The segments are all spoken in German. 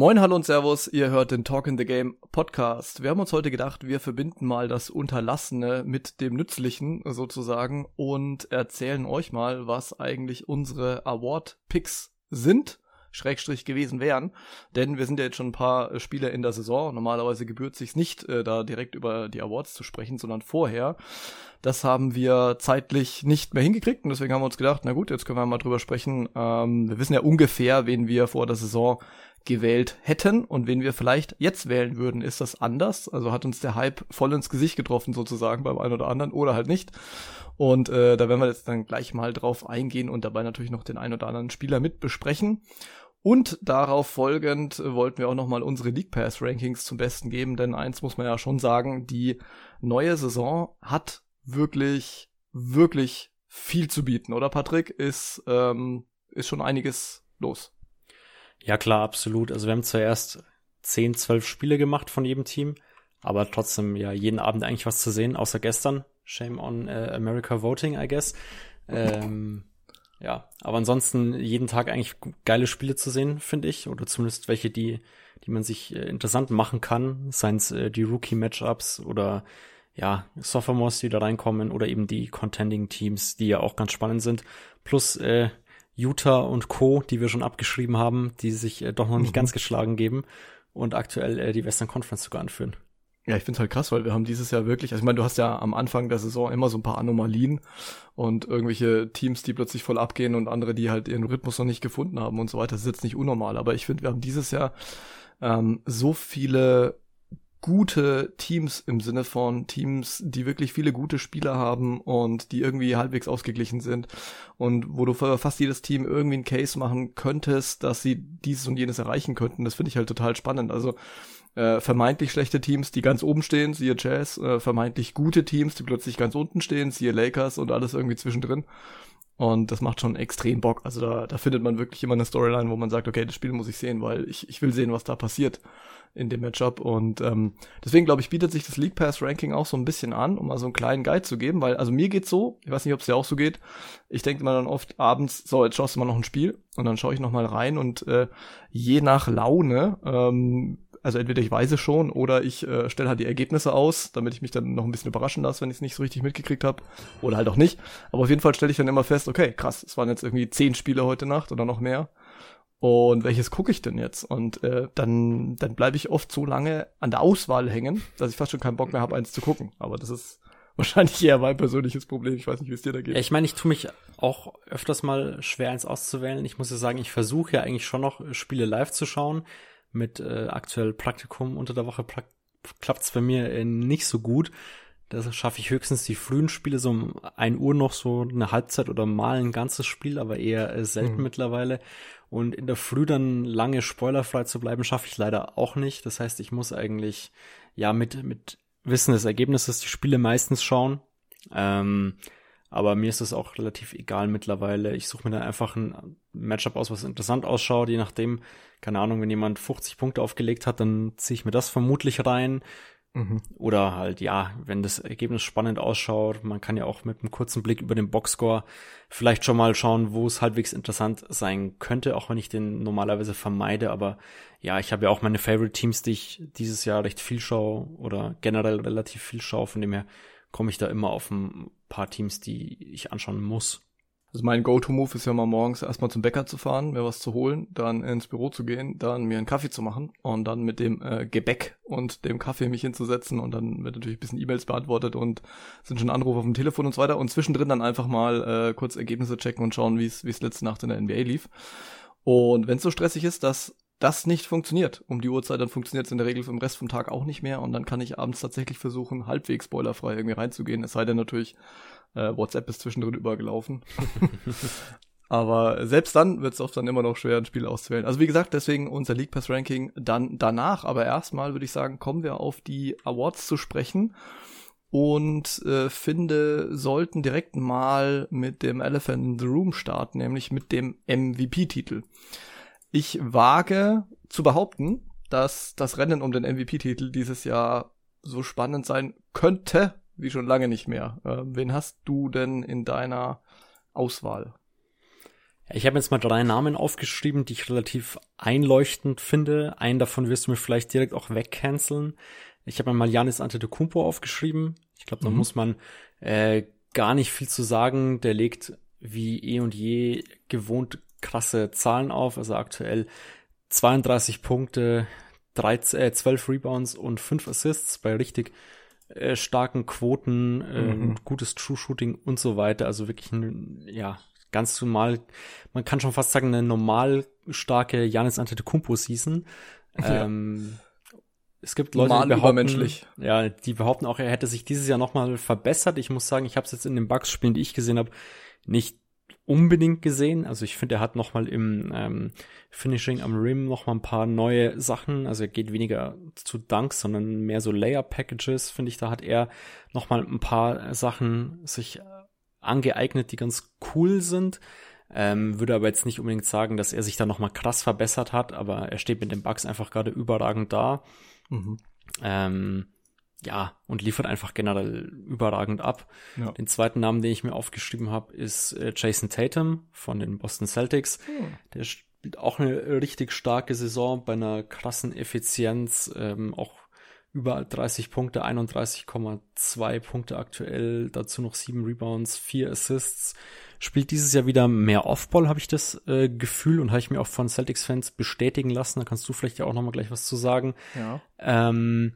Moin, hallo und Servus, ihr hört den Talk in the Game Podcast. Wir haben uns heute gedacht, wir verbinden mal das Unterlassene mit dem Nützlichen sozusagen und erzählen euch mal, was eigentlich unsere Award-Picks sind, Schrägstrich gewesen wären. Denn wir sind ja jetzt schon ein paar Spiele in der Saison. Normalerweise gebührt sich nicht, äh, da direkt über die Awards zu sprechen, sondern vorher. Das haben wir zeitlich nicht mehr hingekriegt und deswegen haben wir uns gedacht, na gut, jetzt können wir mal drüber sprechen. Ähm, wir wissen ja ungefähr, wen wir vor der Saison gewählt hätten und wen wir vielleicht jetzt wählen würden, ist das anders. Also hat uns der Hype voll ins Gesicht getroffen sozusagen beim einen oder anderen oder halt nicht. Und äh, da werden wir jetzt dann gleich mal drauf eingehen und dabei natürlich noch den einen oder anderen Spieler mit besprechen. Und darauf folgend wollten wir auch nochmal unsere League Pass Rankings zum Besten geben, denn eins muss man ja schon sagen, die neue Saison hat wirklich, wirklich viel zu bieten, oder Patrick? Ist, ähm, ist schon einiges los. Ja, klar, absolut. Also wir haben zuerst 10, 12 Spiele gemacht von jedem Team, aber trotzdem ja jeden Abend eigentlich was zu sehen, außer gestern. Shame on uh, America Voting, I guess. Ähm, ja, aber ansonsten jeden Tag eigentlich geile Spiele zu sehen, finde ich, oder zumindest welche, die, die man sich äh, interessant machen kann, seien es äh, die Rookie-Matchups oder ja, Sophomores, die da reinkommen oder eben die Contending-Teams, die ja auch ganz spannend sind. Plus äh, Utah und Co., die wir schon abgeschrieben haben, die sich äh, doch noch nicht mhm. ganz geschlagen geben und aktuell äh, die Western Conference sogar anführen. Ja, ich finde es halt krass, weil wir haben dieses Jahr wirklich, also ich meine, du hast ja am Anfang der Saison immer so ein paar Anomalien und irgendwelche Teams, die plötzlich voll abgehen und andere, die halt ihren Rhythmus noch nicht gefunden haben und so weiter. Das ist jetzt nicht unnormal, aber ich finde, wir haben dieses Jahr ähm, so viele gute Teams im Sinne von Teams, die wirklich viele gute Spieler haben und die irgendwie halbwegs ausgeglichen sind und wo du für fast jedes Team irgendwie einen Case machen könntest, dass sie dieses und jenes erreichen könnten. Das finde ich halt total spannend. Also äh, vermeintlich schlechte Teams, die ganz oben stehen, siehe Jazz, äh, vermeintlich gute Teams, die plötzlich ganz unten stehen, siehe Lakers und alles irgendwie zwischendrin. Und das macht schon extrem Bock. Also da, da findet man wirklich immer eine Storyline, wo man sagt, okay, das Spiel muss ich sehen, weil ich, ich will sehen, was da passiert in dem Matchup. Und ähm, deswegen glaube ich, bietet sich das League Pass Ranking auch so ein bisschen an, um mal so einen kleinen Guide zu geben, weil also mir geht's so, ich weiß nicht, ob es dir auch so geht. Ich denke mal dann oft abends, so jetzt schaust du mal noch ein Spiel und dann schaue ich noch mal rein und äh, je nach Laune ähm, also entweder ich weiß es schon oder ich äh, stelle halt die Ergebnisse aus, damit ich mich dann noch ein bisschen überraschen lasse, wenn ich es nicht so richtig mitgekriegt habe. Oder halt auch nicht. Aber auf jeden Fall stelle ich dann immer fest, okay, krass, es waren jetzt irgendwie zehn Spiele heute Nacht oder noch mehr und welches gucke ich denn jetzt? Und äh, dann, dann bleibe ich oft so lange an der Auswahl hängen, dass ich fast schon keinen Bock mehr habe, eins zu gucken. Aber das ist wahrscheinlich eher mein persönliches Problem. Ich weiß nicht, wie es dir da geht. Ja, ich meine, ich tue mich auch öfters mal schwer, eins auszuwählen. Ich muss ja sagen, ich versuche ja eigentlich schon noch Spiele live zu schauen. Mit äh, aktuell Praktikum unter der Woche klappt es bei mir äh, nicht so gut. Da schaffe ich höchstens die frühen Spiele, so um ein Uhr noch so eine Halbzeit oder mal ein ganzes Spiel, aber eher äh, selten mhm. mittlerweile. Und in der Früh dann lange spoilerfrei zu bleiben, schaffe ich leider auch nicht. Das heißt, ich muss eigentlich ja mit, mit Wissen des Ergebnisses die Spiele meistens schauen. Ähm, aber mir ist das auch relativ egal mittlerweile. Ich suche mir dann einfach ein Matchup aus, was interessant ausschaut. Je nachdem, keine Ahnung, wenn jemand 50 Punkte aufgelegt hat, dann ziehe ich mir das vermutlich rein. Mhm. Oder halt, ja, wenn das Ergebnis spannend ausschaut, man kann ja auch mit einem kurzen Blick über den Boxscore vielleicht schon mal schauen, wo es halbwegs interessant sein könnte, auch wenn ich den normalerweise vermeide. Aber ja, ich habe ja auch meine Favorite Teams, die ich dieses Jahr recht viel schaue oder generell relativ viel schaue. Von dem her komme ich da immer auf ein paar Teams, die ich anschauen muss. Also mein Go-To-Move ist ja mal morgens erstmal zum Bäcker zu fahren, mir was zu holen, dann ins Büro zu gehen, dann mir einen Kaffee zu machen und dann mit dem äh, Gebäck und dem Kaffee mich hinzusetzen und dann wird natürlich ein bisschen E-Mails beantwortet und sind schon Anrufe auf dem Telefon und so weiter und zwischendrin dann einfach mal äh, kurz Ergebnisse checken und schauen, wie es wie es letzte Nacht in der NBA lief. Und wenn es so stressig ist, dass das nicht funktioniert um die Uhrzeit, dann funktioniert es in der Regel den Rest vom Tag auch nicht mehr und dann kann ich abends tatsächlich versuchen, halbwegs spoilerfrei irgendwie reinzugehen. Es sei denn natürlich, äh, WhatsApp ist zwischendrin übergelaufen. Aber selbst dann wird es oft dann immer noch schwer, ein Spiel auszuwählen. Also wie gesagt, deswegen unser League Pass Ranking dann danach. Aber erstmal würde ich sagen, kommen wir auf die Awards zu sprechen und äh, finde, sollten direkt mal mit dem Elephant in the Room starten, nämlich mit dem MVP-Titel. Ich wage zu behaupten, dass das Rennen um den MVP-Titel dieses Jahr so spannend sein könnte, wie schon lange nicht mehr. Äh, wen hast du denn in deiner Auswahl? Ich habe jetzt mal drei Namen aufgeschrieben, die ich relativ einleuchtend finde. Einen davon wirst du mir vielleicht direkt auch wegcanceln. Ich habe mal Janis Antetokounmpo aufgeschrieben. Ich glaube, da mhm. muss man äh, gar nicht viel zu sagen. Der legt wie eh und je gewohnt krasse Zahlen auf. Also aktuell 32 Punkte, 13, äh, 12 Rebounds und 5 Assists bei richtig äh, starken Quoten, äh, mhm. gutes True Shooting und so weiter. Also wirklich ein, ja, ganz normal, man kann schon fast sagen, eine normal starke Janis Antetokounmpo Season. Ja. Ähm, es gibt Leute, Normal die behaupten, ja, die behaupten auch, er hätte sich dieses Jahr nochmal verbessert. Ich muss sagen, ich habe es jetzt in den Bugs-Spielen, die ich gesehen habe, nicht unbedingt gesehen. Also ich finde, er hat nochmal im ähm, Finishing am Rim nochmal ein paar neue Sachen. Also er geht weniger zu Dunks, sondern mehr so Layer-Packages, finde ich. Da hat er nochmal ein paar Sachen sich angeeignet, die ganz cool sind. Ähm, würde aber jetzt nicht unbedingt sagen, dass er sich da nochmal krass verbessert hat, aber er steht mit den Bugs einfach gerade überragend da. Mhm. Ähm, ja, und liefert einfach generell überragend ab. Ja. Den zweiten Namen, den ich mir aufgeschrieben habe, ist äh, Jason Tatum von den Boston Celtics. Mhm. Der spielt auch eine richtig starke Saison bei einer krassen Effizienz, ähm, auch überall 30 Punkte, 31,2 Punkte aktuell, dazu noch sieben Rebounds, vier Assists. Spielt dieses Jahr wieder mehr Offball, habe ich das äh, Gefühl und habe ich mir auch von Celtics-Fans bestätigen lassen. Da kannst du vielleicht ja auch nochmal gleich was zu sagen. Ja. Ähm,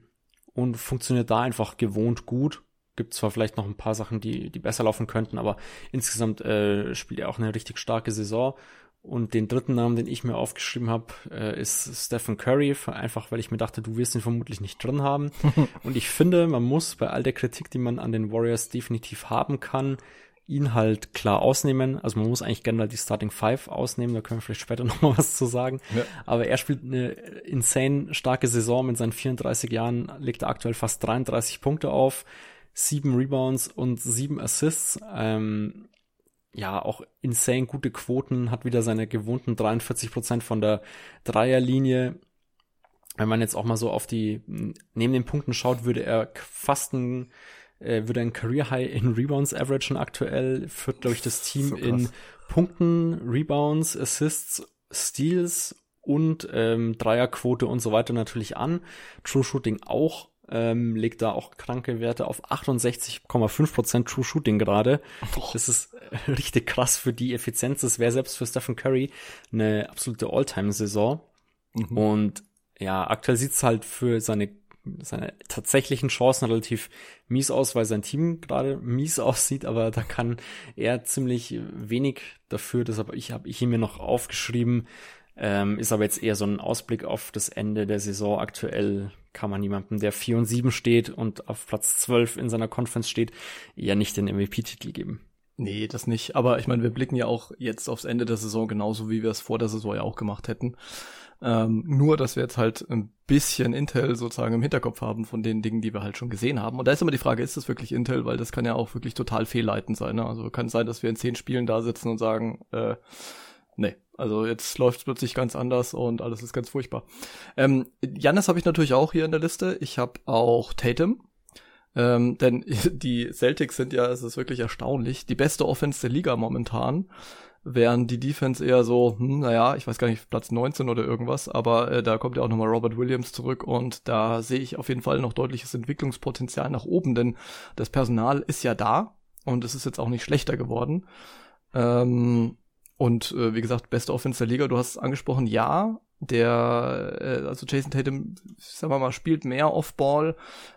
und funktioniert da einfach gewohnt gut. Gibt zwar vielleicht noch ein paar Sachen, die, die besser laufen könnten, aber insgesamt äh, spielt er auch eine richtig starke Saison. Und den dritten Namen, den ich mir aufgeschrieben habe, äh, ist Stephen Curry, einfach weil ich mir dachte, du wirst ihn vermutlich nicht drin haben. und ich finde, man muss bei all der Kritik, die man an den Warriors definitiv haben kann, ihn halt klar ausnehmen. Also man muss eigentlich generell die Starting Five ausnehmen, da können wir vielleicht später nochmal was zu sagen. Ja. Aber er spielt eine insane starke Saison mit seinen 34 Jahren, legt er aktuell fast 33 Punkte auf, sieben Rebounds und sieben Assists. Ähm, ja, auch insane gute Quoten, hat wieder seine gewohnten 43 Prozent von der Dreierlinie. Wenn man jetzt auch mal so auf die, neben den Punkten schaut, würde er fast ein, äh, würde ein Career High in Rebounds averagen aktuell, führt, glaube ich, das Team so in Punkten, Rebounds, Assists, Steals und ähm, Dreierquote und so weiter natürlich an. True Shooting auch ähm, legt da auch kranke Werte auf 68,5% True Shooting gerade. Das ist äh, richtig krass für die Effizienz. Das wäre selbst für Stephen Curry eine absolute All-Time-Saison. Mhm. Und ja, aktuell sieht's halt für seine seine tatsächlichen Chancen relativ mies aus, weil sein Team gerade mies aussieht, aber da kann er ziemlich wenig dafür. Deshalb ich habe ich ihn mir noch aufgeschrieben. Ähm, ist aber jetzt eher so ein Ausblick auf das Ende der Saison. Aktuell kann man jemandem, der 4 und 7 steht und auf Platz 12 in seiner Conference steht, ja nicht den MVP-Titel geben. Nee, das nicht. Aber ich meine, wir blicken ja auch jetzt aufs Ende der Saison genauso, wie wir es vor der Saison ja auch gemacht hätten. Ähm, nur, dass wir jetzt halt ein bisschen Intel sozusagen im Hinterkopf haben von den Dingen, die wir halt schon gesehen haben. Und da ist immer die Frage, ist das wirklich Intel? Weil das kann ja auch wirklich total fehlleitend sein. Ne? Also kann sein, dass wir in zehn Spielen da sitzen und sagen, äh, nee, also jetzt läuft plötzlich ganz anders und alles ist ganz furchtbar. Ähm, Jannis habe ich natürlich auch hier in der Liste. Ich habe auch Tatum. Ähm, denn die Celtics sind ja, es ist wirklich erstaunlich, die beste Offense der Liga momentan. Während die Defense eher so, hm, naja, ich weiß gar nicht, Platz 19 oder irgendwas, aber äh, da kommt ja auch nochmal Robert Williams zurück und da sehe ich auf jeden Fall noch deutliches Entwicklungspotenzial nach oben, denn das Personal ist ja da und es ist jetzt auch nicht schlechter geworden. Ähm, und äh, wie gesagt, beste Offense der Liga, du hast es angesprochen, ja, der, äh, also Jason Tatum, sagen wir mal, spielt mehr Offball,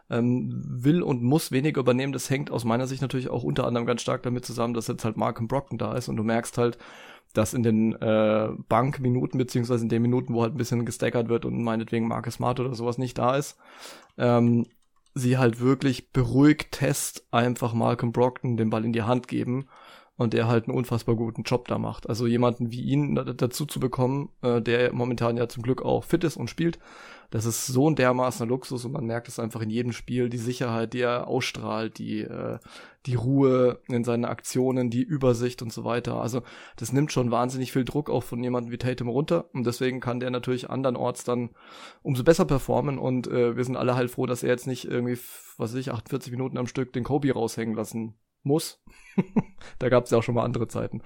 ähm, will und muss weniger übernehmen. Das hängt aus meiner Sicht natürlich auch unter anderem ganz stark damit zusammen, dass jetzt halt Markham Brockton da ist und du merkst halt, dass in den äh, Bankminuten, beziehungsweise in den Minuten, wo halt ein bisschen gestackert wird und meinetwegen Marcus Smart oder sowas nicht da ist, ähm, sie halt wirklich beruhigt Test einfach Malcolm Brockton den Ball in die Hand geben und der halt einen unfassbar guten Job da macht. Also jemanden wie ihn dazu zu bekommen, äh, der momentan ja zum Glück auch fit ist und spielt, das ist so ein dermaßener Luxus und man merkt es einfach in jedem Spiel, die Sicherheit, die er ausstrahlt, die, äh, die Ruhe in seinen Aktionen, die Übersicht und so weiter. Also das nimmt schon wahnsinnig viel Druck auch von jemandem wie Tatum runter und deswegen kann der natürlich andernorts dann umso besser performen und äh, wir sind alle halt froh, dass er jetzt nicht irgendwie, was weiß ich, 48 Minuten am Stück den Kobe raushängen lassen muss. da gab es ja auch schon mal andere Zeiten.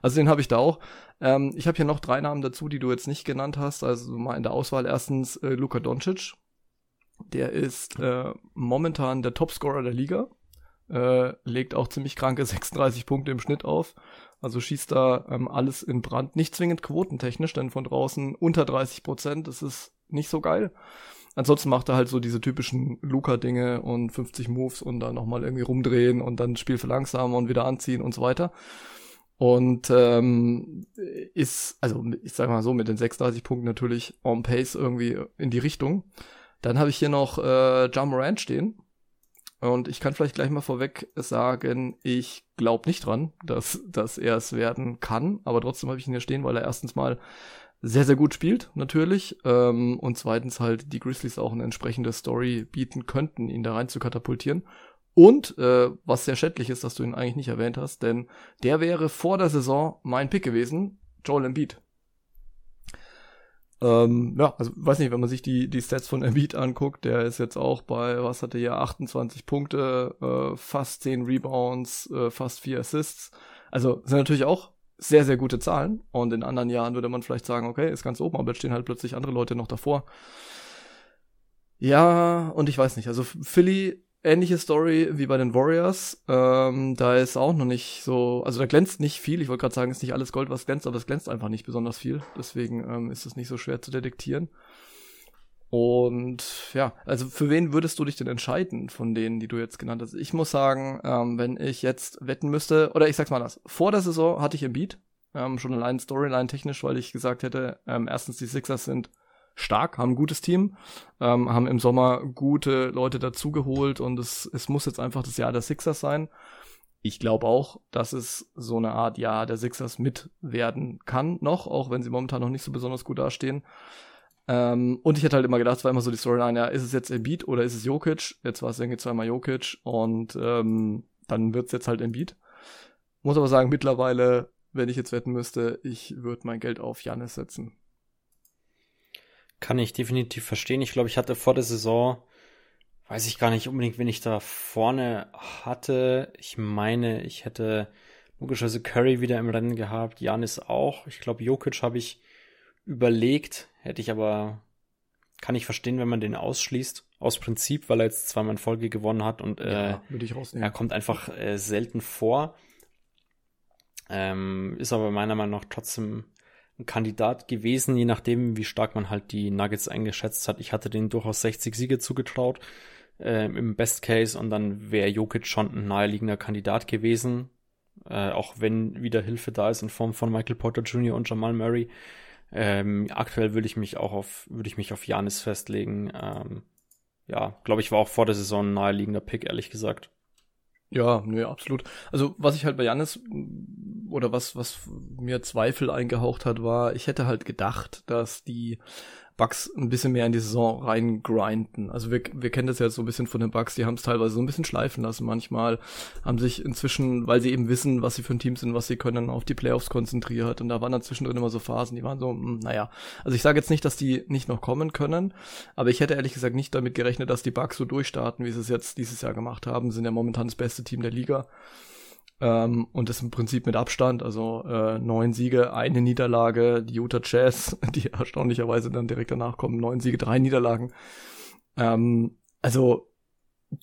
Also den habe ich da auch. Ähm, ich habe hier noch drei Namen dazu, die du jetzt nicht genannt hast. Also mal in der Auswahl erstens äh, Luka Doncic. Der ist äh, momentan der Topscorer der Liga. Äh, legt auch ziemlich kranke 36 Punkte im Schnitt auf. Also schießt da ähm, alles in Brand. Nicht zwingend quotentechnisch, denn von draußen unter 30 Prozent. Das ist nicht so geil. Ansonsten macht er halt so diese typischen Luca-Dinge und 50 Moves und dann nochmal irgendwie rumdrehen und dann Spiel verlangsamen und wieder anziehen und so weiter. Und ähm, ist, also ich sag mal so, mit den 36 Punkten natürlich on pace irgendwie in die Richtung. Dann habe ich hier noch äh, Ja Morant stehen. Und ich kann vielleicht gleich mal vorweg sagen, ich glaube nicht dran, dass, dass er es werden kann. Aber trotzdem habe ich ihn hier stehen, weil er erstens mal sehr, sehr gut spielt, natürlich. Ähm, und zweitens halt die Grizzlies auch eine entsprechende Story bieten könnten, ihn da rein zu katapultieren. Und äh, was sehr schädlich ist, dass du ihn eigentlich nicht erwähnt hast, denn der wäre vor der Saison mein Pick gewesen, Joel Embiid. Ähm, ja, also weiß nicht, wenn man sich die, die Stats von Embiid anguckt, der ist jetzt auch bei, was hatte er, 28 Punkte, äh, fast 10 Rebounds, äh, fast 4 Assists. Also sind natürlich auch sehr, sehr gute Zahlen. Und in anderen Jahren würde man vielleicht sagen, okay, ist ganz oben, aber jetzt stehen halt plötzlich andere Leute noch davor. Ja, und ich weiß nicht. Also Philly, ähnliche Story wie bei den Warriors. Ähm, da ist auch noch nicht so, also da glänzt nicht viel. Ich wollte gerade sagen, ist nicht alles Gold, was glänzt, aber es glänzt einfach nicht besonders viel. Deswegen ähm, ist es nicht so schwer zu detektieren. Und ja, also für wen würdest du dich denn entscheiden von denen, die du jetzt genannt hast? Ich muss sagen, ähm, wenn ich jetzt wetten müsste, oder ich sag's mal das, vor der Saison hatte ich Beat, ähm, schon allein Storyline technisch, weil ich gesagt hätte, ähm, erstens die Sixers sind stark, haben ein gutes Team, ähm, haben im Sommer gute Leute dazugeholt und es, es muss jetzt einfach das Jahr der Sixers sein. Ich glaube auch, dass es so eine Art Jahr der Sixers mit werden kann noch, auch wenn sie momentan noch nicht so besonders gut dastehen. Ähm, und ich hätte halt immer gedacht, es war immer so die Storyline, ja, ist es jetzt Embiid oder ist es Jokic? Jetzt war es irgendwie zweimal Jokic und ähm, dann wird es jetzt halt Embiid. Muss aber sagen, mittlerweile, wenn ich jetzt wetten müsste, ich würde mein Geld auf Janis setzen. Kann ich definitiv verstehen. Ich glaube, ich hatte vor der Saison, weiß ich gar nicht unbedingt, wen ich da vorne hatte. Ich meine, ich hätte logischerweise Curry wieder im Rennen gehabt, Janis auch. Ich glaube, Jokic habe ich überlegt, hätte ich aber, kann ich verstehen, wenn man den ausschließt, aus Prinzip, weil er jetzt zweimal in Folge gewonnen hat und äh, rausnehmen. er kommt einfach äh, selten vor. Ähm, ist aber meiner Meinung nach trotzdem ein Kandidat gewesen, je nachdem, wie stark man halt die Nuggets eingeschätzt hat. Ich hatte denen durchaus 60 Siege zugetraut äh, im Best Case und dann wäre Jokic schon ein naheliegender Kandidat gewesen. Äh, auch wenn wieder Hilfe da ist in Form von Michael Porter Jr. und Jamal Murray. Ähm, aktuell würde ich mich auch auf, würde ich mich auf Janis festlegen. Ähm, ja, glaube ich, war auch vor der Saison ein naheliegender Pick, ehrlich gesagt. Ja, nö, absolut. Also was ich halt bei Janis oder was, was mir Zweifel eingehaucht hat, war, ich hätte halt gedacht, dass die Bugs ein bisschen mehr in die Saison reingrinden. Also wir, wir kennen das ja so ein bisschen von den Bugs, die haben es teilweise so ein bisschen schleifen lassen manchmal, haben sich inzwischen, weil sie eben wissen, was sie für ein Team sind, was sie können, auf die Playoffs konzentriert und da waren dann zwischendrin immer so Phasen, die waren so, mh, hm, naja. Also ich sage jetzt nicht, dass die nicht noch kommen können, aber ich hätte ehrlich gesagt nicht damit gerechnet, dass die Bugs so durchstarten, wie sie es jetzt dieses Jahr gemacht haben, sind ja momentan das beste Team der Liga. Ähm, und das im Prinzip mit Abstand, also äh, neun Siege, eine Niederlage, die Utah Jazz, die erstaunlicherweise dann direkt danach kommen, neun Siege, drei Niederlagen. Ähm, also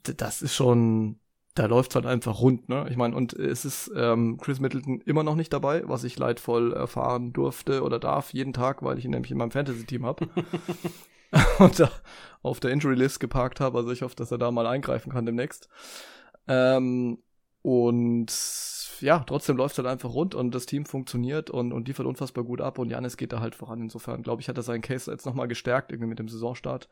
das ist schon, da läuft's halt einfach rund, ne? Ich meine, und es ist ähm, Chris Middleton immer noch nicht dabei, was ich leidvoll erfahren durfte oder darf jeden Tag, weil ich ihn nämlich in meinem Fantasy-Team habe. und da auf der Injury-List geparkt habe. Also ich hoffe, dass er da mal eingreifen kann demnächst. Ähm, und ja, trotzdem läuft es halt einfach rund und das Team funktioniert und, und liefert unfassbar gut ab und Janis geht da halt voran. Insofern, glaube ich, hat er seinen Case jetzt nochmal gestärkt, irgendwie mit dem Saisonstart.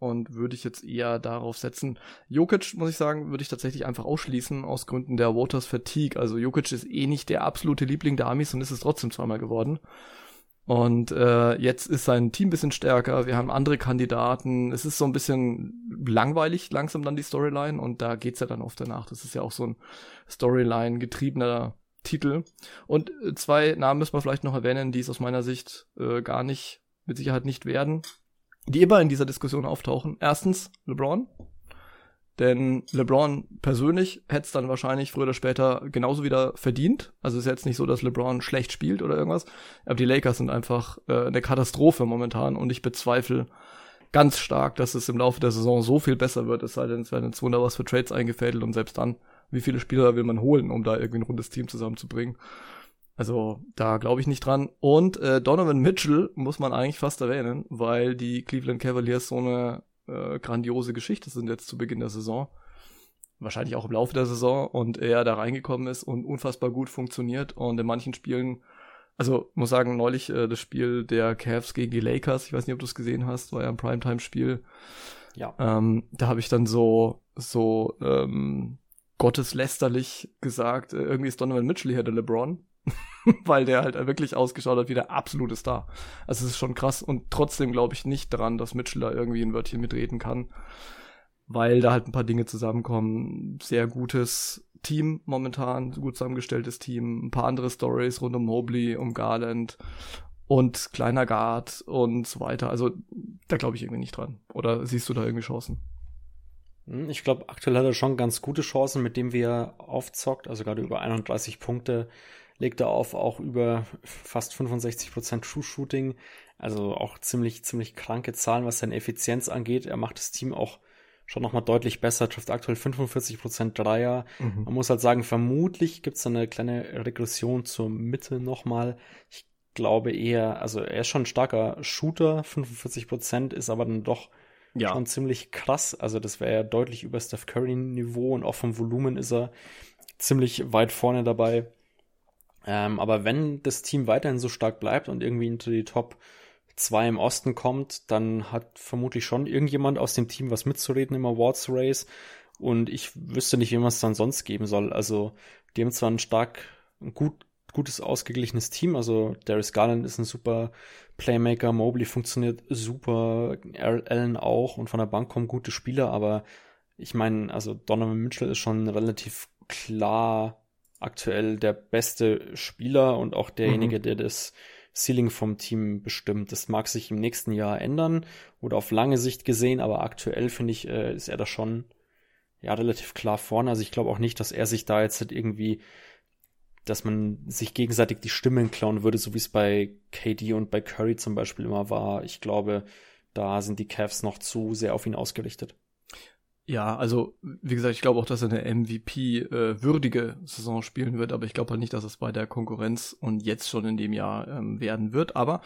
Und würde ich jetzt eher darauf setzen. Jokic, muss ich sagen, würde ich tatsächlich einfach ausschließen aus Gründen der Waters Fatigue. Also Jokic ist eh nicht der absolute Liebling der Amis und ist es trotzdem zweimal geworden. Und äh, jetzt ist sein Team bisschen stärker, wir haben andere Kandidaten. Es ist so ein bisschen langweilig langsam dann die Storyline und da geht's ja dann oft danach. Das ist ja auch so ein Storyline-getriebener Titel. Und äh, zwei Namen müssen wir vielleicht noch erwähnen, die es aus meiner Sicht äh, gar nicht, mit Sicherheit nicht werden, die immer in dieser Diskussion auftauchen. Erstens LeBron. Denn LeBron persönlich hätte es dann wahrscheinlich früher oder später genauso wieder verdient. Also ist jetzt nicht so, dass LeBron schlecht spielt oder irgendwas. Aber die Lakers sind einfach äh, eine Katastrophe momentan und ich bezweifle ganz stark, dass es im Laufe der Saison so viel besser wird, es sei denn, es werden jetzt Wunder was für Trades eingefädelt und selbst dann, wie viele Spieler will man holen, um da irgendwie ein rundes Team zusammenzubringen. Also da glaube ich nicht dran. Und äh, Donovan Mitchell muss man eigentlich fast erwähnen, weil die Cleveland Cavaliers so eine äh, grandiose Geschichte sind jetzt zu Beginn der Saison. Wahrscheinlich auch im Laufe der Saison und er da reingekommen ist und unfassbar gut funktioniert und in manchen Spielen, also muss sagen, neulich äh, das Spiel der Cavs gegen die Lakers, ich weiß nicht, ob du es gesehen hast, war ja ein Primetime-Spiel. Ja. Ähm, da habe ich dann so, so ähm, gotteslästerlich gesagt, äh, irgendwie ist Donovan Mitchell hier der LeBron. weil der halt wirklich ausgeschaut hat wie der absolute Star. Also es ist schon krass und trotzdem glaube ich nicht daran, dass Mitchell da irgendwie ein Wörtchen mitreden kann, weil da halt ein paar Dinge zusammenkommen. Sehr gutes Team momentan, gut zusammengestelltes Team, ein paar andere Stories rund um Mobley, um Garland und kleiner Guard und so weiter. Also da glaube ich irgendwie nicht dran. Oder siehst du da irgendwie Chancen? Hm, ich glaube, aktuell hat er schon ganz gute Chancen, mit dem wir aufzockt, also gerade über 31 Punkte legt er auf auch über fast 65% True Shooting. Also auch ziemlich, ziemlich kranke Zahlen, was seine Effizienz angeht. Er macht das Team auch schon nochmal deutlich besser, trifft aktuell 45% Dreier. Mhm. Man muss halt sagen, vermutlich gibt es eine kleine Regression zur Mitte nochmal. Ich glaube eher, also er ist schon ein starker Shooter, 45% ist aber dann doch ja. schon ziemlich krass. Also das wäre ja deutlich über Steph Curry Niveau und auch vom Volumen ist er ziemlich weit vorne dabei. Ähm, aber wenn das Team weiterhin so stark bleibt und irgendwie into die Top 2 im Osten kommt, dann hat vermutlich schon irgendjemand aus dem Team was mitzureden im Awards Race. Und ich wüsste nicht, wie man es dann sonst geben soll. Also, die haben zwar ein stark, gut, gutes, ausgeglichenes Team. Also, Darius Garland ist ein super Playmaker. Mobley funktioniert super. Allen auch. Und von der Bank kommen gute Spieler. Aber ich meine, also Donovan Mitchell ist schon relativ klar aktuell der beste Spieler und auch derjenige, mhm. der das Ceiling vom Team bestimmt. Das mag sich im nächsten Jahr ändern oder auf lange Sicht gesehen, aber aktuell finde ich, äh, ist er da schon ja relativ klar vorne. Also ich glaube auch nicht, dass er sich da jetzt halt irgendwie, dass man sich gegenseitig die Stimmen klauen würde, so wie es bei KD und bei Curry zum Beispiel immer war. Ich glaube, da sind die Cavs noch zu sehr auf ihn ausgerichtet. Ja, also wie gesagt, ich glaube auch, dass er eine MVP-würdige äh, Saison spielen wird, aber ich glaube halt nicht, dass es bei der Konkurrenz und jetzt schon in dem Jahr ähm, werden wird. Aber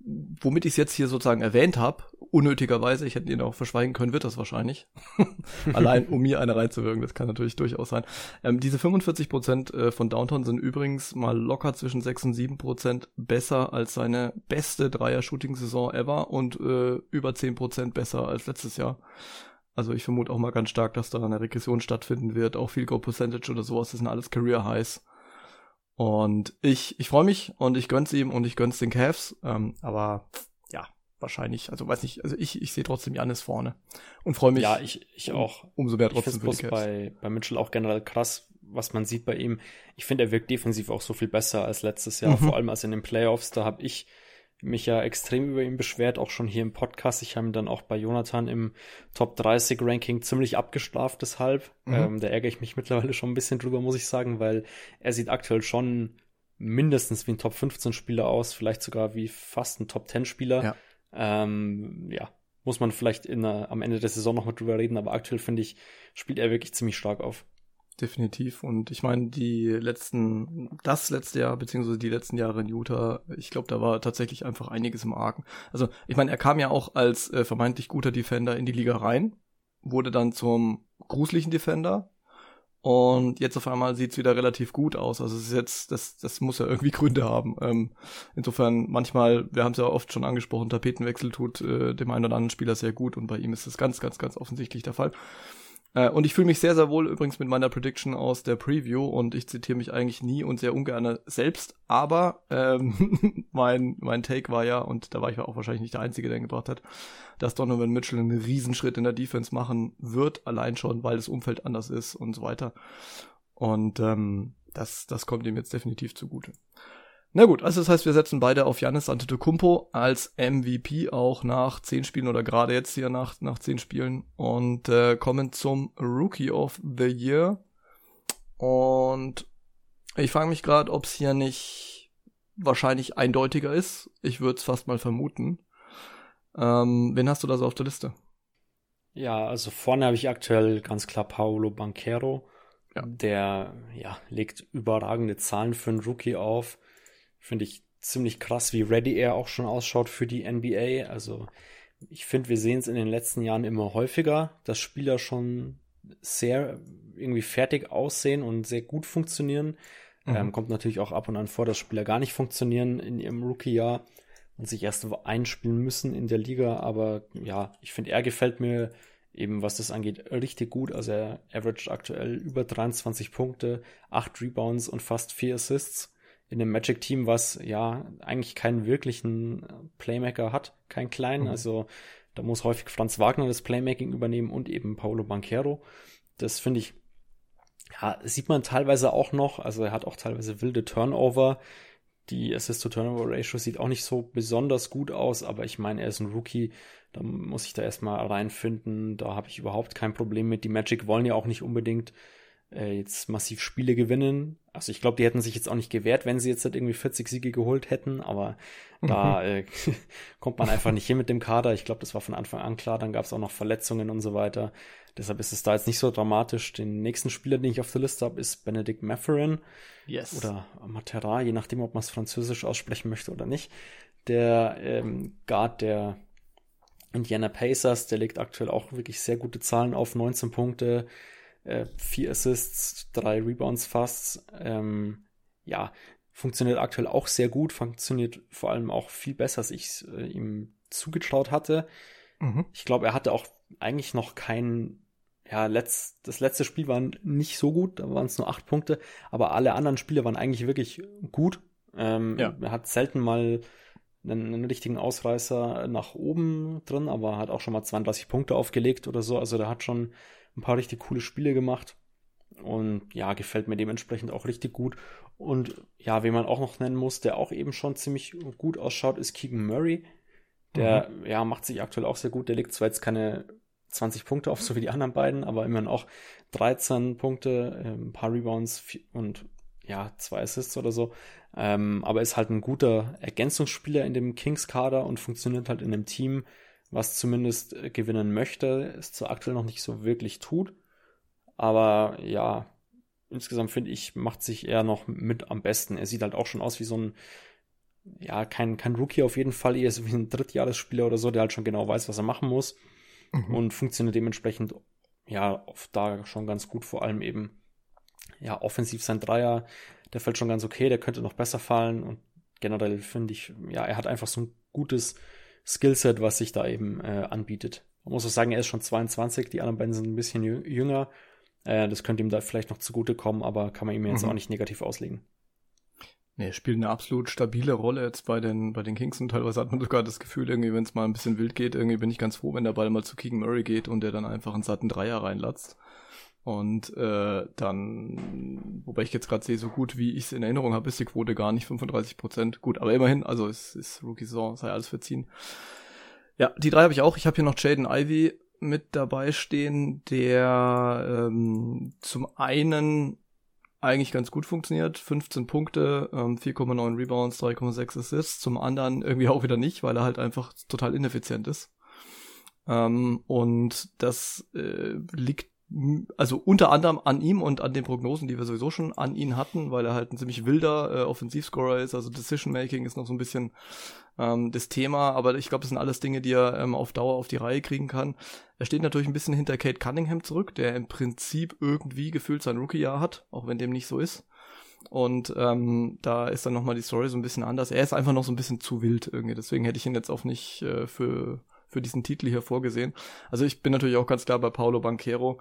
womit ich es jetzt hier sozusagen erwähnt habe, unnötigerweise, ich hätte ihn auch verschweigen können, wird das wahrscheinlich. Allein um mir eine reinzuwirken, das kann natürlich durchaus sein. Ähm, diese 45 Prozent äh, von Downtown sind übrigens mal locker zwischen 6 und 7 Prozent besser als seine beste Dreier-Shooting-Saison ever und äh, über 10 Prozent besser als letztes Jahr. Also ich vermute auch mal ganz stark, dass da eine Regression stattfinden wird. Auch Field Goal Percentage oder sowas, das sind alles Career Highs. Und ich, ich freue mich und ich gönn's ihm und ich gönn's den Cavs. Ähm, aber ja, wahrscheinlich, also weiß nicht, also ich, ich sehe trotzdem Janis vorne und freue mich. Ja, ich, ich auch. umso mehr trotzdem ich für die Cavs. Bei, bei Mitchell auch generell krass, was man sieht bei ihm. Ich finde, er wirkt defensiv auch so viel besser als letztes Jahr, mhm. vor allem als in den Playoffs. Da habe ich mich ja extrem über ihn beschwert, auch schon hier im Podcast. Ich habe ihn dann auch bei Jonathan im Top 30 Ranking ziemlich abgestraft deshalb. Mhm. Ähm, da ärgere ich mich mittlerweile schon ein bisschen drüber, muss ich sagen, weil er sieht aktuell schon mindestens wie ein Top 15 Spieler aus, vielleicht sogar wie fast ein Top 10 Spieler. Ja, ähm, ja muss man vielleicht in, am Ende der Saison noch mal drüber reden, aber aktuell finde ich, spielt er wirklich ziemlich stark auf definitiv. Und ich meine, die letzten, das letzte Jahr, beziehungsweise die letzten Jahre in Utah, ich glaube, da war tatsächlich einfach einiges im Argen. Also, ich meine, er kam ja auch als äh, vermeintlich guter Defender in die Liga rein, wurde dann zum gruseligen Defender. Und jetzt auf einmal sieht's wieder relativ gut aus. Also es ist jetzt, das, das muss ja irgendwie Gründe haben. Ähm, insofern manchmal, wir haben es ja oft schon angesprochen, Tapetenwechsel tut äh, dem einen oder anderen Spieler sehr gut und bei ihm ist das ganz, ganz, ganz offensichtlich der Fall. Äh, und ich fühle mich sehr, sehr wohl übrigens mit meiner Prediction aus der Preview und ich zitiere mich eigentlich nie und sehr ungern selbst, aber ähm, mein, mein Take war ja, und da war ich auch wahrscheinlich nicht der Einzige, der ihn gebracht hat, dass Donovan Mitchell einen Riesenschritt in der Defense machen wird, allein schon, weil das Umfeld anders ist und so weiter. Und ähm, das, das kommt ihm jetzt definitiv zugute. Na gut, also das heißt, wir setzen beide auf Janis Antetokounmpo als MVP auch nach zehn Spielen oder gerade jetzt hier nach, nach zehn Spielen und äh, kommen zum Rookie of the Year. Und ich frage mich gerade, ob es hier nicht wahrscheinlich eindeutiger ist. Ich würde es fast mal vermuten. Ähm, wen hast du da so auf der Liste? Ja, also vorne habe ich aktuell ganz klar Paolo Banquero. Ja. Der ja, legt überragende Zahlen für einen Rookie auf. Finde ich ziemlich krass, wie ready er auch schon ausschaut für die NBA. Also ich finde, wir sehen es in den letzten Jahren immer häufiger, dass Spieler schon sehr irgendwie fertig aussehen und sehr gut funktionieren. Mhm. Ähm, kommt natürlich auch ab und an vor, dass Spieler gar nicht funktionieren in ihrem Rookie-Jahr und sich erst einspielen müssen in der Liga. Aber ja, ich finde, er gefällt mir eben, was das angeht, richtig gut. Also er averaged aktuell über 23 Punkte, 8 Rebounds und fast 4 Assists in einem Magic-Team, was ja eigentlich keinen wirklichen Playmaker hat, keinen kleinen. Mhm. Also da muss häufig Franz Wagner das Playmaking übernehmen und eben Paulo Banquero. Das finde ich, ja, sieht man teilweise auch noch. Also er hat auch teilweise wilde Turnover. Die Assist-to-Turnover-Ratio sieht auch nicht so besonders gut aus, aber ich meine, er ist ein Rookie. Da muss ich da erstmal reinfinden. Da habe ich überhaupt kein Problem mit. Die Magic wollen ja auch nicht unbedingt äh, jetzt massiv Spiele gewinnen. Also ich glaube, die hätten sich jetzt auch nicht gewehrt, wenn sie jetzt halt irgendwie 40 Siege geholt hätten, aber mhm. da äh, kommt man einfach nicht hin mit dem Kader. Ich glaube, das war von Anfang an klar. Dann gab es auch noch Verletzungen und so weiter. Deshalb ist es da jetzt nicht so dramatisch. Den nächsten Spieler, den ich auf der Liste habe, ist Benedict Matherin. Yes. Oder Matera, je nachdem, ob man es französisch aussprechen möchte oder nicht. Der ähm, Guard der Indiana Pacers, der legt aktuell auch wirklich sehr gute Zahlen auf, 19 Punkte, äh, vier Assists, drei Rebounds fast. Ähm, ja, funktioniert aktuell auch sehr gut, funktioniert vor allem auch viel besser, als ich es äh, ihm zugetraut hatte. Mhm. Ich glaube, er hatte auch eigentlich noch kein, ja, letzt, das letzte Spiel war nicht so gut, da waren es nur acht Punkte, aber alle anderen Spiele waren eigentlich wirklich gut. Ähm, ja. Er hat selten mal einen, einen, richtigen Ausreißer nach oben drin, aber hat auch schon mal 32 Punkte aufgelegt oder so. Also der hat schon ein paar richtig coole Spiele gemacht. Und ja, gefällt mir dementsprechend auch richtig gut. Und ja, wen man auch noch nennen muss, der auch eben schon ziemlich gut ausschaut, ist Keegan Murray. Der, mhm. ja, macht sich aktuell auch sehr gut. Der legt zwar jetzt keine 20 Punkte auf, so wie die anderen beiden, aber immerhin auch 13 Punkte, ähm, ein paar Rebounds und ja, zwei Assists oder so. Ähm, aber ist halt ein guter Ergänzungsspieler in dem Kings-Kader und funktioniert halt in einem Team, was zumindest äh, gewinnen möchte, es zwar aktuell noch nicht so wirklich tut, aber ja, insgesamt finde ich, macht sich er noch mit am besten. Er sieht halt auch schon aus wie so ein, ja, kein, kein Rookie auf jeden Fall, eher so wie ein Drittjahresspieler oder so, der halt schon genau weiß, was er machen muss mhm. und funktioniert dementsprechend, ja, oft da schon ganz gut, vor allem eben, ja, offensiv sein Dreier, der fällt schon ganz okay, der könnte noch besser fallen und generell finde ich, ja, er hat einfach so ein gutes Skillset, was sich da eben äh, anbietet. Man muss auch sagen, er ist schon 22, die anderen beiden sind ein bisschen jünger. Äh, das könnte ihm da vielleicht noch zugutekommen, aber kann man ihm jetzt mhm. auch nicht negativ auslegen. Nee, er spielt eine absolut stabile Rolle jetzt bei den, bei den Kings und teilweise hat man sogar das Gefühl, irgendwie, wenn es mal ein bisschen wild geht, irgendwie bin ich ganz froh, wenn der Ball mal zu Keegan Murray geht und der dann einfach einen satten Dreier reinlatzt. Und äh, dann, wobei ich jetzt gerade sehe, so gut wie ich es in Erinnerung habe, ist die Quote gar nicht 35 Prozent. Gut, aber immerhin, also es ist Rookie-Saison, sei alles verziehen. Ja, die drei habe ich auch. Ich habe hier noch Jaden Ivy mit dabei stehen, der ähm, zum einen eigentlich ganz gut funktioniert. 15 Punkte, ähm, 4,9 Rebounds, 3,6 Assists. Zum anderen irgendwie auch wieder nicht, weil er halt einfach total ineffizient ist. Ähm, und das äh, liegt also unter anderem an ihm und an den Prognosen, die wir sowieso schon an ihn hatten, weil er halt ein ziemlich wilder äh, Offensivscorer ist, also Decision Making ist noch so ein bisschen ähm, das Thema, aber ich glaube, das sind alles Dinge, die er ähm, auf Dauer auf die Reihe kriegen kann. Er steht natürlich ein bisschen hinter Kate Cunningham zurück, der im Prinzip irgendwie gefühlt sein Rookie-Jahr hat, auch wenn dem nicht so ist. Und ähm, da ist dann nochmal die Story so ein bisschen anders. Er ist einfach noch so ein bisschen zu wild irgendwie, deswegen hätte ich ihn jetzt auch nicht äh, für für diesen Titel hier vorgesehen. Also ich bin natürlich auch ganz klar bei Paulo Banquero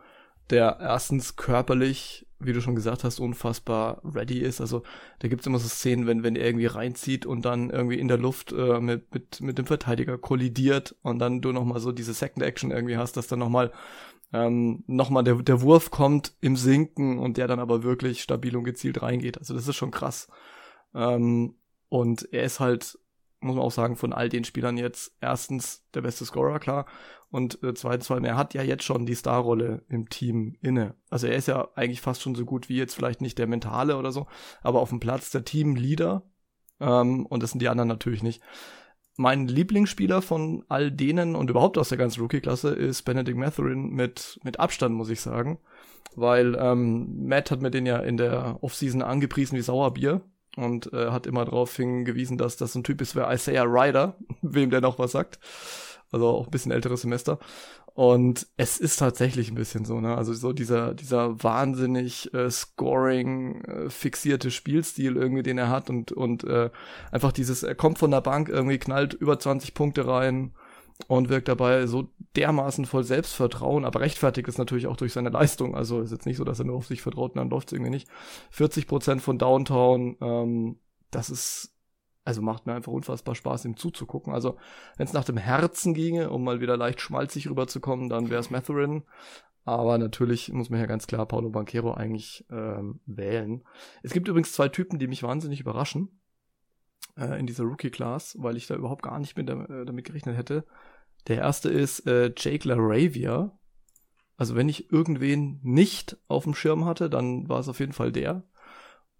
der erstens körperlich, wie du schon gesagt hast, unfassbar ready ist. Also da gibt's immer so Szenen, wenn, wenn er irgendwie reinzieht und dann irgendwie in der Luft äh, mit, mit, mit dem Verteidiger kollidiert und dann du nochmal so diese Second Action irgendwie hast, dass dann nochmal ähm, nochmal der, der Wurf kommt im Sinken und der dann aber wirklich stabil und gezielt reingeht. Also das ist schon krass. Ähm, Und er ist halt, muss man auch sagen, von all den Spielern jetzt erstens der beste Scorer, klar. Und äh, zweitens, weil er hat ja jetzt schon die Starrolle im Team inne. Also er ist ja eigentlich fast schon so gut wie jetzt vielleicht nicht der Mentale oder so, aber auf dem Platz der Teamleader. Ähm, und das sind die anderen natürlich nicht. Mein Lieblingsspieler von all denen und überhaupt aus der ganzen Rookie-Klasse ist Benedict Matherin mit, mit Abstand, muss ich sagen. Weil ähm, Matt hat mir den ja in der Offseason angepriesen wie Sauerbier und äh, hat immer darauf hingewiesen, dass das ein Typ ist wie Isaiah Ryder, wem der noch was sagt also auch ein bisschen älteres Semester. Und es ist tatsächlich ein bisschen so, ne? Also so dieser, dieser wahnsinnig äh, Scoring äh, fixierte Spielstil irgendwie, den er hat und, und äh, einfach dieses, er kommt von der Bank, irgendwie knallt über 20 Punkte rein und wirkt dabei so dermaßen voll Selbstvertrauen, aber rechtfertigt es natürlich auch durch seine Leistung. Also ist jetzt nicht so, dass er nur auf sich vertraut und dann läuft es irgendwie nicht. 40 Prozent von Downtown, ähm, das ist also macht mir einfach unfassbar Spaß, ihm zuzugucken. Also, wenn es nach dem Herzen ginge, um mal wieder leicht schmalzig rüberzukommen, dann wäre es Matherin. Aber natürlich muss man ja ganz klar Paulo Banquero eigentlich ähm, wählen. Es gibt übrigens zwei Typen, die mich wahnsinnig überraschen äh, in dieser Rookie-Class, weil ich da überhaupt gar nicht mit, äh, damit gerechnet hätte. Der erste ist äh, Jake LaRavia. Also wenn ich irgendwen nicht auf dem Schirm hatte, dann war es auf jeden Fall der.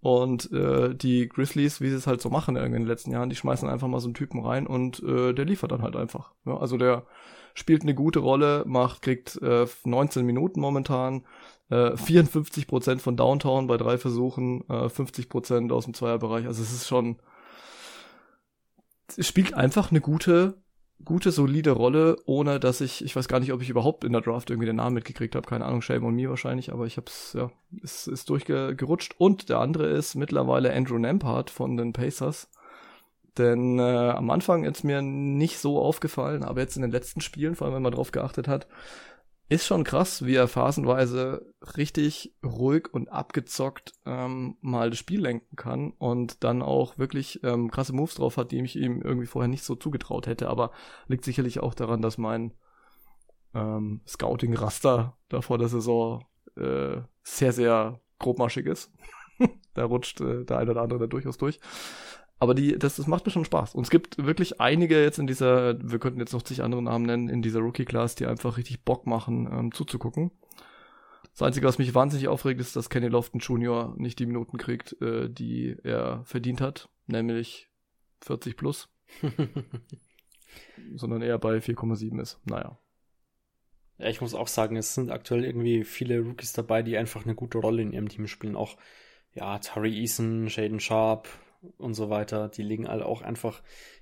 Und äh, die Grizzlies, wie sie es halt so machen in den letzten Jahren, die schmeißen einfach mal so einen Typen rein und äh, der liefert dann halt einfach. Ja, also der spielt eine gute Rolle, macht, kriegt äh, 19 Minuten momentan, äh, 54 Prozent von Downtown bei drei Versuchen, äh, 50 Prozent aus dem Zweierbereich. Also es ist schon, es spielt einfach eine gute gute, solide Rolle, ohne dass ich, ich weiß gar nicht, ob ich überhaupt in der Draft irgendwie den Namen mitgekriegt habe, keine Ahnung, Shame on me wahrscheinlich, aber ich hab's, ja, es ist durchgerutscht. Und der andere ist mittlerweile Andrew Nampart von den Pacers. Denn äh, am Anfang ist mir nicht so aufgefallen, aber jetzt in den letzten Spielen, vor allem wenn man drauf geachtet hat, ist schon krass, wie er phasenweise richtig ruhig und abgezockt ähm, mal das Spiel lenken kann und dann auch wirklich ähm, krasse Moves drauf hat, die ich ihm irgendwie vorher nicht so zugetraut hätte. Aber liegt sicherlich auch daran, dass mein ähm, Scouting-Raster da vor der Saison äh, sehr, sehr grobmaschig ist. da rutscht äh, der eine oder andere da durchaus durch. Aber die, das, das macht mir schon Spaß. Und es gibt wirklich einige jetzt in dieser, wir könnten jetzt noch zig andere Namen nennen, in dieser Rookie-Class, die einfach richtig Bock machen, ähm, zuzugucken. Das Einzige, was mich wahnsinnig aufregt, ist, dass Kenny Lofton Jr. nicht die Minuten kriegt, äh, die er verdient hat, nämlich 40 plus. sondern eher bei 4,7 ist. Naja. Ja, ich muss auch sagen, es sind aktuell irgendwie viele Rookies dabei, die einfach eine gute Rolle in ihrem Team spielen. Auch, ja, Tari Eason, Shaden Sharp, und so weiter, die legen alle auch einfach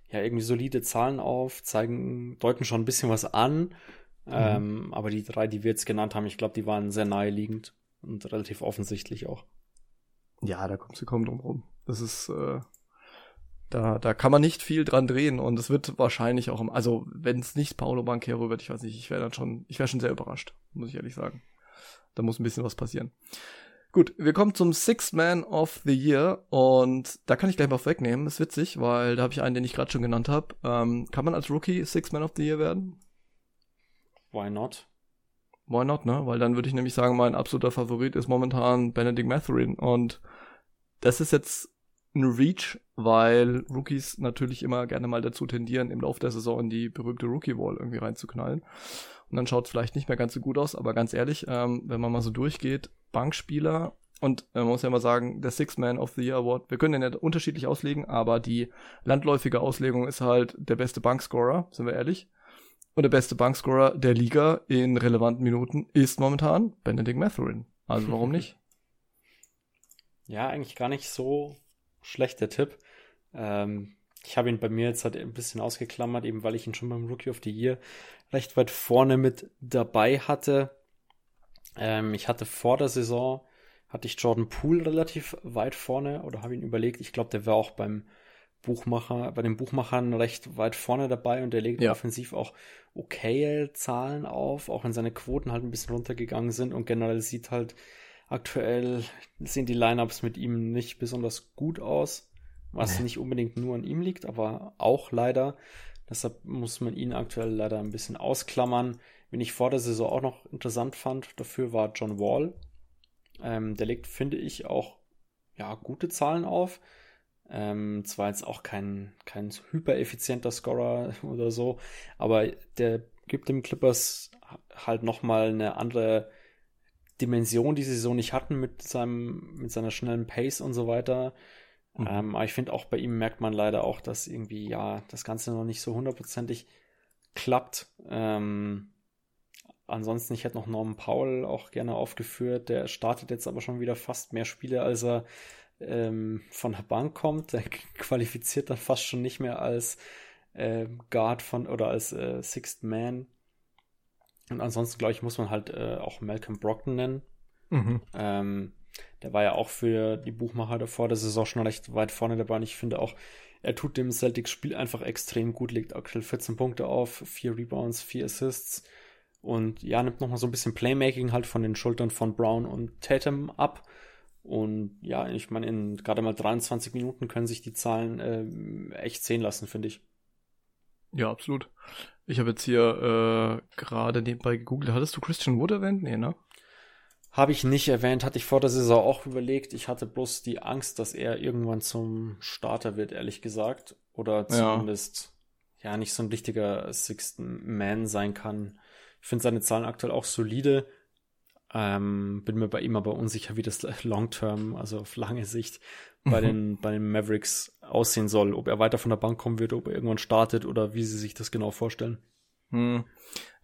ja irgendwie solide Zahlen auf, zeigen, deuten schon ein bisschen was an. Mhm. Ähm, aber die drei, die wir jetzt genannt haben, ich glaube, die waren sehr naheliegend und relativ offensichtlich auch. Ja, da kommt sie kaum drum rum. Das ist, äh, da, da kann man nicht viel dran drehen und es wird wahrscheinlich auch, also wenn es nicht Paolo Banquero wird, ich weiß nicht, ich wäre dann schon, ich wäre schon sehr überrascht, muss ich ehrlich sagen. Da muss ein bisschen was passieren. Gut, wir kommen zum Sixth Man of the Year und da kann ich gleich mal wegnehmen. Ist witzig, weil da habe ich einen, den ich gerade schon genannt habe. Ähm, kann man als Rookie Sixth Man of the Year werden? Why not? Why not, ne? Weil dann würde ich nämlich sagen, mein absoluter Favorit ist momentan Benedict Matherin und das ist jetzt ein Reach, weil Rookies natürlich immer gerne mal dazu tendieren, im Laufe der Saison in die berühmte Rookie-Wall irgendwie reinzuknallen. Und dann schaut es vielleicht nicht mehr ganz so gut aus, aber ganz ehrlich, ähm, wenn man mal so durchgeht, Bankspieler und äh, man muss ja mal sagen, der Six Man of the Year Award, wir können den ja unterschiedlich auslegen, aber die landläufige Auslegung ist halt der beste Bankscorer, sind wir ehrlich. Und der beste Bankscorer der Liga in relevanten Minuten ist momentan Benedict Matherin. Also warum nicht? Ja, eigentlich gar nicht so schlecht der Tipp. Ähm, ich habe ihn bei mir jetzt halt ein bisschen ausgeklammert, eben weil ich ihn schon beim Rookie of the Year recht weit vorne mit dabei hatte. Ähm, ich hatte vor der Saison, hatte ich Jordan Poole relativ weit vorne oder habe ihn überlegt. Ich glaube, der war auch beim Buchmacher, bei den Buchmachern recht weit vorne dabei und der legt ja. offensiv auch okay Zahlen auf, auch wenn seine Quoten halt ein bisschen runtergegangen sind und generell sieht halt aktuell sehen die Lineups mit ihm nicht besonders gut aus, was nicht unbedingt nur an ihm liegt, aber auch leider. Deshalb muss man ihn aktuell leider ein bisschen ausklammern. Wen ich vor der Saison auch noch interessant fand, dafür war John Wall. Ähm, der legt, finde ich, auch ja, gute Zahlen auf. Ähm, zwar jetzt auch kein, kein hyper-effizienter Scorer oder so, aber der gibt dem Clippers halt nochmal eine andere Dimension, die sie so nicht hatten mit seinem, mit seiner schnellen Pace und so weiter. Mhm. Ähm, aber ich finde auch bei ihm merkt man leider auch, dass irgendwie, ja, das Ganze noch nicht so hundertprozentig klappt. Ähm, ansonsten, ich hätte noch Norman Powell auch gerne aufgeführt. Der startet jetzt aber schon wieder fast mehr Spiele, als er ähm, von der Bank kommt. Der qualifiziert dann fast schon nicht mehr als äh, Guard von oder als äh, Sixth Man. Und ansonsten, glaube ich, muss man halt äh, auch Malcolm Brockton nennen. Mhm. Ähm, der war ja auch für die Buchmacher davor der Saison schon recht weit vorne dabei. Und ich finde auch, er tut dem Celtics-Spiel einfach extrem gut, legt aktuell 14 Punkte auf, 4 Rebounds, 4 Assists und ja, nimmt nochmal so ein bisschen Playmaking halt von den Schultern von Brown und Tatum ab. Und ja, ich meine, in gerade mal 23 Minuten können sich die Zahlen äh, echt sehen lassen, finde ich. Ja, absolut. Ich habe jetzt hier äh, gerade nebenbei gegoogelt. Hattest du Christian Wood erwähnt? Nee, ne? Habe ich nicht erwähnt, hatte ich vor der Saison auch überlegt. Ich hatte bloß die Angst, dass er irgendwann zum Starter wird, ehrlich gesagt. Oder zumindest ja, ja nicht so ein richtiger Sixth Man sein kann. Ich finde seine Zahlen aktuell auch solide. Ähm, bin mir bei ihm aber unsicher, wie das Long Term, also auf lange Sicht, bei, mhm. den, bei den Mavericks aussehen soll. Ob er weiter von der Bank kommen wird, ob er irgendwann startet oder wie sie sich das genau vorstellen. Hm.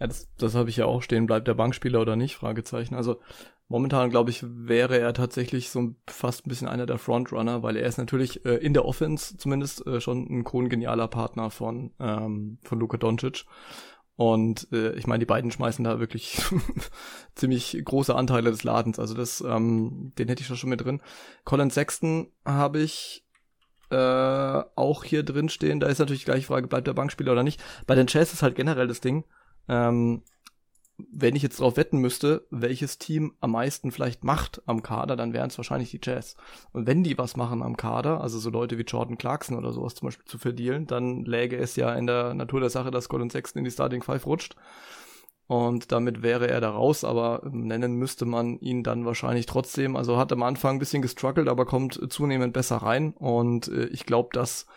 Ja, das, das habe ich ja auch stehen. Bleibt der Bankspieler oder nicht? Fragezeichen. Also momentan, glaube ich, wäre er tatsächlich so fast ein bisschen einer der Frontrunner, weil er ist natürlich äh, in der Offense zumindest äh, schon ein kongenialer Partner von, ähm, von Luka Doncic. Und äh, ich meine, die beiden schmeißen da wirklich ziemlich große Anteile des Ladens. Also das, ähm, den hätte ich schon mit drin. Colin Sexton habe ich äh, auch hier drin stehen. Da ist natürlich gleich die Frage, bleibt der Bankspieler oder nicht. Bei den Chess ist halt generell das Ding. Ähm, wenn ich jetzt drauf wetten müsste, welches Team am meisten vielleicht macht am Kader, dann wären es wahrscheinlich die Jazz. Und wenn die was machen am Kader, also so Leute wie Jordan Clarkson oder sowas zum Beispiel zu verdienen, dann läge es ja in der Natur der Sache, dass Colin Sexton in die Starting Five rutscht. Und damit wäre er da raus, aber nennen müsste man ihn dann wahrscheinlich trotzdem. Also hat am Anfang ein bisschen gestruggelt, aber kommt zunehmend besser rein. Und äh, ich glaube, dass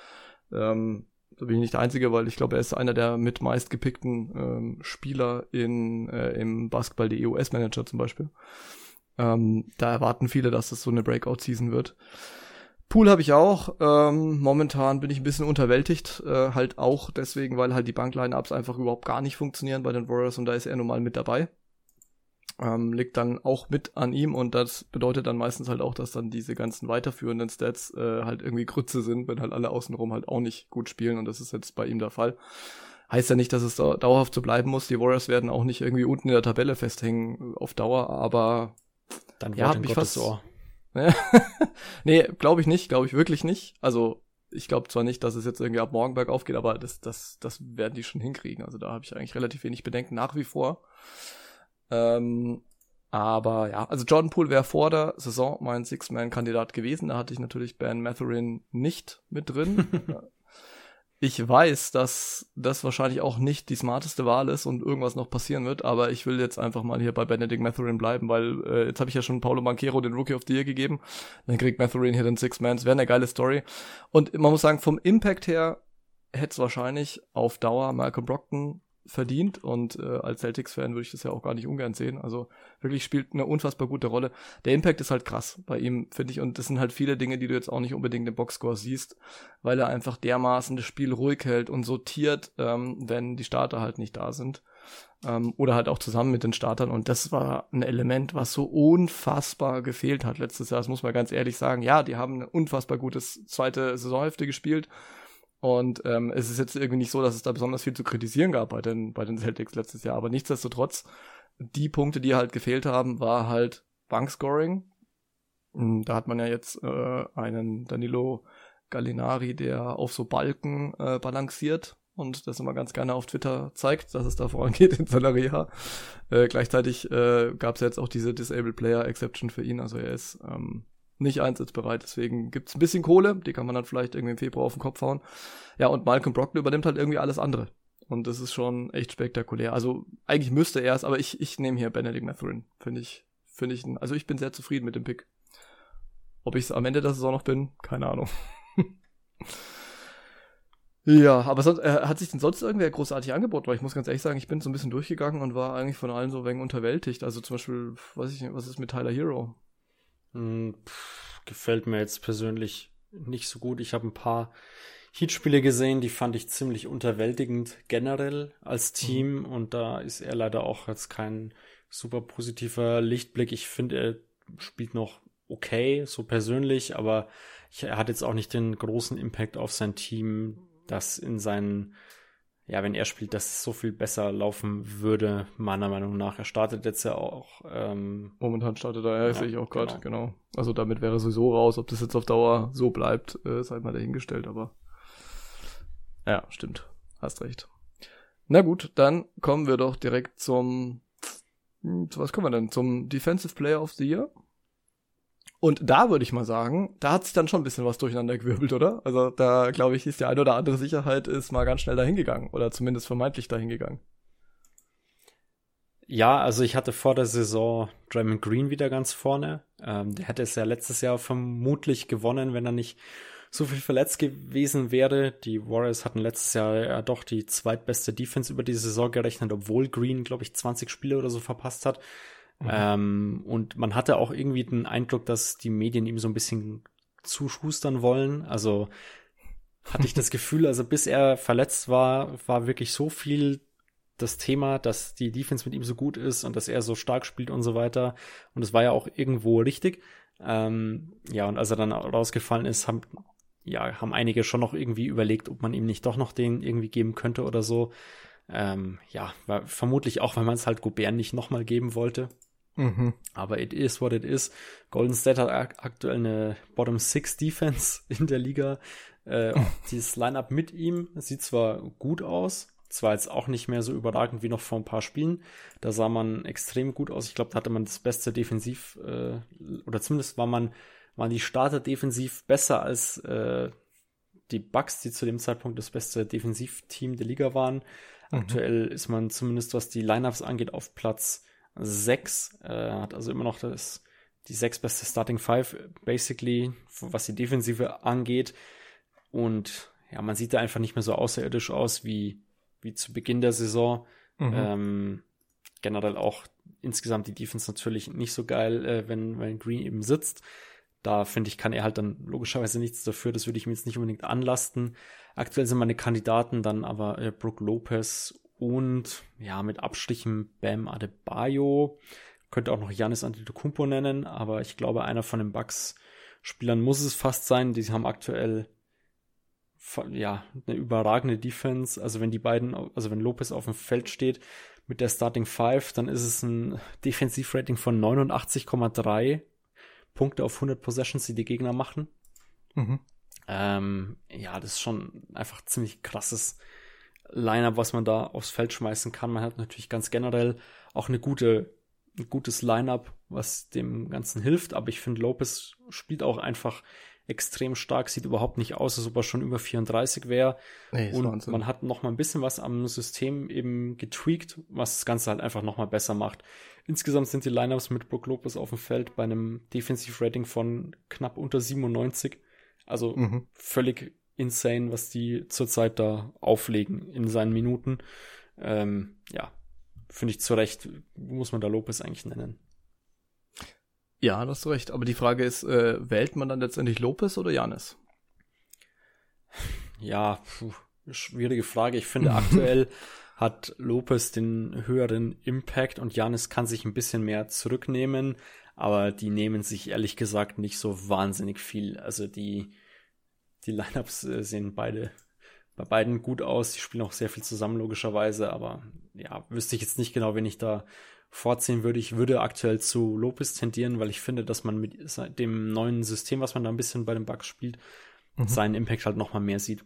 ähm, da bin ich nicht der Einzige, weil ich glaube, er ist einer der mit meist gepickten ähm, Spieler in, äh, im Basketball, die EOS-Manager zum Beispiel. Ähm, da erwarten viele, dass es so eine Breakout-Season wird. Pool habe ich auch. Ähm, momentan bin ich ein bisschen unterwältigt, äh, halt auch deswegen, weil halt die Bankline-Ups einfach überhaupt gar nicht funktionieren bei den Warriors und da ist er nun mal mit dabei ähm, liegt dann auch mit an ihm und das bedeutet dann meistens halt auch, dass dann diese ganzen weiterführenden Stats äh, halt irgendwie Grütze sind, wenn halt alle außenrum halt auch nicht gut spielen und das ist jetzt bei ihm der Fall. Heißt ja nicht, dass es da dauerhaft so bleiben muss. Die Warriors werden auch nicht irgendwie unten in der Tabelle festhängen auf Dauer, aber dann ja, hab ich fast Ohr. nee, glaube ich nicht, glaube ich wirklich nicht. Also ich glaube zwar nicht, dass es jetzt irgendwie ab morgen bergauf geht, aber das, das, das werden die schon hinkriegen. Also da habe ich eigentlich relativ wenig Bedenken nach wie vor. Ähm, aber ja, also Jordan Poole wäre vor der Saison mein Six-Man-Kandidat gewesen. Da hatte ich natürlich Ben Matherin nicht mit drin. ich weiß, dass das wahrscheinlich auch nicht die smarteste Wahl ist und irgendwas noch passieren wird, aber ich will jetzt einfach mal hier bei Benedict Matherin bleiben, weil äh, jetzt habe ich ja schon Paulo Manquero den Rookie of the Year gegeben. Dann kriegt Matherin hier den Six-Man. Das wäre eine geile Story. Und man muss sagen, vom Impact her hätte es wahrscheinlich auf Dauer Malcolm Brockton verdient und äh, als Celtics-Fan würde ich das ja auch gar nicht ungern sehen. Also wirklich spielt eine unfassbar gute Rolle. Der Impact ist halt krass bei ihm, finde ich, und das sind halt viele Dinge, die du jetzt auch nicht unbedingt im Boxscore siehst, weil er einfach dermaßen das Spiel ruhig hält und sortiert, ähm, wenn die Starter halt nicht da sind. Ähm, oder halt auch zusammen mit den Startern. Und das war ein Element, was so unfassbar gefehlt hat letztes Jahr. Das muss man ganz ehrlich sagen. Ja, die haben ein unfassbar gutes zweite Saisonhälfte gespielt und ähm, es ist jetzt irgendwie nicht so, dass es da besonders viel zu kritisieren gab bei den, bei den Celtics letztes Jahr. Aber nichtsdestotrotz, die Punkte, die halt gefehlt haben, war halt Bankscoring. Hm, da hat man ja jetzt äh, einen Danilo Gallinari, der auf so Balken äh, balanciert und das immer ganz gerne auf Twitter zeigt, dass es da vorangeht in seiner Reha. Äh, gleichzeitig äh, gab es jetzt auch diese Disabled Player Exception für ihn, also er ist ähm, nicht einsatzbereit. Deswegen gibt's ein bisschen Kohle, die kann man dann vielleicht irgendwie im Februar auf den Kopf hauen. Ja, und Malcolm Brockton übernimmt halt irgendwie alles andere. Und das ist schon echt spektakulär. Also eigentlich müsste er es, aber ich, ich nehme hier Benedict Matherin. Finde ich, finde ich, also ich bin sehr zufrieden mit dem Pick. Ob ich es am Ende der Saison noch bin, keine Ahnung. Ja, aber sonst, äh, hat sich denn sonst irgendwer großartig angeboten? Weil ich muss ganz ehrlich sagen, ich bin so ein bisschen durchgegangen und war eigentlich von allen so wenig unterwältigt. Also zum Beispiel, weiß ich nicht, was ist mit Tyler Hero? Hm, pff, gefällt mir jetzt persönlich nicht so gut. Ich habe ein paar Heat-Spiele gesehen, die fand ich ziemlich unterwältigend generell als mhm. Team mhm. und da ist er leider auch jetzt kein super positiver Lichtblick. Ich finde, er spielt noch okay, so persönlich, aber er hat jetzt auch nicht den großen Impact auf sein Team, dass in seinen, ja, wenn er spielt, dass es so viel besser laufen würde, meiner Meinung nach. Er startet jetzt ja auch. Ähm, Momentan startet er, ja, ja sehe ich auch gerade, genau. genau. Also damit wäre sowieso raus, ob das jetzt auf Dauer so bleibt, äh, sei mal dahingestellt, aber ja, stimmt. Hast recht. Na gut, dann kommen wir doch direkt zum, hm, zu was kommen wir denn? Zum Defensive Player of the Year. Und da würde ich mal sagen, da hat sich dann schon ein bisschen was durcheinander gewirbelt, oder? Also da, glaube ich, ist die eine oder andere Sicherheit ist mal ganz schnell dahingegangen oder zumindest vermeintlich dahingegangen. Ja, also ich hatte vor der Saison Draymond Green wieder ganz vorne. Ähm, der hätte es ja letztes Jahr vermutlich gewonnen, wenn er nicht so viel verletzt gewesen wäre. Die Warriors hatten letztes Jahr ja doch die zweitbeste Defense über die Saison gerechnet, obwohl Green, glaube ich, 20 Spiele oder so verpasst hat. Mhm. Ähm, und man hatte auch irgendwie den Eindruck, dass die Medien ihm so ein bisschen zuschustern wollen. Also hatte ich das Gefühl, also bis er verletzt war, war wirklich so viel das Thema, dass die Defense mit ihm so gut ist und dass er so stark spielt und so weiter. Und es war ja auch irgendwo richtig. Ähm, ja, und als er dann rausgefallen ist, haben, ja, haben einige schon noch irgendwie überlegt, ob man ihm nicht doch noch den irgendwie geben könnte oder so. Ähm, ja, war vermutlich auch, weil man es halt Gobert nicht nochmal geben wollte. Mhm. Aber it is what it is. Golden State hat aktuell eine Bottom Six Defense in der Liga. Äh, dieses Lineup mit ihm sieht zwar gut aus, zwar jetzt auch nicht mehr so überragend wie noch vor ein paar Spielen. Da sah man extrem gut aus. Ich glaube, da hatte man das beste Defensiv, äh, oder zumindest war man, waren die Starter defensiv besser als äh, die Bucks, die zu dem Zeitpunkt das beste Defensivteam der Liga waren. Mhm. Aktuell ist man zumindest, was die Lineups angeht, auf Platz 6, äh, hat also immer noch das, die sechs beste Starting Five, basically, was die Defensive angeht. Und ja, man sieht da einfach nicht mehr so außerirdisch aus wie, wie zu Beginn der Saison. Mhm. Ähm, generell auch insgesamt die Defense natürlich nicht so geil, äh, wenn, wenn Green eben sitzt. Da finde ich, kann er halt dann logischerweise nichts dafür. Das würde ich mir jetzt nicht unbedingt anlasten. Aktuell sind meine Kandidaten dann aber äh, Brooke Lopez und ja, mit Abstrichen Bam Adebayo. Könnte auch noch Janis Antetokounmpo nennen, aber ich glaube, einer von den Bucks-Spielern muss es fast sein. Die haben aktuell ja, eine überragende Defense. Also wenn die beiden, also wenn Lopez auf dem Feld steht mit der Starting Five, dann ist es ein Defensivrating von 89,3 Punkte auf 100 Possessions, die die Gegner machen. Mhm. Ähm, ja, das ist schon einfach ziemlich krasses Lineup, was man da aufs Feld schmeißen kann. Man hat natürlich ganz generell auch eine gute, ein gutes Lineup, was dem Ganzen hilft. Aber ich finde, Lopez spielt auch einfach extrem stark, sieht überhaupt nicht aus, als ob er schon über 34 wäre. Nee, und Wahnsinn. man hat noch mal ein bisschen was am System eben getweakt, was das Ganze halt einfach noch mal besser macht. Insgesamt sind die Lineups mit Brook Lopez auf dem Feld bei einem Defensive Rating von knapp unter 97. Also mhm. völlig insane, was die zurzeit da auflegen in seinen Minuten. Ähm, ja, finde ich zu Recht, muss man da Lopez eigentlich nennen. Ja, das hast du recht. Aber die Frage ist, äh, wählt man dann letztendlich Lopez oder Janis? Ja, puh, schwierige Frage. Ich finde aktuell hat Lopez den höheren Impact und Janis kann sich ein bisschen mehr zurücknehmen, aber die nehmen sich ehrlich gesagt nicht so wahnsinnig viel. Also die die Lineups äh, sehen beide bei beiden gut aus. Die spielen auch sehr viel zusammen, logischerweise. Aber ja, wüsste ich jetzt nicht genau, wen ich da vorziehen würde. Ich würde aktuell zu Lopez tendieren, weil ich finde, dass man mit dem neuen System, was man da ein bisschen bei den Bugs spielt, mhm. seinen Impact halt nochmal mehr sieht.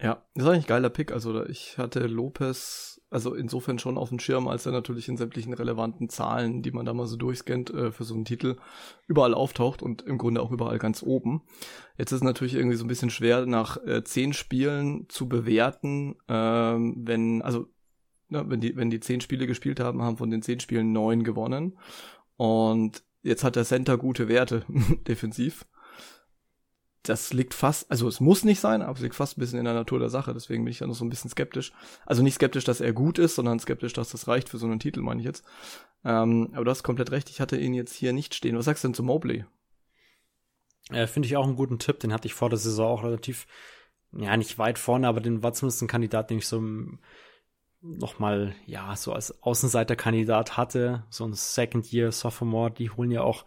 Ja, das ist eigentlich ein geiler Pick. Also ich hatte Lopez, also insofern schon auf dem Schirm, als er natürlich in sämtlichen relevanten Zahlen, die man da mal so durchscannt äh, für so einen Titel, überall auftaucht und im Grunde auch überall ganz oben. Jetzt ist es natürlich irgendwie so ein bisschen schwer, nach äh, zehn Spielen zu bewerten, ähm, wenn, also ja, wenn die, wenn die zehn Spiele gespielt haben, haben von den zehn Spielen neun gewonnen. Und jetzt hat der Center gute Werte defensiv. Das liegt fast, also es muss nicht sein, aber es liegt fast ein bisschen in der Natur der Sache. Deswegen bin ich ja noch so ein bisschen skeptisch. Also nicht skeptisch, dass er gut ist, sondern skeptisch, dass das reicht für so einen Titel, meine ich jetzt. Ähm, aber du hast komplett recht, ich hatte ihn jetzt hier nicht stehen. Was sagst du denn zu Mobley? Äh, Finde ich auch einen guten Tipp. Den hatte ich vor der Saison auch relativ, ja, nicht weit vorne, aber den war zumindest ein Kandidat, den ich so nochmal, ja, so als Außenseiterkandidat hatte. So ein Second-Year-Sophomore, die holen ja auch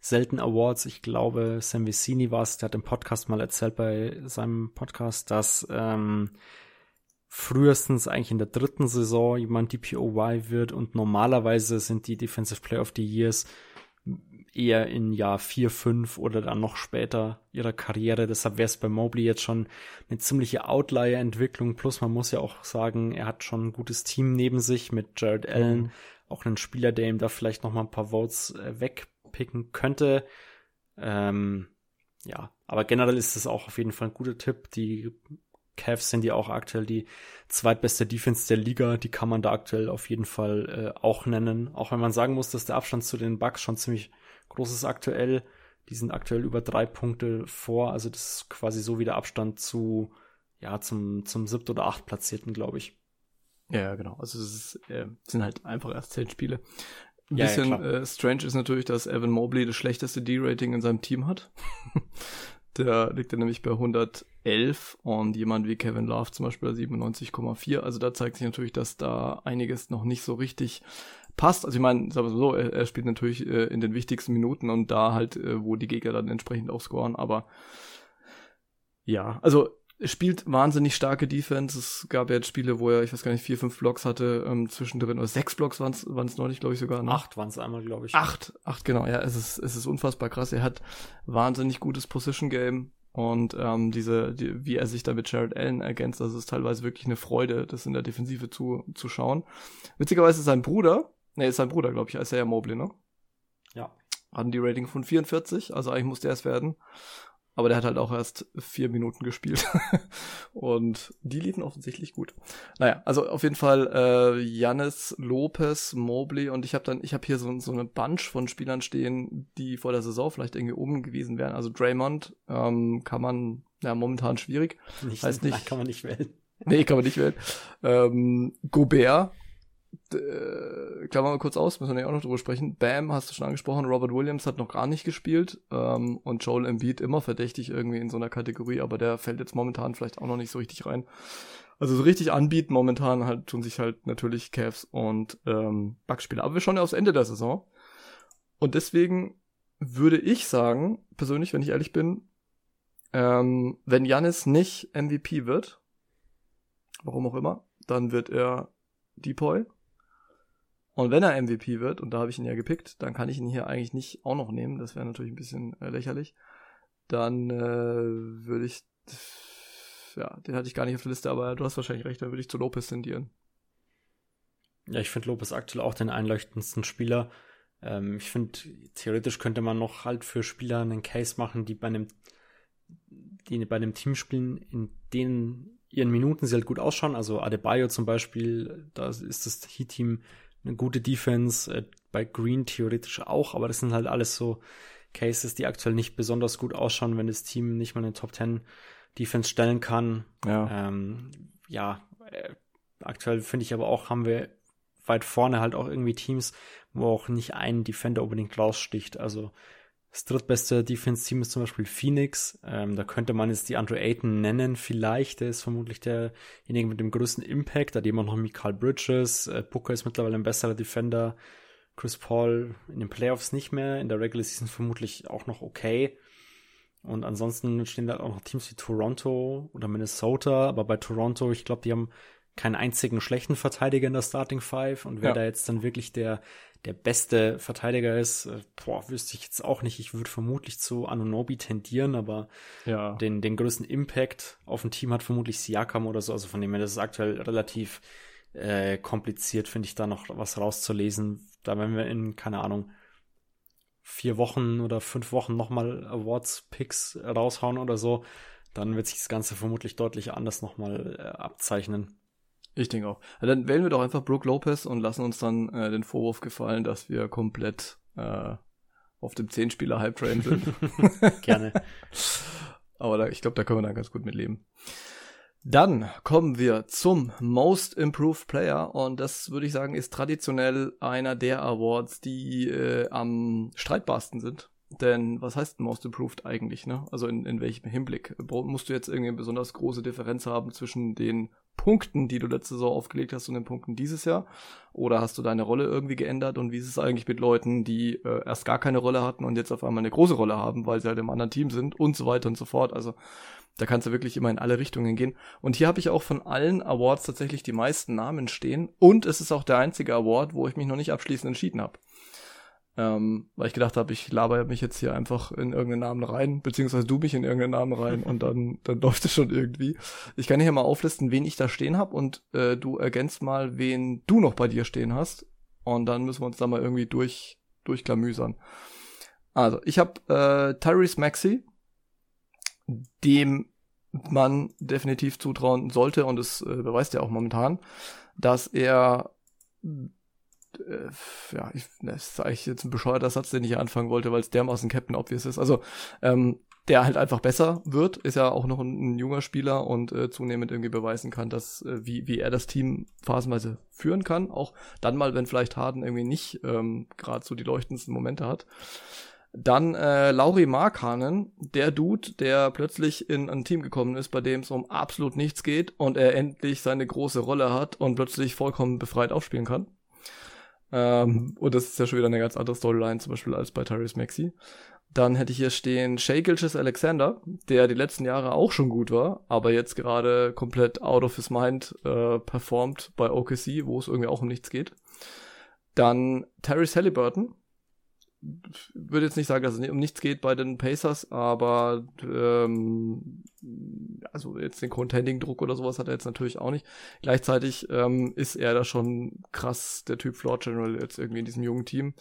selten Awards. Ich glaube, Sam Vicini war es, der hat im Podcast mal erzählt bei seinem Podcast, dass ähm, frühestens eigentlich in der dritten Saison jemand DPOY wird und normalerweise sind die Defensive Player of the Years eher in Jahr 4, 5 oder dann noch später ihrer Karriere. Deshalb wäre es bei Mobley jetzt schon eine ziemliche Outlier-Entwicklung. Plus man muss ja auch sagen, er hat schon ein gutes Team neben sich mit Jared Allen, mhm. auch einen Spieler, der ihm da vielleicht noch mal ein paar Votes äh, wegpicken könnte. Ähm, ja, aber generell ist es auch auf jeden Fall ein guter Tipp. Die Cavs sind ja auch aktuell die zweitbeste Defense der Liga. Die kann man da aktuell auf jeden Fall äh, auch nennen. Auch wenn man sagen muss, dass der Abstand zu den Bucks schon ziemlich großes aktuell. Die sind aktuell über drei Punkte vor. Also das ist quasi so wie der Abstand zu, ja, zum, zum siebt oder acht Platzierten, glaube ich. Ja, genau. Also es ist, äh, sind halt einfach erst zehn Spiele. Ein ja, bisschen ja, äh, strange ist natürlich, dass Evan Mobley das schlechteste D-Rating in seinem Team hat. Der liegt ja nämlich bei 111 und jemand wie Kevin Love zum Beispiel 97,4. Also da zeigt sich natürlich, dass da einiges noch nicht so richtig passt. Also ich meine, sagen wir so, er, er spielt natürlich äh, in den wichtigsten Minuten und da halt, äh, wo die Gegner dann entsprechend auch scoren, aber ja, also spielt wahnsinnig starke Defense. Es gab ja jetzt Spiele, wo er, ich weiß gar nicht, vier, fünf Blocks hatte ähm, zwischendrin. Oder sechs Blocks waren es neulich, glaube ich, sogar. Ne? Acht waren es einmal, glaube ich. Acht, acht, genau. Ja, es ist, es ist unfassbar krass. Er hat wahnsinnig gutes Position-Game. Und ähm, diese, die, wie er sich da mit Jared Allen ergänzt, das ist teilweise wirklich eine Freude, das in der Defensive zu, zu schauen. Witzigerweise ist sein Bruder, ne, ist sein Bruder, glaube ich, als er ja Mobley, ne? Ja. Hatten die Rating von 44, also eigentlich musste er es werden. Aber der hat halt auch erst vier Minuten gespielt. und die liefen offensichtlich gut. Naja, also auf jeden Fall äh, Janis, Lopez, Mobley und ich habe dann, ich habe hier so, so eine Bunch von Spielern stehen, die vor der Saison vielleicht irgendwie oben gewesen wären. Also Draymond ähm, kann man, ja, momentan schwierig. Nicht, heißt nicht. Kann man nicht wählen. Nee, kann man nicht wählen. Ähm, Gobert äh, klammern wir kurz aus, müssen wir ja auch noch drüber sprechen. Bam, hast du schon angesprochen, Robert Williams hat noch gar nicht gespielt ähm, und Joel Embiid immer verdächtig irgendwie in so einer Kategorie, aber der fällt jetzt momentan vielleicht auch noch nicht so richtig rein. Also so richtig anbieten momentan halt tun sich halt natürlich Cavs und ähm, Backspieler. Aber wir schauen ja aufs Ende der Saison. Und deswegen würde ich sagen, persönlich, wenn ich ehrlich bin, ähm, wenn Janis nicht MVP wird, warum auch immer, dann wird er Depoy und wenn er MVP wird, und da habe ich ihn ja gepickt, dann kann ich ihn hier eigentlich nicht auch noch nehmen. Das wäre natürlich ein bisschen äh, lächerlich. Dann äh, würde ich, ja, den hatte ich gar nicht auf der Liste, aber du hast wahrscheinlich recht, dann würde ich zu Lopez tendieren. Ja, ich finde Lopez aktuell auch den einleuchtendsten Spieler. Ähm, ich finde, theoretisch könnte man noch halt für Spieler einen Case machen, die bei einem, die bei einem Team spielen, in denen ihren Minuten sie halt gut ausschauen. Also Adebayo zum Beispiel, da ist das Heat-Team eine gute Defense, äh, bei Green theoretisch auch, aber das sind halt alles so Cases, die aktuell nicht besonders gut ausschauen, wenn das Team nicht mal eine Top 10 Defense stellen kann. Ja, ähm, ja äh, aktuell finde ich aber auch, haben wir weit vorne halt auch irgendwie Teams, wo auch nicht ein Defender unbedingt raussticht. Also das drittbeste Defense-Team ist zum Beispiel Phoenix. Ähm, da könnte man jetzt die Andrew Ayton nennen, vielleicht. Der ist vermutlich derjenige mit dem größten Impact. Da hat jemand noch Mikael Bridges. Äh, Booker ist mittlerweile ein besserer Defender. Chris Paul in den Playoffs nicht mehr. In der Regular Season vermutlich auch noch okay. Und ansonsten stehen da auch noch Teams wie Toronto oder Minnesota. Aber bei Toronto, ich glaube, die haben keinen einzigen schlechten Verteidiger in der Starting Five. Und wer ja. da jetzt dann wirklich der der beste Verteidiger ist, äh, boah, wüsste ich jetzt auch nicht. Ich würde vermutlich zu Anunobi tendieren, aber ja. den, den größten Impact auf ein Team hat vermutlich Siakam oder so. Also von dem her, das ist aktuell relativ äh, kompliziert, finde ich, da noch was rauszulesen. Da werden wir in, keine Ahnung, vier Wochen oder fünf Wochen nochmal Awards-Picks raushauen oder so, dann wird sich das Ganze vermutlich deutlich anders nochmal äh, abzeichnen. Ich denke auch. Ja, dann wählen wir doch einfach Brooke Lopez und lassen uns dann äh, den Vorwurf gefallen, dass wir komplett äh, auf dem 10-Spieler-Hype-Train sind. Gerne. Aber da, ich glaube, da können wir dann ganz gut mit leben. Dann kommen wir zum Most Improved Player und das würde ich sagen ist traditionell einer der Awards, die äh, am streitbarsten sind. Denn was heißt Most Improved eigentlich, ne? Also in, in welchem Hinblick? Musst du jetzt irgendwie eine besonders große Differenz haben zwischen den Punkten, die du letzte Saison aufgelegt hast und den Punkten dieses Jahr? Oder hast du deine Rolle irgendwie geändert? Und wie ist es eigentlich mit Leuten, die äh, erst gar keine Rolle hatten und jetzt auf einmal eine große Rolle haben, weil sie halt im anderen Team sind und so weiter und so fort? Also da kannst du wirklich immer in alle Richtungen gehen. Und hier habe ich auch von allen Awards tatsächlich die meisten Namen stehen. Und es ist auch der einzige Award, wo ich mich noch nicht abschließend entschieden habe. Ähm, weil ich gedacht habe, ich laber mich jetzt hier einfach in irgendeinen Namen rein, beziehungsweise du mich in irgendeinen Namen rein und dann, dann läuft es schon irgendwie. Ich kann hier mal auflisten, wen ich da stehen habe und äh, du ergänzt mal, wen du noch bei dir stehen hast. Und dann müssen wir uns da mal irgendwie durch, durchklamüsern. Also, ich habe äh, Tyrese Maxey, dem man definitiv zutrauen sollte und es äh, beweist ja auch momentan, dass er äh, ja, ich, das ist eigentlich jetzt ein bescheuerter Satz, den ich hier anfangen wollte, weil es dermaßen Captain Obvious ist. Also, ähm, der halt einfach besser wird, ist ja auch noch ein, ein junger Spieler und äh, zunehmend irgendwie beweisen kann, dass äh, wie, wie er das Team phasenweise führen kann. Auch dann mal, wenn vielleicht Harden irgendwie nicht ähm, gerade so die leuchtendsten Momente hat. Dann äh, Lauri Markhanen, der Dude, der plötzlich in ein Team gekommen ist, bei dem es um absolut nichts geht und er endlich seine große Rolle hat und plötzlich vollkommen befreit aufspielen kann. Ähm, und das ist ja schon wieder eine ganz andere Storyline, zum Beispiel als bei Tyrese Maxi. Dann hätte ich hier stehen Shay Gilches Alexander, der die letzten Jahre auch schon gut war, aber jetzt gerade komplett out of his mind äh, performt bei OKC, wo es irgendwie auch um nichts geht. Dann Terry Halliburton, würde jetzt nicht sagen, dass es um nichts geht bei den Pacers, aber ähm, also jetzt den Contending-Druck oder sowas hat er jetzt natürlich auch nicht. Gleichzeitig ähm, ist er da schon krass der Typ Floor General jetzt irgendwie in diesem jungen Team.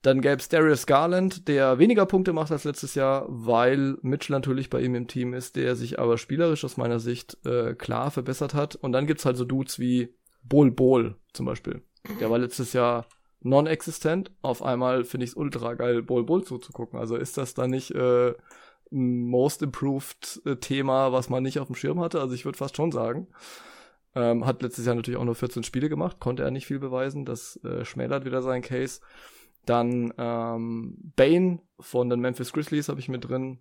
Dann gäbe es Darius Garland, der weniger Punkte macht als letztes Jahr, weil Mitchell natürlich bei ihm im Team ist, der sich aber spielerisch aus meiner Sicht äh, klar verbessert hat. Und dann gibt's halt so Dudes wie Bol Bol zum Beispiel. Der war letztes Jahr non-existent. Auf einmal finde ich es ultra geil, Bol Bol zuzugucken. Also ist das da nicht äh, Most Improved äh, Thema, was man nicht auf dem Schirm hatte? Also ich würde fast schon sagen. Ähm, hat letztes Jahr natürlich auch nur 14 Spiele gemacht, konnte er nicht viel beweisen. Das äh, schmälert wieder seinen Case. Dann ähm, Bane von den Memphis Grizzlies habe ich mit drin.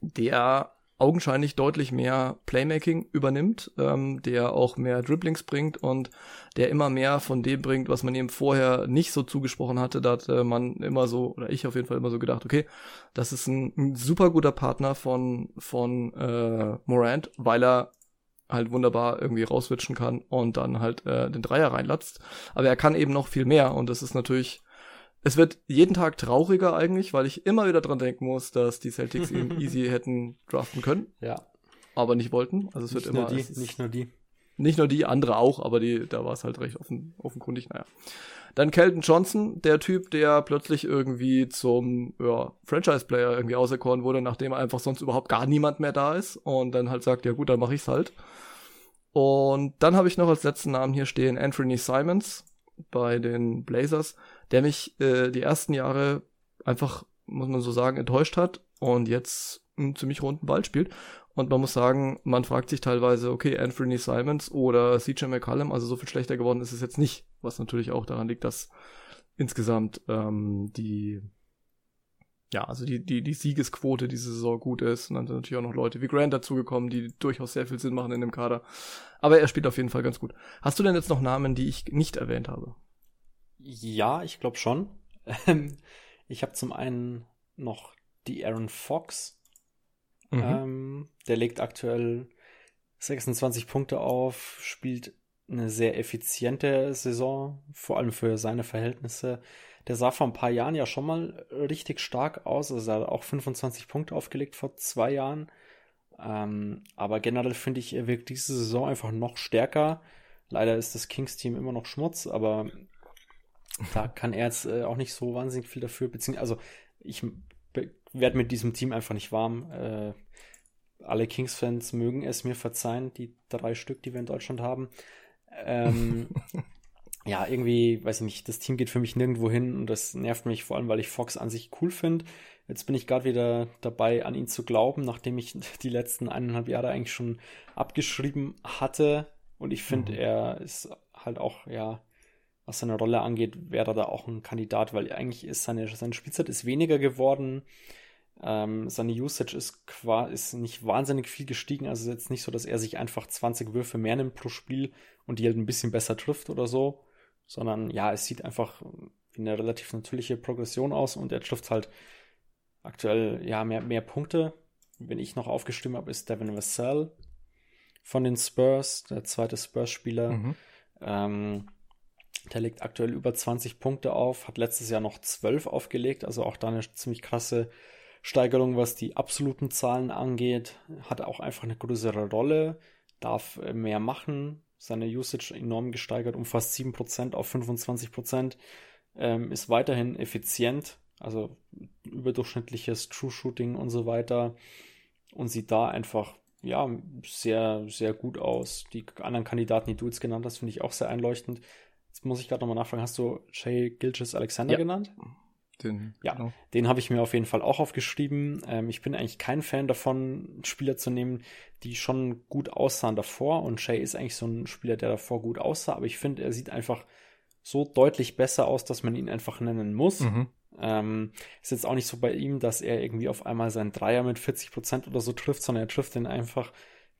Der augenscheinlich deutlich mehr Playmaking übernimmt, ähm, der auch mehr Dribblings bringt und der immer mehr von dem bringt, was man ihm vorher nicht so zugesprochen hatte. Da hat äh, man immer so, oder ich auf jeden Fall immer so gedacht, okay, das ist ein, ein super guter Partner von, von äh, Morant, weil er halt wunderbar irgendwie rauswitschen kann und dann halt äh, den Dreier reinlatzt. Aber er kann eben noch viel mehr und das ist natürlich es wird jeden Tag trauriger eigentlich, weil ich immer wieder dran denken muss, dass die Celtics ihn easy hätten draften können. Ja. Aber nicht wollten. Also es nicht wird immer. Nur die, nicht nur die. Nicht nur die, andere auch, aber die, da war es halt recht offen, offenkundig, naja. Dann Kelton Johnson, der Typ, der plötzlich irgendwie zum ja, Franchise-Player irgendwie auserkoren wurde, nachdem einfach sonst überhaupt gar niemand mehr da ist und dann halt sagt, ja gut, dann mache ich's halt. Und dann habe ich noch als letzten Namen hier stehen Anthony Simons bei den Blazers der mich äh, die ersten Jahre einfach, muss man so sagen, enttäuscht hat und jetzt einen ziemlich runden Ball spielt. Und man muss sagen, man fragt sich teilweise, okay, Anthony Simons oder CJ McCallum, also so viel schlechter geworden ist es jetzt nicht, was natürlich auch daran liegt, dass insgesamt ähm, die ja, also die, die, die Siegesquote diese Saison gut ist. Und dann sind natürlich auch noch Leute wie Grant dazugekommen, die durchaus sehr viel Sinn machen in dem Kader. Aber er spielt auf jeden Fall ganz gut. Hast du denn jetzt noch Namen, die ich nicht erwähnt habe? Ja, ich glaube schon. Ähm, ich habe zum einen noch die Aaron Fox. Mhm. Ähm, der legt aktuell 26 Punkte auf, spielt eine sehr effiziente Saison, vor allem für seine Verhältnisse. Der sah vor ein paar Jahren ja schon mal richtig stark aus. Also er hat auch 25 Punkte aufgelegt vor zwei Jahren. Ähm, aber generell finde ich, er wirkt diese Saison einfach noch stärker. Leider ist das Kings-Team immer noch Schmutz, aber da kann er jetzt äh, auch nicht so wahnsinnig viel dafür, beziehungsweise, also ich werde mit diesem Team einfach nicht warm. Äh, alle Kings-Fans mögen es mir verzeihen, die drei Stück, die wir in Deutschland haben. Ähm, ja, irgendwie, weiß ich nicht, das Team geht für mich nirgendwo hin und das nervt mich vor allem, weil ich Fox an sich cool finde. Jetzt bin ich gerade wieder dabei, an ihn zu glauben, nachdem ich die letzten eineinhalb Jahre eigentlich schon abgeschrieben hatte. Und ich finde, mhm. er ist halt auch, ja, was seine Rolle angeht, wäre da auch ein Kandidat, weil eigentlich ist seine, seine Spielzeit ist weniger geworden. Ähm, seine Usage ist, ist nicht wahnsinnig viel gestiegen. Also es ist jetzt nicht so, dass er sich einfach 20 Würfe mehr nimmt pro Spiel und die halt ein bisschen besser trifft oder so. Sondern ja, es sieht einfach wie eine relativ natürliche Progression aus und er trifft halt aktuell ja mehr, mehr Punkte. Wenn ich noch aufgestimmt habe, ist Devin Vassell von den Spurs, der zweite Spurs-Spieler. Mhm. Ähm, der legt aktuell über 20 Punkte auf, hat letztes Jahr noch 12 aufgelegt, also auch da eine ziemlich krasse Steigerung, was die absoluten Zahlen angeht. Hat auch einfach eine größere Rolle, darf äh, mehr machen, seine Usage enorm gesteigert, um fast 7% auf 25%, ähm, ist weiterhin effizient, also überdurchschnittliches True Shooting und so weiter und sieht da einfach ja sehr sehr gut aus. Die anderen Kandidaten, die du jetzt genannt hast, finde ich auch sehr einleuchtend. Jetzt muss ich gerade nochmal nachfragen, hast du Shay Gilches Alexander ja. genannt? Den, ja, genau. den habe ich mir auf jeden Fall auch aufgeschrieben. Ähm, ich bin eigentlich kein Fan davon, Spieler zu nehmen, die schon gut aussahen davor. Und Shay ist eigentlich so ein Spieler, der davor gut aussah. Aber ich finde, er sieht einfach so deutlich besser aus, dass man ihn einfach nennen muss. Mhm. Ähm, ist jetzt auch nicht so bei ihm, dass er irgendwie auf einmal seinen Dreier mit 40 Prozent oder so trifft, sondern er trifft den einfach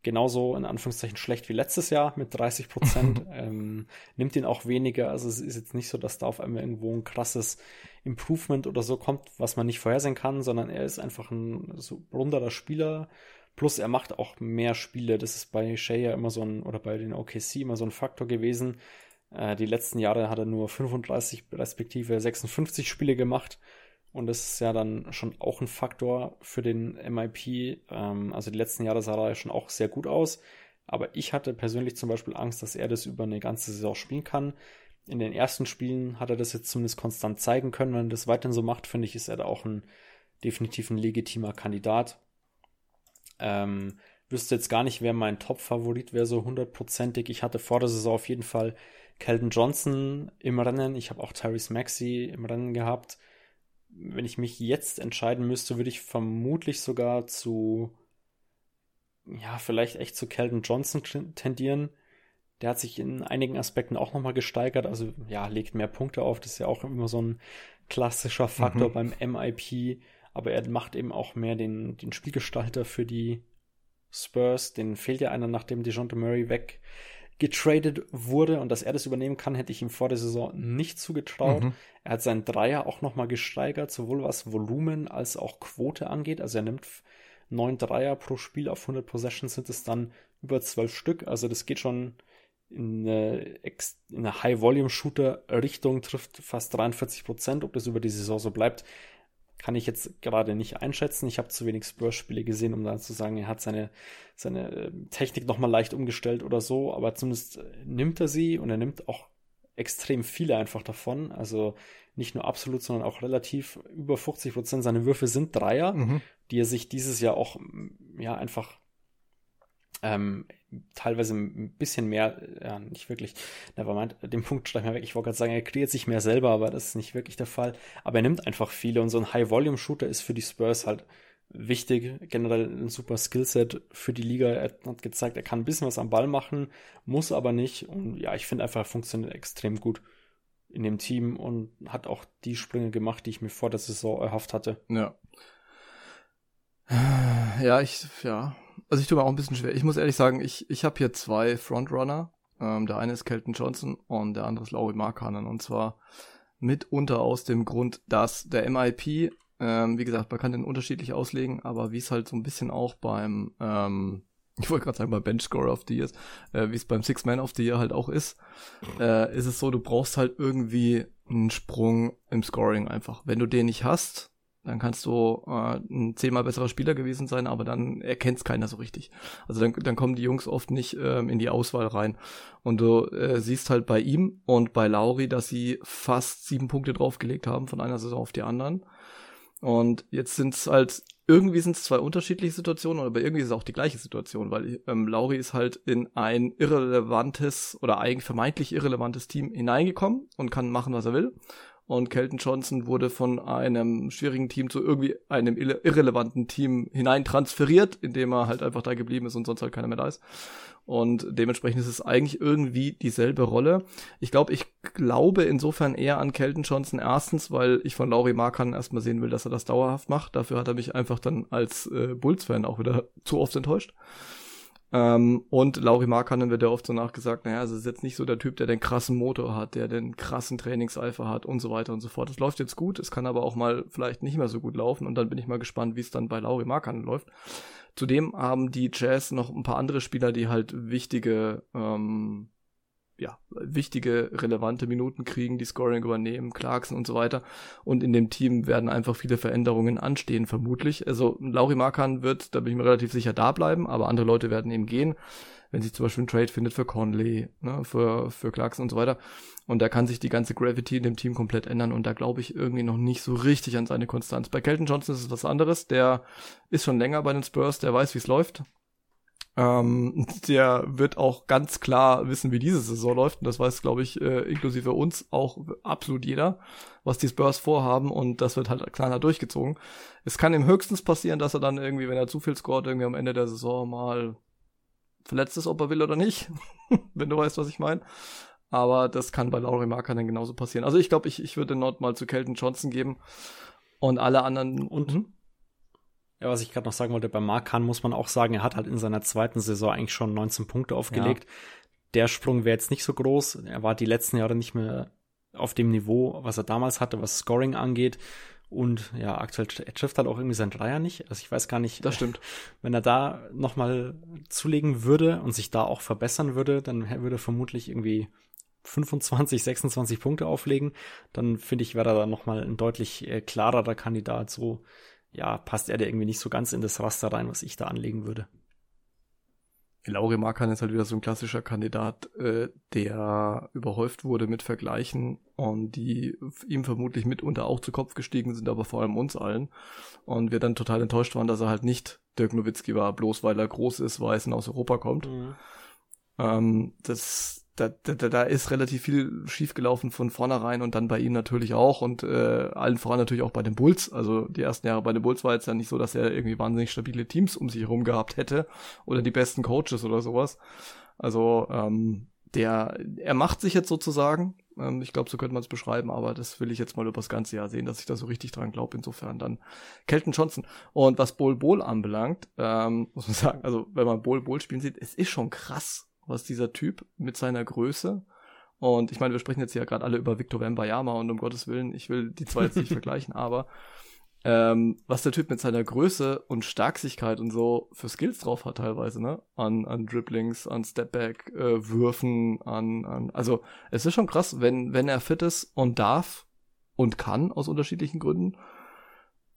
genauso in Anführungszeichen schlecht wie letztes Jahr mit 30 Prozent. ähm, nimmt ihn auch weniger. Also es ist jetzt nicht so, dass da auf einmal irgendwo ein krasses Improvement oder so kommt, was man nicht vorhersehen kann, sondern er ist einfach ein so runderer Spieler. Plus er macht auch mehr Spiele. Das ist bei Shea immer so ein, oder bei den OKC immer so ein Faktor gewesen. Äh, die letzten Jahre hat er nur 35 respektive 56 Spiele gemacht. Und das ist ja dann schon auch ein Faktor für den MIP. Ähm, also die letzten Jahre sah er ja schon auch sehr gut aus. Aber ich hatte persönlich zum Beispiel Angst, dass er das über eine ganze Saison spielen kann. In den ersten Spielen hat er das jetzt zumindest konstant zeigen können. Wenn er das weiterhin so macht, finde ich, ist er da auch ein definitiv ein legitimer Kandidat. Ähm, wüsste jetzt gar nicht, wer mein Top-Favorit wäre, so hundertprozentig. Ich hatte vor der Saison auf jeden Fall Kelton Johnson im Rennen. Ich habe auch Tyrese Maxey im Rennen gehabt wenn ich mich jetzt entscheiden müsste, würde ich vermutlich sogar zu, ja, vielleicht echt zu Kelton Johnson tendieren. Der hat sich in einigen Aspekten auch nochmal gesteigert, also ja, legt mehr Punkte auf. Das ist ja auch immer so ein klassischer Faktor mhm. beim MIP. Aber er macht eben auch mehr den, den Spielgestalter für die Spurs. Den fehlt ja einer, nachdem DeJounte Murray weg getradet wurde und dass er das übernehmen kann, hätte ich ihm vor der Saison nicht zugetraut. Mhm. Er hat seinen Dreier auch nochmal gesteigert, sowohl was Volumen als auch Quote angeht. Also er nimmt neun Dreier pro Spiel auf 100 Possessions sind es dann über zwölf Stück. Also das geht schon in eine, in eine High-Volume-Shooter-Richtung, trifft fast 43 Prozent. Ob das über die Saison so bleibt, kann ich jetzt gerade nicht einschätzen. Ich habe zu wenig Spurs-Spiele gesehen, um da zu sagen, er hat seine, seine äh, Technik nochmal leicht umgestellt oder so, aber zumindest äh, nimmt er sie und er nimmt auch extrem viele einfach davon. Also nicht nur absolut, sondern auch relativ über 50 Prozent seiner Würfe sind Dreier, mhm. die er sich dieses Jahr auch ja einfach ähm, teilweise ein bisschen mehr, ja, nicht wirklich, nevermind, den Punkt streich mal weg. Ich wollte gerade sagen, er kreiert sich mehr selber, aber das ist nicht wirklich der Fall. Aber er nimmt einfach viele und so ein High-Volume-Shooter ist für die Spurs halt wichtig. Generell ein super Skillset für die Liga. Er hat gezeigt, er kann ein bisschen was am Ball machen, muss aber nicht. Und ja, ich finde einfach, er funktioniert extrem gut in dem Team und hat auch die Sprünge gemacht, die ich mir vor der Saison erhofft hatte. Ja. Ja, ich, ja, also ich tue mir auch ein bisschen schwer. Ich muss ehrlich sagen, ich, ich habe hier zwei Frontrunner. Ähm, der eine ist Kelton Johnson und der andere ist Laurie Markkanen. Und zwar mitunter aus dem Grund, dass der MIP, ähm, wie gesagt, man kann den unterschiedlich auslegen, aber wie es halt so ein bisschen auch beim, ähm, ich wollte gerade sagen, beim Bench Score of the Year äh, wie es beim Six Man of the Year halt auch ist, äh, ist es so, du brauchst halt irgendwie einen Sprung im Scoring einfach. Wenn du den nicht hast, dann kannst du äh, ein zehnmal besserer Spieler gewesen sein, aber dann erkennt es keiner so richtig. Also dann, dann kommen die Jungs oft nicht ähm, in die Auswahl rein. Und du äh, siehst halt bei ihm und bei Lauri, dass sie fast sieben Punkte draufgelegt haben von einer Saison auf die anderen. Und jetzt sind es halt irgendwie sind es zwei unterschiedliche Situationen, aber irgendwie ist es auch die gleiche Situation, weil ähm, Lauri ist halt in ein irrelevantes oder eigentlich vermeintlich irrelevantes Team hineingekommen und kann machen, was er will. Und Kelton Johnson wurde von einem schwierigen Team zu irgendwie einem irrelevanten Team hineintransferiert, indem er halt einfach da geblieben ist und sonst halt keiner mehr da ist. Und dementsprechend ist es eigentlich irgendwie dieselbe Rolle. Ich glaube, ich glaube insofern eher an Kelton Johnson. Erstens, weil ich von Laurie Markan erstmal sehen will, dass er das dauerhaft macht. Dafür hat er mich einfach dann als äh, Bulls-Fan auch wieder zu oft enttäuscht. Ähm, und Lauri Markkanen wird ja oft so nachgesagt, naja, es ist jetzt nicht so der Typ, der den krassen Motor hat, der den krassen Trainingseifer hat und so weiter und so fort. Es läuft jetzt gut, es kann aber auch mal vielleicht nicht mehr so gut laufen und dann bin ich mal gespannt, wie es dann bei Lauri Markkanen läuft. Zudem haben die Jazz noch ein paar andere Spieler, die halt wichtige ähm, ja, wichtige, relevante Minuten kriegen, die Scoring übernehmen, Clarkson und so weiter. Und in dem Team werden einfach viele Veränderungen anstehen, vermutlich. Also Lauri Markan wird, da bin ich mir relativ sicher, da bleiben, aber andere Leute werden eben gehen, wenn sich zum Beispiel ein Trade findet für Conley, ne, für, für Clarkson und so weiter. Und da kann sich die ganze Gravity in dem Team komplett ändern und da glaube ich irgendwie noch nicht so richtig an seine Konstanz. Bei Kelton Johnson ist es was anderes, der ist schon länger bei den Spurs, der weiß, wie es läuft. Ähm, der wird auch ganz klar wissen, wie diese Saison läuft. Und das weiß, glaube ich, äh, inklusive uns auch absolut jeder, was die Spurs vorhaben. Und das wird halt kleiner durchgezogen. Es kann ihm höchstens passieren, dass er dann irgendwie, wenn er zu viel scoret, irgendwie am Ende der Saison mal verletzt ist, ob er will oder nicht. wenn du weißt, was ich meine. Aber das kann bei Laurie Marker dann genauso passieren. Also ich glaube, ich, ich würde Nord mal zu Kelton Johnson geben. Und alle anderen. Und, hm? Ja, was ich gerade noch sagen wollte, bei Mark Kahn muss man auch sagen, er hat halt in seiner zweiten Saison eigentlich schon 19 Punkte aufgelegt. Ja. Der Sprung wäre jetzt nicht so groß. Er war die letzten Jahre nicht mehr auf dem Niveau, was er damals hatte, was Scoring angeht. Und ja, aktuell er trifft halt auch irgendwie sein Dreier nicht. Also ich weiß gar nicht. Das stimmt. Wenn er da nochmal zulegen würde und sich da auch verbessern würde, dann würde er vermutlich irgendwie 25, 26 Punkte auflegen. Dann finde ich, wäre er da nochmal ein deutlich äh, klarerer Kandidat. So ja, passt er da irgendwie nicht so ganz in das Raster rein, was ich da anlegen würde. Lauri Markan ist halt wieder so ein klassischer Kandidat, äh, der überhäuft wurde mit Vergleichen und die ihm vermutlich mitunter auch zu Kopf gestiegen sind, aber vor allem uns allen. Und wir dann total enttäuscht waren, dass er halt nicht Dirk Nowitzki war, bloß weil er groß ist, weiß und aus Europa kommt. Mhm. Ähm, das da, da, da ist relativ viel schiefgelaufen von vornherein und dann bei ihm natürlich auch und äh, allen voran natürlich auch bei den Bulls. Also die ersten Jahre bei den Bulls war jetzt ja nicht so, dass er irgendwie wahnsinnig stabile Teams um sich herum gehabt hätte oder die besten Coaches oder sowas. Also ähm, der, er macht sich jetzt sozusagen. Ähm, ich glaube, so könnte man es beschreiben, aber das will ich jetzt mal über das ganze Jahr sehen, dass ich da so richtig dran glaube. Insofern dann Kelton Johnson. Und was Bol Bol anbelangt, ähm, muss man sagen, also wenn man Bol Bol spielen sieht, es ist schon krass, was dieser Typ mit seiner Größe und ich meine, wir sprechen jetzt ja gerade alle über Victor Wembayama und um Gottes Willen, ich will die zwei jetzt nicht vergleichen, aber ähm, was der Typ mit seiner Größe und Starksigkeit und so für Skills drauf hat teilweise, ne? An, an Dribblings, an Stepback, äh, Würfen, an, an, also es ist schon krass, wenn, wenn er fit ist und darf und kann aus unterschiedlichen Gründen,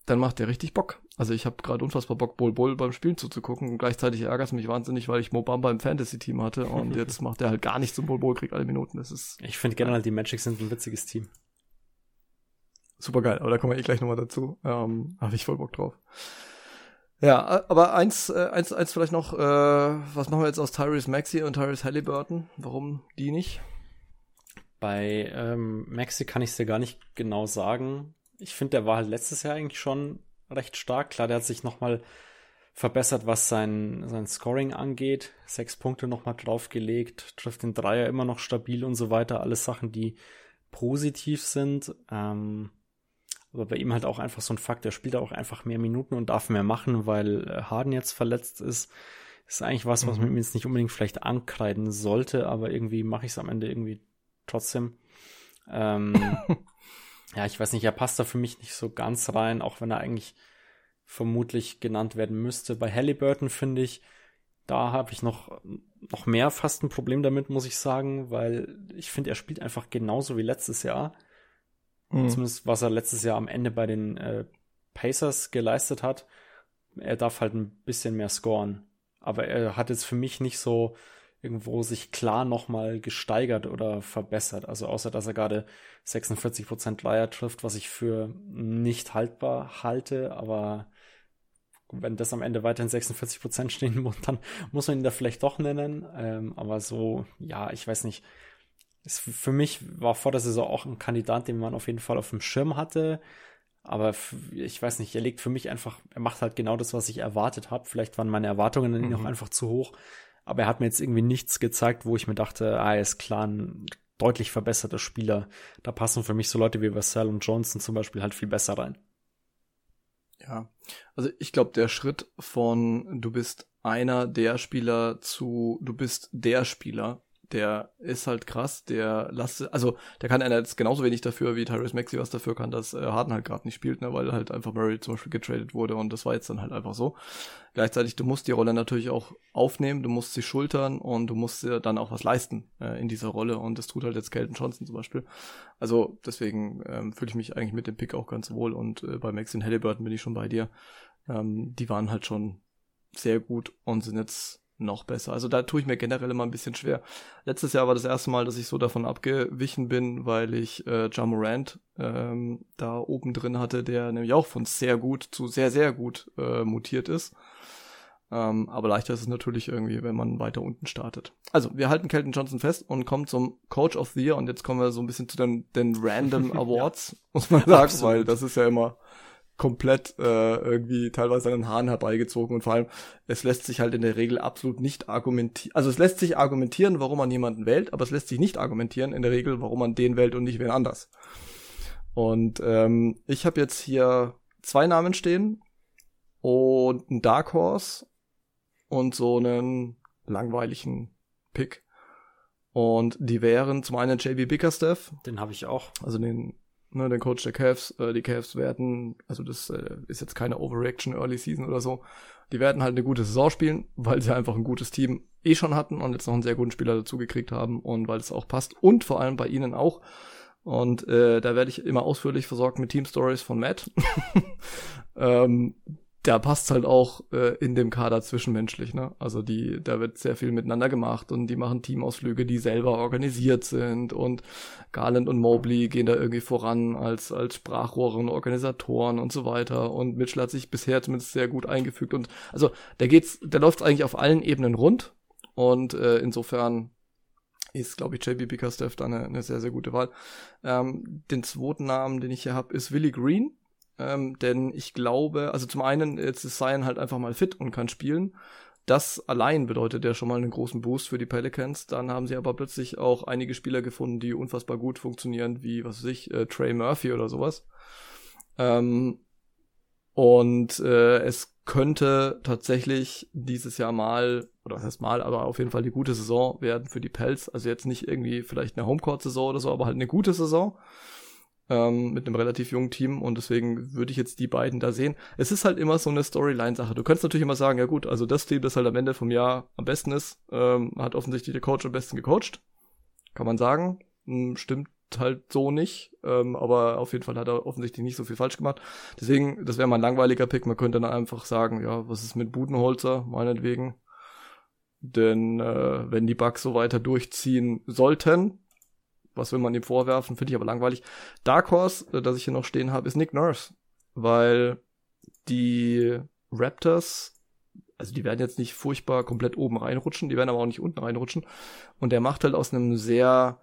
dann macht der richtig Bock. Also ich habe gerade unfassbar Bock, Bol Bol beim Spielen zuzugucken. Und gleichzeitig ärgert es mich wahnsinnig, weil ich Mobamba im Fantasy-Team hatte und jetzt macht er halt gar nichts zum Bol Bol, kriegt alle Minuten. Das ist. Ich finde generell, die Magic sind ein witziges Team. Super geil, aber da kommen wir eh gleich nochmal dazu. Ähm, habe ich voll Bock drauf. Ja, aber eins, äh, eins, eins vielleicht noch, äh, was machen wir jetzt aus Tyrese Maxi und Tyrese Halliburton? Warum die nicht? Bei ähm, Maxi kann ich es dir gar nicht genau sagen ich finde, der war halt letztes Jahr eigentlich schon recht stark. Klar, der hat sich nochmal verbessert, was sein, sein Scoring angeht. Sechs Punkte nochmal draufgelegt, trifft den Dreier immer noch stabil und so weiter. Alles Sachen, die positiv sind. Ähm, aber bei ihm halt auch einfach so ein Fakt, er spielt auch einfach mehr Minuten und darf mehr machen, weil äh, Harden jetzt verletzt ist. ist eigentlich was, was mhm. man ihm jetzt nicht unbedingt vielleicht ankreiden sollte, aber irgendwie mache ich es am Ende irgendwie trotzdem. Ähm, ja, ich weiß nicht, er passt da für mich nicht so ganz rein, auch wenn er eigentlich vermutlich genannt werden müsste. Bei Halliburton finde ich, da habe ich noch, noch mehr fast ein Problem damit, muss ich sagen, weil ich finde, er spielt einfach genauso wie letztes Jahr. Mhm. Zumindest was er letztes Jahr am Ende bei den äh, Pacers geleistet hat. Er darf halt ein bisschen mehr scoren. Aber er hat jetzt für mich nicht so irgendwo sich klar nochmal gesteigert oder verbessert. Also außer dass er gerade 46% Dreier trifft, was ich für nicht haltbar halte, aber wenn das am Ende weiterhin 46 Prozent stehen muss, dann muss man ihn da vielleicht doch nennen. Ähm, aber so, ja, ich weiß nicht. Es, für mich war vor der Saison auch ein Kandidat, den man auf jeden Fall auf dem Schirm hatte. Aber ich weiß nicht, er legt für mich einfach, er macht halt genau das, was ich erwartet habe. Vielleicht waren meine Erwartungen an ihn mhm. auch einfach zu hoch. Aber er hat mir jetzt irgendwie nichts gezeigt, wo ich mir dachte, ah, er ist klar ein deutlich verbesserter Spieler. Da passen für mich so Leute wie Vassell und Johnson zum Beispiel halt viel besser rein. Ja, also ich glaube, der Schritt von du bist einer der Spieler zu du bist der Spieler der ist halt krass, der lasst, also der kann einer jetzt genauso wenig dafür, wie Tyrese Maxi was dafür kann, dass äh, Harden halt gerade nicht spielt, ne, weil halt einfach Murray zum Beispiel getradet wurde und das war jetzt dann halt einfach so. Gleichzeitig, du musst die Rolle natürlich auch aufnehmen, du musst sie schultern und du musst dir dann auch was leisten äh, in dieser Rolle und das tut halt jetzt Kelton Johnson zum Beispiel. Also deswegen ähm, fühle ich mich eigentlich mit dem Pick auch ganz wohl und äh, bei Max und Halliburton bin ich schon bei dir. Ähm, die waren halt schon sehr gut und sind jetzt noch besser. Also da tue ich mir generell immer ein bisschen schwer. Letztes Jahr war das erste Mal, dass ich so davon abgewichen bin, weil ich äh, Ja Morant ähm, da oben drin hatte, der nämlich auch von sehr gut zu sehr, sehr gut äh, mutiert ist. Ähm, aber leichter ist es natürlich irgendwie, wenn man weiter unten startet. Also, wir halten Kelton Johnson fest und kommen zum Coach of the Year und jetzt kommen wir so ein bisschen zu den, den Random Awards, ja. muss man sagen, Absolut. weil das ist ja immer komplett äh, irgendwie teilweise an den Haaren herbeigezogen und vor allem, es lässt sich halt in der Regel absolut nicht argumentieren. Also es lässt sich argumentieren, warum man jemanden wählt, aber es lässt sich nicht argumentieren in der Regel, warum man den wählt und nicht wen anders. Und ähm, ich habe jetzt hier zwei Namen stehen und ein Dark Horse und so einen langweiligen Pick. Und die wären zum einen JB Bickerstaff. Den habe ich auch. Also den ne, den Coach der Cavs, äh, die Cavs werden, also das äh, ist jetzt keine Overreaction Early Season oder so, die werden halt eine gute Saison spielen, weil sie einfach ein gutes Team eh schon hatten und jetzt noch einen sehr guten Spieler dazu gekriegt haben und weil es auch passt und vor allem bei ihnen auch. Und äh, da werde ich immer ausführlich versorgt mit Team Stories von Matt. ähm, da passt halt auch äh, in dem Kader zwischenmenschlich, ne? Also die, da wird sehr viel miteinander gemacht und die machen Teamausflüge, die selber organisiert sind und Garland und Mobley gehen da irgendwie voran als als Sprachrohre und Organisatoren und so weiter und Mitchell hat sich bisher zumindest sehr gut eingefügt und also der geht's, der läuft eigentlich auf allen Ebenen rund und äh, insofern ist, glaube ich, JB Bickerstaff da eine, eine sehr, sehr gute Wahl. Ähm, den zweiten Namen, den ich hier habe, ist Willie Green ähm, denn ich glaube, also zum einen, jetzt ist Zion halt einfach mal fit und kann spielen. Das allein bedeutet ja schon mal einen großen Boost für die Pelicans. Dann haben sie aber plötzlich auch einige Spieler gefunden, die unfassbar gut funktionieren, wie, was weiß ich, äh, Trey Murphy oder sowas. Ähm, und äh, es könnte tatsächlich dieses Jahr mal, oder was heißt mal, aber auf jeden Fall die gute Saison werden für die Pelz. Also jetzt nicht irgendwie vielleicht eine Homecourt-Saison oder so, aber halt eine gute Saison ähm, mit einem relativ jungen Team und deswegen würde ich jetzt die beiden da sehen. Es ist halt immer so eine Storyline-Sache. Du könntest natürlich immer sagen, ja gut, also das Team, das halt am Ende vom Jahr am besten ist, ähm, hat offensichtlich der Coach am besten gecoacht. Kann man sagen. Hm, stimmt halt so nicht, ähm, aber auf jeden Fall hat er offensichtlich nicht so viel falsch gemacht. Deswegen, das wäre mal ein langweiliger Pick. Man könnte dann einfach sagen, ja, was ist mit Budenholzer, meinetwegen. Denn äh, wenn die Bugs so weiter durchziehen sollten, was will man ihm vorwerfen? Finde ich aber langweilig. Dark Horse, äh, das ich hier noch stehen habe, ist Nick Nurse. Weil die Raptors, also die werden jetzt nicht furchtbar komplett oben reinrutschen, die werden aber auch nicht unten reinrutschen. Und der macht halt aus einem sehr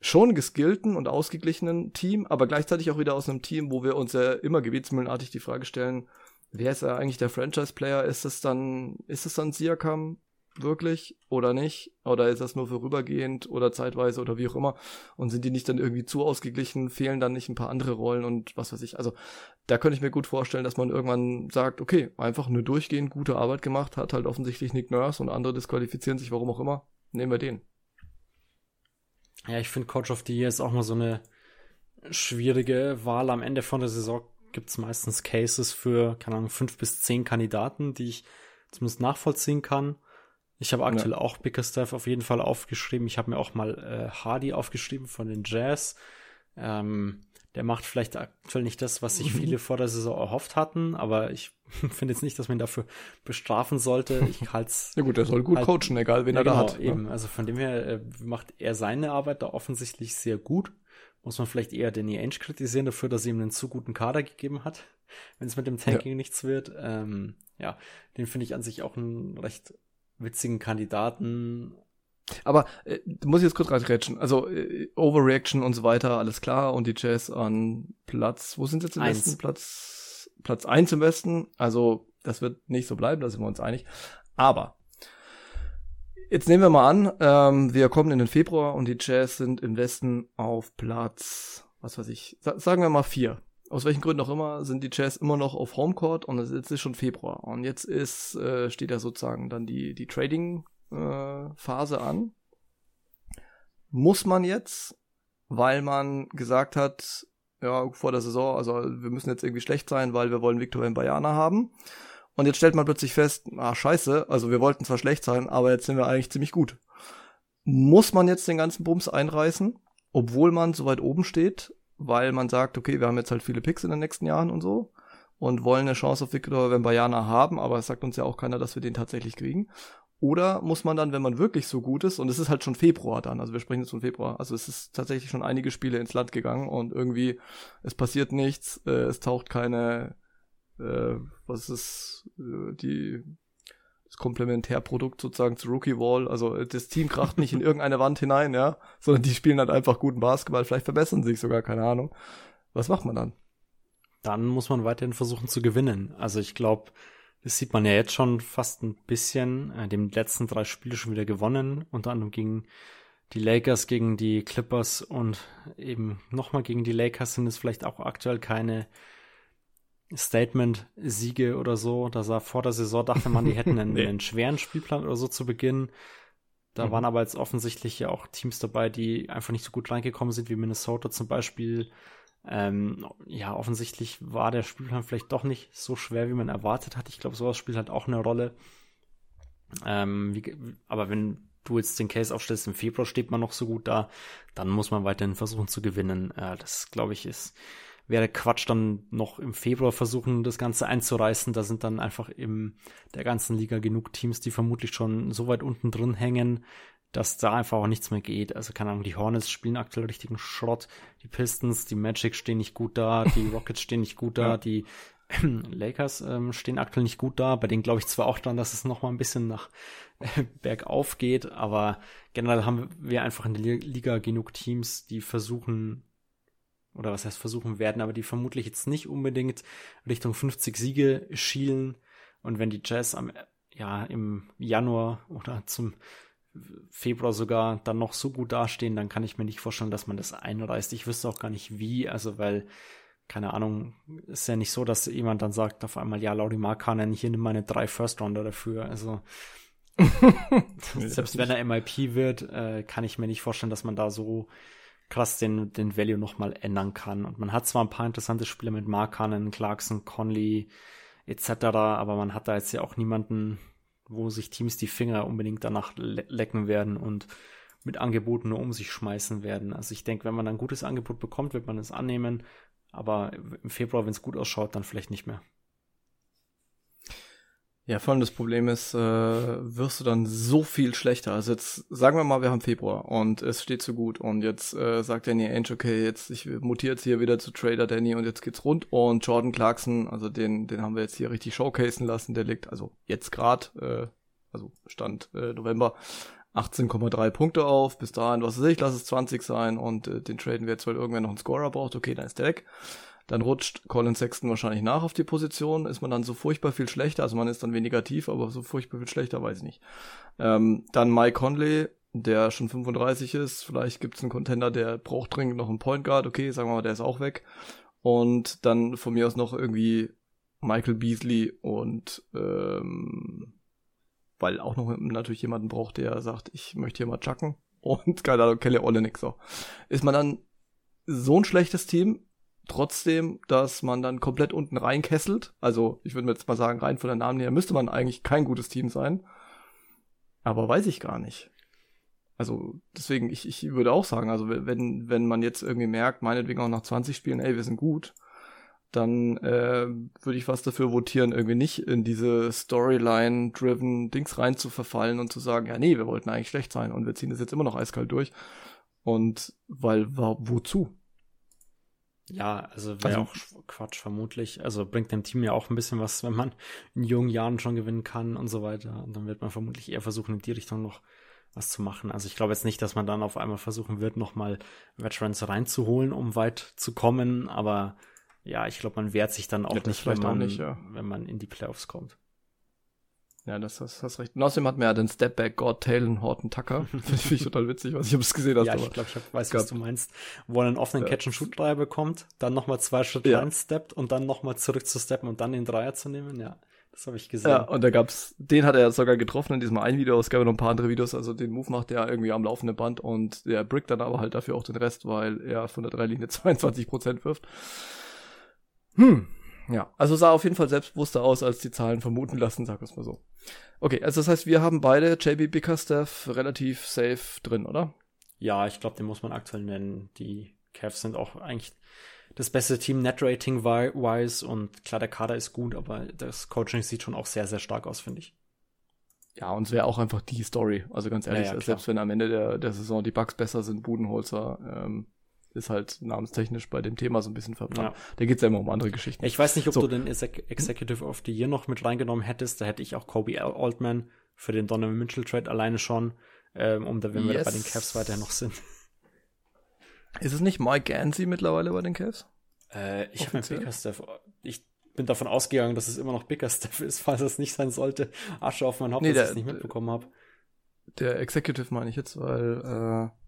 schon geskillten und ausgeglichenen Team, aber gleichzeitig auch wieder aus einem Team, wo wir uns ja immer gebetsmühlenartig die Frage stellen, wer ist eigentlich der Franchise-Player? Ist es dann, ist es dann Siakam? Wirklich oder nicht? Oder ist das nur vorübergehend oder zeitweise oder wie auch immer? Und sind die nicht dann irgendwie zu ausgeglichen? Fehlen dann nicht ein paar andere Rollen und was weiß ich? Also da könnte ich mir gut vorstellen, dass man irgendwann sagt, okay, einfach nur durchgehend gute Arbeit gemacht, hat halt offensichtlich Nick Nurse und andere disqualifizieren sich, warum auch immer. Nehmen wir den. Ja, ich finde Coach of the Year ist auch mal so eine schwierige Wahl. Am Ende von der Saison gibt es meistens Cases für, keine Ahnung, fünf bis zehn Kandidaten, die ich zumindest nachvollziehen kann. Ich habe aktuell ja. auch Bickerstaff auf jeden Fall aufgeschrieben. Ich habe mir auch mal äh, Hardy aufgeschrieben von den Jazz. Ähm, der macht vielleicht aktuell nicht das, was sich viele vor der Saison erhofft hatten, aber ich finde jetzt nicht, dass man ihn dafür bestrafen sollte. Ich halt's. ja gut, er soll gut halt, coachen, egal wen ja, er genau, da hat. Ne? Eben, also von dem her äh, macht er seine Arbeit da offensichtlich sehr gut. muss man vielleicht eher Danny Ainge kritisieren dafür, dass sie ihm einen zu guten Kader gegeben hat, wenn es mit dem Tanking ja. nichts wird. Ähm, ja, den finde ich an sich auch einen recht witzigen Kandidaten. Aber äh, muss ich jetzt kurz reinrätschen. Also äh, Overreaction und so weiter, alles klar. Und die Jazz an Platz, wo sind sie jetzt im eins. Westen? Platz, Platz eins im Westen. Also das wird nicht so bleiben, da sind wir uns einig. Aber Jetzt nehmen wir mal an, ähm, wir kommen in den Februar und die Jazz sind im Westen auf Platz, was weiß ich, sa sagen wir mal vier. Aus welchen Gründen auch immer sind die Jazz immer noch auf Homecourt und es ist schon Februar. Und jetzt ist, äh, steht ja sozusagen dann die, die Trading-Phase äh, an. Muss man jetzt, weil man gesagt hat, ja, vor der Saison, also wir müssen jetzt irgendwie schlecht sein, weil wir wollen Victor Bayana haben. Und jetzt stellt man plötzlich fest, ah, scheiße, also wir wollten zwar schlecht sein, aber jetzt sind wir eigentlich ziemlich gut. Muss man jetzt den ganzen Bums einreißen, obwohl man so weit oben steht, weil man sagt, okay, wir haben jetzt halt viele Picks in den nächsten Jahren und so und wollen eine Chance auf Victor Wembanyama haben, aber es sagt uns ja auch keiner, dass wir den tatsächlich kriegen. Oder muss man dann, wenn man wirklich so gut ist, und es ist halt schon Februar dann, also wir sprechen jetzt von Februar, also es ist tatsächlich schon einige Spiele ins Land gegangen und irgendwie, es passiert nichts, äh, es taucht keine, äh, was ist äh, die Komplementärprodukt sozusagen zu Rookie Wall. Also das Team kracht nicht in irgendeine Wand hinein, ja, sondern die spielen halt einfach guten Basketball. Vielleicht verbessern sie sich sogar, keine Ahnung. Was macht man dann? Dann muss man weiterhin versuchen zu gewinnen. Also ich glaube, das sieht man ja jetzt schon fast ein bisschen. Äh, dem letzten drei Spiele schon wieder gewonnen, unter anderem gegen die Lakers, gegen die Clippers und eben nochmal gegen die Lakers sind es vielleicht auch aktuell keine Statement-Siege oder so. Da sah vor der Saison, dachte man, die hätten einen, nee. einen schweren Spielplan oder so zu Beginn. Da mhm. waren aber jetzt offensichtlich ja auch Teams dabei, die einfach nicht so gut reingekommen sind, wie Minnesota zum Beispiel. Ähm, ja, offensichtlich war der Spielplan vielleicht doch nicht so schwer, wie man erwartet hat. Ich glaube, sowas spielt halt auch eine Rolle. Ähm, wie, aber wenn du jetzt den Case aufstellst, im Februar steht man noch so gut da, dann muss man weiterhin versuchen zu gewinnen. Äh, das, glaube ich, ist wäre Quatsch, dann noch im Februar versuchen, das Ganze einzureißen. Da sind dann einfach in der ganzen Liga genug Teams, die vermutlich schon so weit unten drin hängen, dass da einfach auch nichts mehr geht. Also keine Ahnung, die Hornets spielen aktuell richtigen Schrott, die Pistons, die Magic stehen nicht gut da, die Rockets stehen nicht gut da, ja. die Lakers ähm, stehen aktuell nicht gut da. Bei denen glaube ich zwar auch dann, dass es noch mal ein bisschen nach äh, bergauf geht, aber generell haben wir einfach in der Liga genug Teams, die versuchen oder was heißt versuchen werden, aber die vermutlich jetzt nicht unbedingt Richtung 50 Siege schielen. Und wenn die Jazz am, ja, im Januar oder zum Februar sogar dann noch so gut dastehen, dann kann ich mir nicht vorstellen, dass man das einreißt. Ich wüsste auch gar nicht wie, also weil, keine Ahnung, ist ja nicht so, dass jemand dann sagt auf einmal, ja, Lauri Markkanen, hier nimm meine drei First-Rounder dafür. Also selbst wenn er MIP wird, äh, kann ich mir nicht vorstellen, dass man da so krass den, den Value nochmal ändern kann. Und man hat zwar ein paar interessante Spiele mit Markanen, Clarkson, Conley etc., aber man hat da jetzt ja auch niemanden, wo sich Teams die Finger unbedingt danach le lecken werden und mit Angeboten nur um sich schmeißen werden. Also ich denke, wenn man ein gutes Angebot bekommt, wird man es annehmen, aber im Februar, wenn es gut ausschaut, dann vielleicht nicht mehr. Ja, vor allem das Problem ist, äh, wirst du dann so viel schlechter. Also jetzt sagen wir mal, wir haben Februar und es steht so gut und jetzt äh, sagt Danny Ainge, okay, jetzt ich mutiere jetzt hier wieder zu Trader Danny und jetzt geht's rund und Jordan Clarkson, also den den haben wir jetzt hier richtig showcasen lassen, der liegt also jetzt grad, äh, also Stand äh, November 18,3 Punkte auf, bis dahin, was weiß ich, lass es 20 sein und äh, den traden wir jetzt, weil irgendwer noch einen Scorer braucht, okay, dann ist der weg. Dann rutscht Colin Sexton wahrscheinlich nach auf die Position. Ist man dann so furchtbar viel schlechter? Also man ist dann weniger tief, aber so furchtbar viel schlechter, weiß ich nicht. Ähm, dann Mike Conley, der schon 35 ist. Vielleicht gibt es einen Contender, der braucht dringend noch einen Point Guard. Okay, sagen wir mal, der ist auch weg. Und dann von mir aus noch irgendwie Michael Beasley und ähm, weil auch noch natürlich jemanden braucht, der sagt, ich möchte hier mal chucken. Und keine Ahnung, Kelly Olenek so. Ist man dann so ein schlechtes Team, trotzdem, dass man dann komplett unten reinkesselt. Also ich würde jetzt mal sagen, rein von der Namen her müsste man eigentlich kein gutes Team sein. Aber weiß ich gar nicht. Also deswegen, ich, ich würde auch sagen, also wenn, wenn man jetzt irgendwie merkt, meinetwegen auch nach 20 Spielen, ey, wir sind gut, dann äh, würde ich fast dafür votieren, irgendwie nicht in diese Storyline-driven Dings rein zu verfallen und zu sagen, ja nee, wir wollten eigentlich schlecht sein und wir ziehen das jetzt immer noch eiskalt durch. Und weil, wozu? Ja, also wäre also, auch Quatsch vermutlich. Also bringt dem Team ja auch ein bisschen was, wenn man in jungen Jahren schon gewinnen kann und so weiter. Und dann wird man vermutlich eher versuchen, in die Richtung noch was zu machen. Also ich glaube jetzt nicht, dass man dann auf einmal versuchen wird, nochmal Veterans reinzuholen, um weit zu kommen. Aber ja, ich glaube, man wehrt sich dann auch ja, nicht, wenn man, nicht, ja. wenn man in die Playoffs kommt. Ja, das hast, hast recht. Und außerdem hat man ja den Stepback God Tail Horton Tucker. Finde ich total witzig, was ich habe es gesehen hast. Ja, ich glaube, ich weiß, was du meinst. Wo er einen offenen ja. Catch-and-Shoot-Dreier bekommt, dann nochmal zwei Schritte ja. reinsteppt und dann nochmal zurück zu steppen und dann den Dreier zu nehmen. Ja, das habe ich gesehen. Ja, und da gab's, den hat er sogar getroffen in diesem einen Video. Es gab ja noch ein paar andere Videos. Also den Move macht er irgendwie am laufenden Band und der brickt dann aber halt dafür auch den Rest, weil er von der Dreilinie 22% wirft. Hm, ja, also sah auf jeden Fall selbstbewusster aus, als die Zahlen vermuten lassen, sag es mal so. Okay, also das heißt, wir haben beide JB Bickerstaff relativ safe drin, oder? Ja, ich glaube, den muss man aktuell nennen. Die Cavs sind auch eigentlich das beste Team Net-Rating-wise und klar, der Kader ist gut, aber das Coaching sieht schon auch sehr, sehr stark aus, finde ich. Ja, und es wäre auch einfach die Story. Also ganz ehrlich, ja, ja, selbst wenn am Ende der, der Saison die Bugs besser sind, Budenholzer, ähm, ist halt namenstechnisch bei dem Thema so ein bisschen verbrannt. Ja. Da geht's ja immer um andere Geschichten. Ich weiß nicht, ob so. du den Executive of the Year noch mit reingenommen hättest. Da hätte ich auch Kobe Altman für den Donovan Mitchell Trade alleine schon, ähm, um da, wenn yes. wir bei den Cavs weiter noch sind. Ist es nicht Mike Gansey mittlerweile bei den Cavs? Äh, ich habe mir Bickerstaff, ich bin davon ausgegangen, dass es immer noch Bickerstaff ist, falls es nicht sein sollte. Asche auf mein Haupt, nee, dass ich es nicht mitbekommen habe. Der Executive meine ich jetzt, weil äh,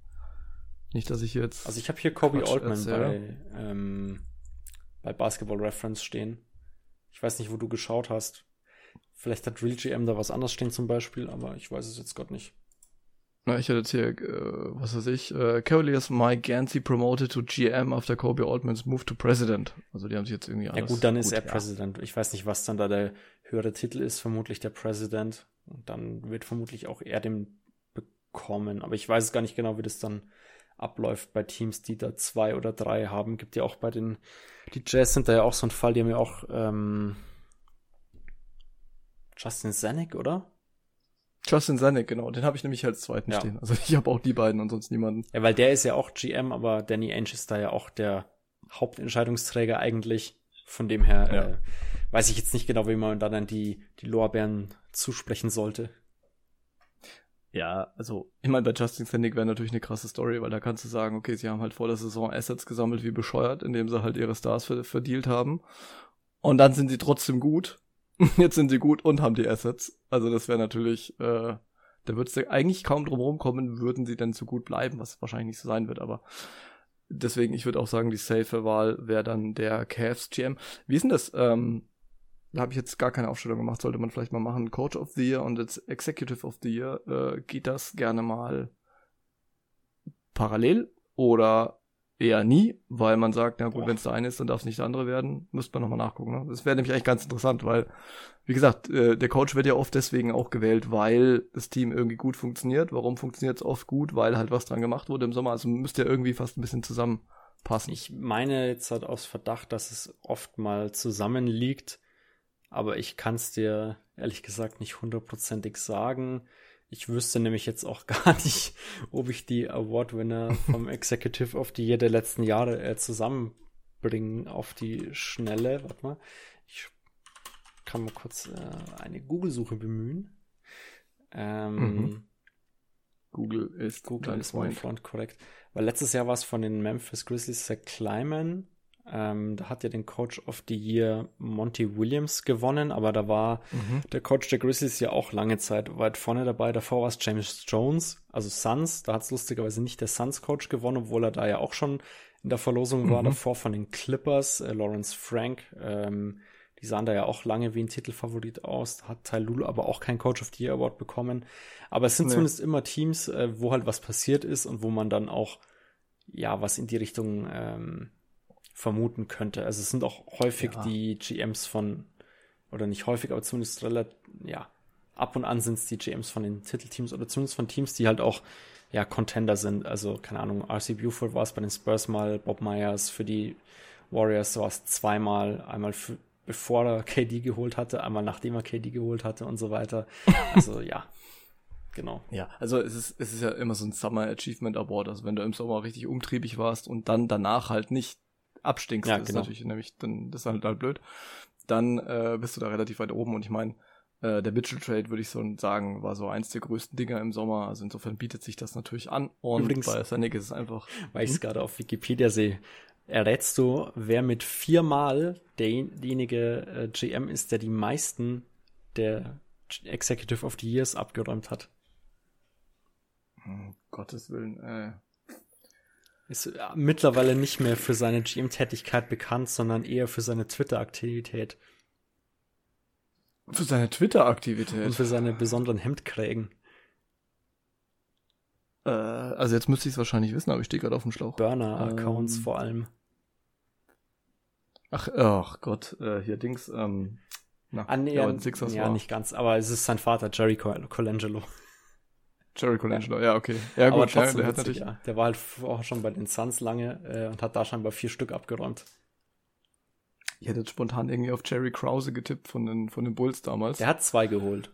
nicht, dass ich jetzt. Also ich habe hier Kobe Altman bei, ähm, bei Basketball Reference stehen. Ich weiß nicht, wo du geschaut hast. Vielleicht hat Real GM da was anderes stehen zum Beispiel, aber ich weiß es jetzt gerade nicht. Na, ich hatte jetzt hier, äh, was weiß ich, äh, Cavaliers Mike Gansey promoted to GM after Kobe Altman's move to President. Also die haben sich jetzt irgendwie alles. Ja gut, dann ist er ja. President. Ich weiß nicht, was dann da der höhere Titel ist, vermutlich der President. Und dann wird vermutlich auch er den bekommen. Aber ich weiß es gar nicht genau, wie das dann abläuft bei Teams, die da zwei oder drei haben. Gibt ja auch bei den, die Jazz sind da ja auch so ein Fall, die haben ja auch ähm, Justin Zanuck, oder? Justin Zanuck, genau. Den habe ich nämlich als zweiten ja. stehen. Also ich habe auch die beiden und sonst niemanden. Ja, weil der ist ja auch GM, aber Danny Ainge ist da ja auch der Hauptentscheidungsträger eigentlich. Von dem her ja. äh, weiß ich jetzt nicht genau, wie man da dann die, die Lorbeeren zusprechen sollte. Ja, also ich meine, bei Justin Sandig wäre natürlich eine krasse Story, weil da kannst du sagen, okay, sie haben halt vor der Saison Assets gesammelt wie bescheuert, indem sie halt ihre Stars verdealt haben. Und dann sind sie trotzdem gut. Jetzt sind sie gut und haben die Assets. Also das wäre natürlich, äh, da würdest du eigentlich kaum drum rumkommen, würden sie denn so gut bleiben, was wahrscheinlich nicht so sein wird, aber deswegen, ich würde auch sagen, die safe Wahl wäre dann der Cavs GM. Wie ist denn das? Ähm, da habe ich jetzt gar keine Aufstellung gemacht, sollte man vielleicht mal machen. Coach of the Year und jetzt Executive of the Year, äh, geht das gerne mal parallel oder eher nie, weil man sagt, na gut, wenn es der eine ist, dann darf es nicht der andere werden. Müsste man nochmal nachgucken. Ne? Das wäre nämlich eigentlich ganz interessant, weil, wie gesagt, äh, der Coach wird ja oft deswegen auch gewählt, weil das Team irgendwie gut funktioniert. Warum funktioniert es oft gut? Weil halt was dran gemacht wurde im Sommer. Also müsste ja irgendwie fast ein bisschen zusammenpassen. Ich meine jetzt halt aus Verdacht, dass es oft mal zusammenliegt aber ich kann es dir ehrlich gesagt nicht hundertprozentig sagen. Ich wüsste nämlich jetzt auch gar nicht, ob ich die Award-Winner vom Executive of the Year der letzten Jahre äh, zusammenbringen auf die Schnelle. Warte mal. Ich kann mal kurz äh, eine Google-Suche bemühen. Ähm, mhm. Google ist Google ist mein Freund, korrekt. Weil letztes Jahr war es von den Memphis Grizzlies Zach Kleiman, ähm, da hat ja den Coach of the Year Monty Williams gewonnen, aber da war mhm. der Coach der Grizzlies ja auch lange Zeit weit vorne dabei. Davor war es James Jones, also Suns. Da hat es lustigerweise nicht der Suns-Coach gewonnen, obwohl er da ja auch schon in der Verlosung mhm. war. Davor von den Clippers, äh, Lawrence Frank. Ähm, die sahen da ja auch lange wie ein Titelfavorit aus. Hat Ty Lulu aber auch keinen Coach of the Year Award bekommen. Aber es sind nee. zumindest immer Teams, äh, wo halt was passiert ist und wo man dann auch ja was in die Richtung ähm, vermuten könnte. Also es sind auch häufig ja. die GMs von, oder nicht häufig, aber zumindest relativ, ja, ab und an sind es die GMs von den Titelteams oder zumindest von Teams, die halt auch ja, Contender sind. Also, keine Ahnung, RC Buford war es bei den Spurs mal, Bob Myers für die Warriors war es zweimal, einmal für, bevor er KD geholt hatte, einmal nachdem er KD geholt hatte und so weiter. Also ja, genau. Ja, also es ist, es ist ja immer so ein Summer Achievement Award. Also wenn du im Sommer richtig umtriebig warst und dann danach halt nicht abstinkst, Ja, das genau. ist natürlich nämlich, dann, das ist halt, halt blöd, dann äh, bist du da relativ weit oben und ich meine, äh, der Mitchell Trade, würde ich so sagen, war so eins der größten Dinger im Sommer. Also insofern bietet sich das natürlich an. Und Übrigens- bei Sanik ist es einfach. weil ich es gerade auf Wikipedia sehe. Errätst du, wer mit viermal der, derjenige äh, GM ist, der die meisten der Executive of the Years abgeräumt hat? Um Gottes Willen, äh, Ist äh, mittlerweile nicht mehr für seine GM-Tätigkeit bekannt, sondern eher für seine Twitter-Aktivität für seine und Twitter-Aktivität. für seine besonderen Hemdkrägen. Äh, also jetzt müsste ich es wahrscheinlich wissen, aber ich stehe gerade auf dem Schlauch. Burner-Accounts Ähm. vor allem. Ach, ach Gott, äh, hier Dings, ähm, na, Ah, nee, ja, ja, nicht ganz, aber es ist sein Vater, Jerry Col Colangelo. Jerry Colangelo, ja, okay. Ja, aber gut, ja, trotzdem der hat witzig, ja. Der war halt vorher schon bei den Suns lange äh, und hat da scheinbar vier Stück abgeräumt. Ich hätte spontan irgendwie auf Jerry Krause getippt von den, von den Bulls damals. Der hat zwei geholt.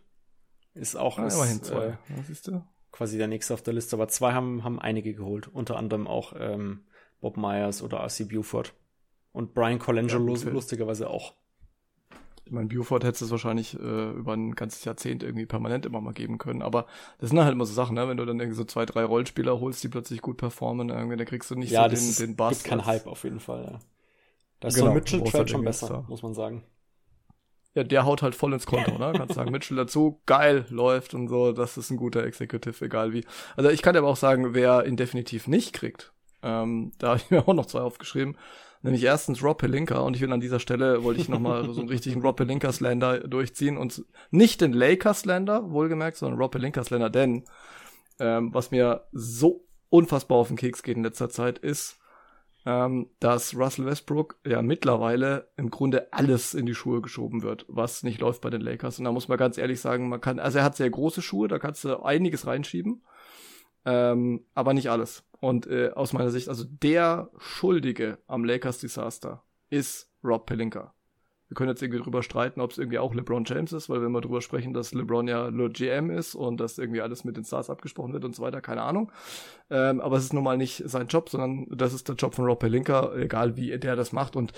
Ist auch ah, ist, immerhin zwei. Äh, ja, siehst du? quasi der nächste auf der Liste, aber zwei haben, haben einige geholt. Unter anderem auch ähm, Bob Myers oder R.C. Buford. Und Brian Colangelo Ja, lustigerweise auch. Ich meine, Buford hätte es wahrscheinlich äh, über ein ganzes Jahrzehnt irgendwie permanent immer mal geben können. Aber das sind halt immer so Sachen, ne? Wenn du dann irgendwie so zwei, drei Rollenspieler holst, die plötzlich gut performen, irgendwie, dann kriegst du nicht ja, so das den, ist, den Bass. gibt als- Hype auf jeden Fall, ja. Da ist Genau, so ein Mitchell brauchst Trade halt schon besser, Star. muss man sagen. Ja, der haut halt voll ins Konto, ne? Kannst sagen, Mitchell dazu, geil, läuft und so, das ist ein guter Executive, egal wie. Also ich kann dir aber auch sagen, wer ihn definitiv nicht kriegt. Ähm, da habe ich mir auch noch zwei aufgeschrieben. Nämlich erstens Rob Pelinka und ich will an dieser Stelle, wollte ich nochmal so einen richtigen Rob Pelinka Slander durchziehen und nicht den Lakers Slander, wohlgemerkt, sondern Rob Pelinka Slander, denn ähm, was mir so unfassbar auf den Keks geht in letzter Zeit ist, ähm, dass Russell Westbrook ja mittlerweile im Grunde alles in die Schuhe geschoben wird, was nicht läuft bei den Lakers. Und da muss man ganz ehrlich sagen, man kann, also er hat sehr große Schuhe, da kannst du einiges reinschieben, ähm, aber nicht alles. Und äh, aus meiner Sicht, also der Schuldige am Lakers Desaster ist Rob Pelinka. Wir können jetzt irgendwie drüber streiten, ob es irgendwie auch LeBron James ist, weil wenn wir drüber sprechen, dass LeBron ja nur GM ist und dass irgendwie alles mit den Stars abgesprochen wird und so weiter, keine Ahnung. Ähm, aber es ist nun mal nicht sein Job, sondern das ist der Job von Rob Pelinka, egal wie der das macht. Und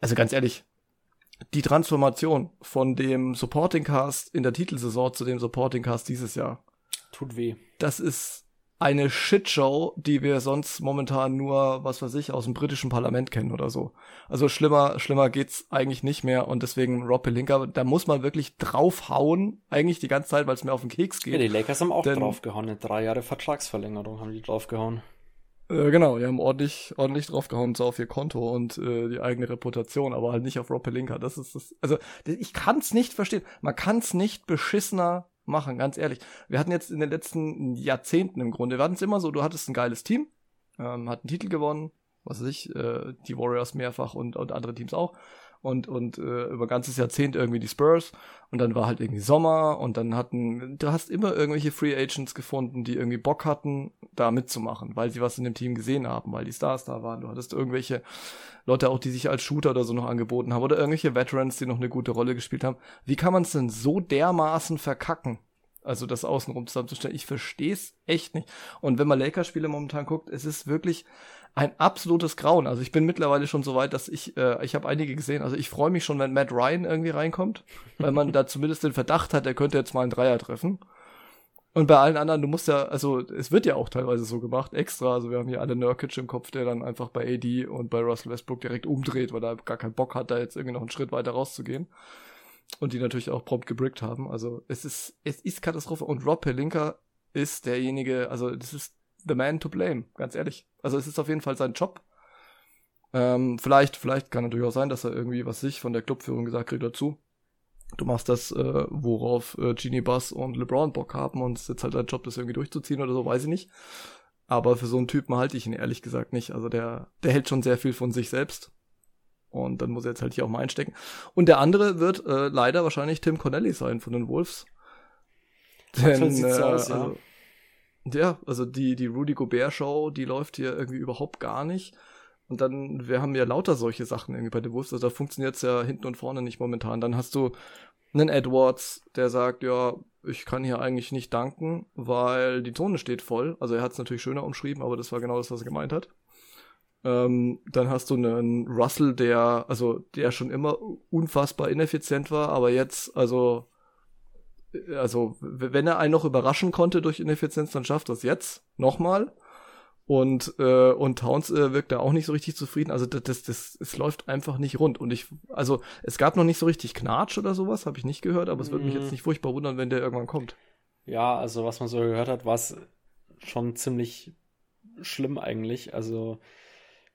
also ganz ehrlich, die Transformation von dem Supporting Cast in der Titelsaison zu dem Supporting Cast dieses Jahr, Tut weh. das ist eine Shitshow, die wir sonst momentan nur, was weiß ich, aus dem britischen Parlament kennen oder so. Also schlimmer, schlimmer geht's eigentlich nicht mehr und deswegen Rob Pelinka, da muss man wirklich draufhauen, eigentlich die ganze Zeit, weil es mir auf den Keks Ja, geht. die Lakers haben auch Denn- draufgehauen. Eine drei Jahre Vertragsverlängerung haben die draufgehauen. Äh, genau, die haben ordentlich, ordentlich draufgehauen, so auf ihr Konto und äh, die eigene Reputation, aber halt nicht auf Rob Pelinka. Das ist das. Also ich kann's nicht verstehen. Man kann's nicht beschissener machen, ganz ehrlich. Wir hatten jetzt in den letzten Jahrzehnten im Grunde, wir hatten es immer so, du hattest ein geiles Team, ähm, hat einen Titel gewonnen, was weiß ich, äh, die Warriors mehrfach und, und andere Teams auch. Und, und äh, über ganzes Jahrzehnt irgendwie die Spurs und dann war halt irgendwie Sommer und dann hatten, du hast immer irgendwelche Free Agents gefunden, die irgendwie Bock hatten, da mitzumachen, weil sie was in dem Team gesehen haben, weil die Stars da waren. Du hattest irgendwelche Leute auch, die sich als Shooter oder so noch angeboten haben oder irgendwelche Veterans, die noch eine gute Rolle gespielt haben. Wie kann man es denn so dermaßen verkacken? Also das außenrum zusammenzustellen. Ich verstehe es echt nicht. Und wenn man Lakers-Spiele momentan guckt, es ist wirklich ein absolutes Grauen. Also ich bin mittlerweile schon so weit, dass ich, äh, ich habe einige gesehen. Also ich freue mich schon, wenn Matt Ryan irgendwie reinkommt, weil man da zumindest den Verdacht hat, er könnte jetzt mal einen Dreier treffen. Und bei allen anderen, du musst ja, also es wird ja auch teilweise so gemacht, extra. Also wir haben hier alle Nurkic im Kopf, der dann einfach bei AD und bei Russell Westbrook direkt umdreht, weil er gar keinen Bock hat, da jetzt irgendwie noch einen Schritt weiter rauszugehen. Und die natürlich auch prompt gebrickt haben. Also es ist, es ist Katastrophe. Und Rob Pelinka ist derjenige, also das ist the man to blame, ganz ehrlich. Also es ist auf jeden Fall sein Job. Ähm, vielleicht, vielleicht kann natürlich auch sein, dass er irgendwie, was sich von der Clubführung gesagt kriegt dazu. Du machst das, äh, worauf äh, Genie Bass und LeBron Bock haben und es ist jetzt halt dein Job, das irgendwie durchzuziehen oder so, weiß ich nicht. Aber für so einen Typen halte ich ihn ehrlich gesagt nicht. Also der, der hält schon sehr viel von sich selbst. Und dann muss er jetzt halt hier auch mal einstecken. Und der andere wird äh, leider wahrscheinlich Tim Connelly sein von den Wolves. Sieht's so aus, ja. also, ja, also die, die Rudy Gobert Show, die läuft hier irgendwie überhaupt gar nicht. Und dann, wir haben ja lauter solche Sachen irgendwie bei den Wolves. Also da funktioniert's ja hinten und vorne nicht momentan. Dann hast du einen Edwards, der sagt, ja, ich kann hier eigentlich nicht danken, weil die Zone steht voll. Also er hat es natürlich schöner umschrieben, aber das war genau das, was er gemeint hat. Ähm, dann hast du einen Russell, der, also der schon immer unfassbar ineffizient war, aber jetzt, also, also wenn er einen noch überraschen konnte durch Ineffizienz, dann schafft er es jetzt nochmal. Und, äh, und Towns äh, wirkt da auch nicht so richtig zufrieden. Also das, das, das, es läuft einfach nicht rund. Und ich, also es gab noch nicht so richtig Knatsch oder sowas, habe ich nicht gehört, aber es würde mich jetzt mhm. nicht furchtbar wundern, wenn der irgendwann kommt. Ja, also was man so gehört hat, war es schon ziemlich schlimm eigentlich. Also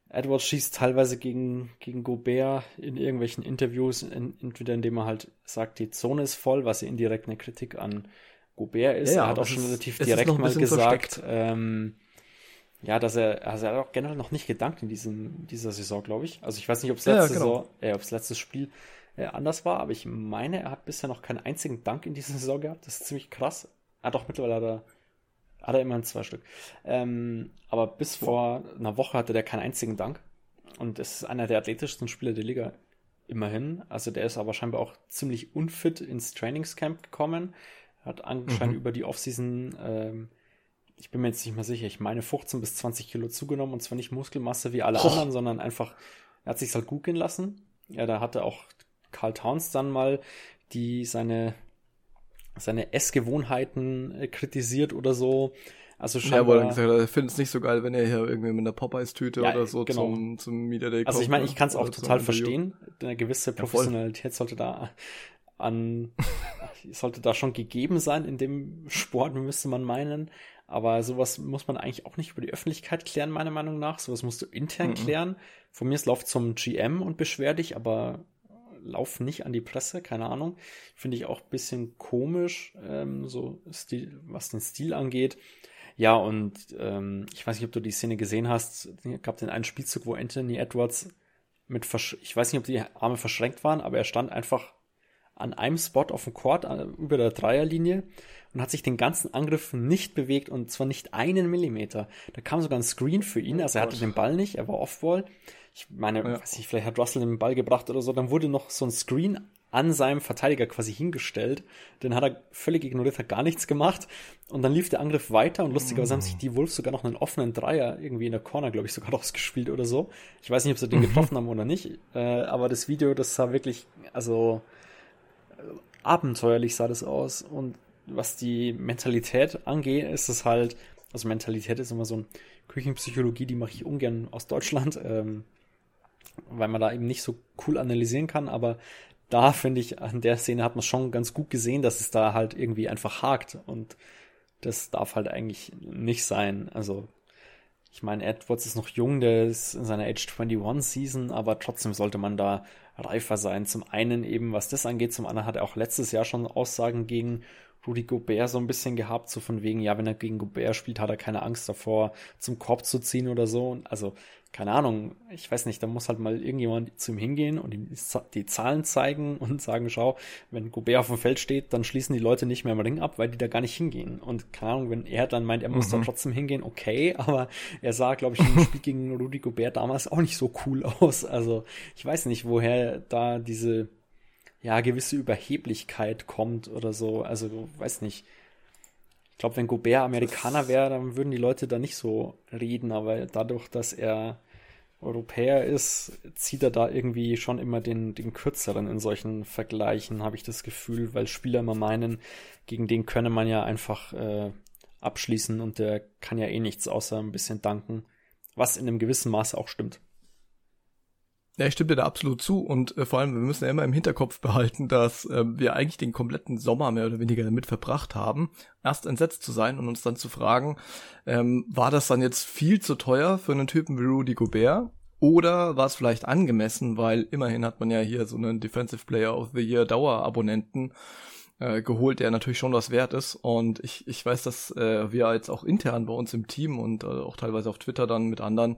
Edwards schießt teilweise gegen, gegen Gobert in irgendwelchen Interviews, in, entweder indem er halt sagt, die Zone ist voll, was indirekt eine Kritik an Gobert ist. Ja, er hat auch schon ist, relativ direkt mal gesagt, ähm, ja, dass er, also er hat auch generell noch nicht gedankt in diesem, dieser Saison, glaube ich. Also ich weiß nicht, ob es letzte ja, genau. Saison, äh, ob es letztes Spiel äh, anders war, aber ich meine, er hat bisher noch keinen einzigen Dank in dieser Saison gehabt. Das ist ziemlich krass. Er hat auch mittlerweile hat er er immerhin zwei Stück. Ähm, aber bis vor einer Woche hatte der keinen einzigen Dank. Und es ist einer der athletischsten Spieler der Liga. Immerhin. Also der ist aber scheinbar auch ziemlich unfit ins Trainingscamp gekommen. Hat anscheinend mhm. über die Offseason, ähm, ich bin mir jetzt nicht mehr sicher, ich meine 15 bis 20 Kilo zugenommen. Und zwar nicht Muskelmasse wie alle oh. anderen, sondern einfach, er hat sich halt gut gehen lassen. Ja, da hatte auch Carl Towns dann mal die seine seine Essgewohnheiten äh, kritisiert oder so. Also schon. Ja, wo er gesagt hat, er findet es nicht so geil, wenn er hier irgendwie mit einer Popeyes-Tüte ja, oder so genau. zum, zum Media Day kommt. Also ich meine, ich kann es auch total verstehen. Eine gewisse Professionalität ja, sollte da an, sollte da schon gegeben sein in dem Sport, müsste man meinen. Aber sowas muss man eigentlich auch nicht über die Öffentlichkeit klären, meiner Meinung nach. Sowas musst du intern mhm. klären. Von mir ist lauf zum GM und beschwer dich, aber lauf nicht an die Presse, keine Ahnung. Finde ich auch ein bisschen komisch, ähm, so Stil, was den Stil angeht. Ja, und ähm, ich weiß nicht, ob du die Szene gesehen hast. Es gab den einen Spielzug, wo Anthony Edwards mit, Versch ich weiß nicht, ob die Arme verschränkt waren, aber er stand einfach an einem Spot auf dem Court äh, über der Dreierlinie und hat sich den ganzen Angriff nicht bewegt und zwar nicht einen Millimeter. Da kam sogar ein Screen für ihn, also er hatte den Ball nicht, er war Offball ich meine, ja. weiß ich, vielleicht hat Russell den Ball gebracht oder so, dann wurde noch so ein Screen an seinem Verteidiger quasi hingestellt. Den hat er völlig ignoriert, hat gar nichts gemacht. Und dann lief der Angriff weiter und lustigerweise haben sich die Wolves sogar noch einen offenen Dreier irgendwie in der Corner, glaube ich, sogar rausgespielt oder so. Ich weiß nicht, ob sie den getroffen haben oder nicht. Äh, aber das Video, das sah wirklich, also äh, abenteuerlich sah das aus. Und was die Mentalität angeht, ist es halt, also Mentalität ist immer so eine Küchenpsychologie, die mache ich ungern aus Deutschland. Ähm, weil man da eben nicht so cool analysieren kann, aber da finde ich, an der Szene hat man schon ganz gut gesehen, dass es da halt irgendwie einfach hakt und das darf halt eigentlich nicht sein. Also, ich meine, Edwards ist noch jung, der ist in seiner Age 21 Season, aber trotzdem sollte man da reifer sein. Zum einen eben, was das angeht, zum anderen hat er auch letztes Jahr schon Aussagen gegen Rudy Gobert so ein bisschen gehabt, so von wegen, ja, wenn er gegen Gobert spielt, hat er keine Angst davor, zum Korb zu ziehen oder so. Also keine Ahnung, ich weiß nicht, da muss halt mal irgendjemand zu ihm hingehen und ihm die Zahlen zeigen und sagen, schau, wenn Gobert auf dem Feld steht, dann schließen die Leute nicht mehr im Ring ab, weil die da gar nicht hingehen. Und keine Ahnung, wenn er dann meint, er muss mhm. da trotzdem hingehen, okay, aber er sah, glaube ich, im Spiel gegen Rudy Gobert damals auch nicht so cool aus. Also ich weiß nicht, woher da diese, ja, gewisse Überheblichkeit kommt oder so. Also, weiß nicht. Ich glaube, wenn Gobert Amerikaner wäre, dann würden die Leute da nicht so reden, aber dadurch, dass er Europäer ist, zieht er da irgendwie schon immer den, den kürzeren in solchen Vergleichen, habe ich das Gefühl, weil Spieler immer meinen, gegen den könne man ja einfach äh, abschließen und der kann ja eh nichts außer ein bisschen danken, was in einem gewissen Maße auch stimmt. Ja, ich stimme dir da absolut zu und äh, vor allem, wir müssen ja immer im Hinterkopf behalten, dass äh, wir eigentlich den kompletten Sommer mehr oder weniger damit verbracht haben, erst entsetzt zu sein und uns dann zu fragen, ähm, war das dann jetzt viel zu teuer für einen Typen wie Rudy Gobert? Oder war es vielleicht angemessen, weil immerhin hat man ja hier so einen Defensive Player of the Year Dauerabonnenten äh, geholt, der natürlich schon was wert ist. Und ich, ich weiß, dass äh, wir jetzt auch intern bei uns im Team und äh, auch teilweise auf Twitter dann mit anderen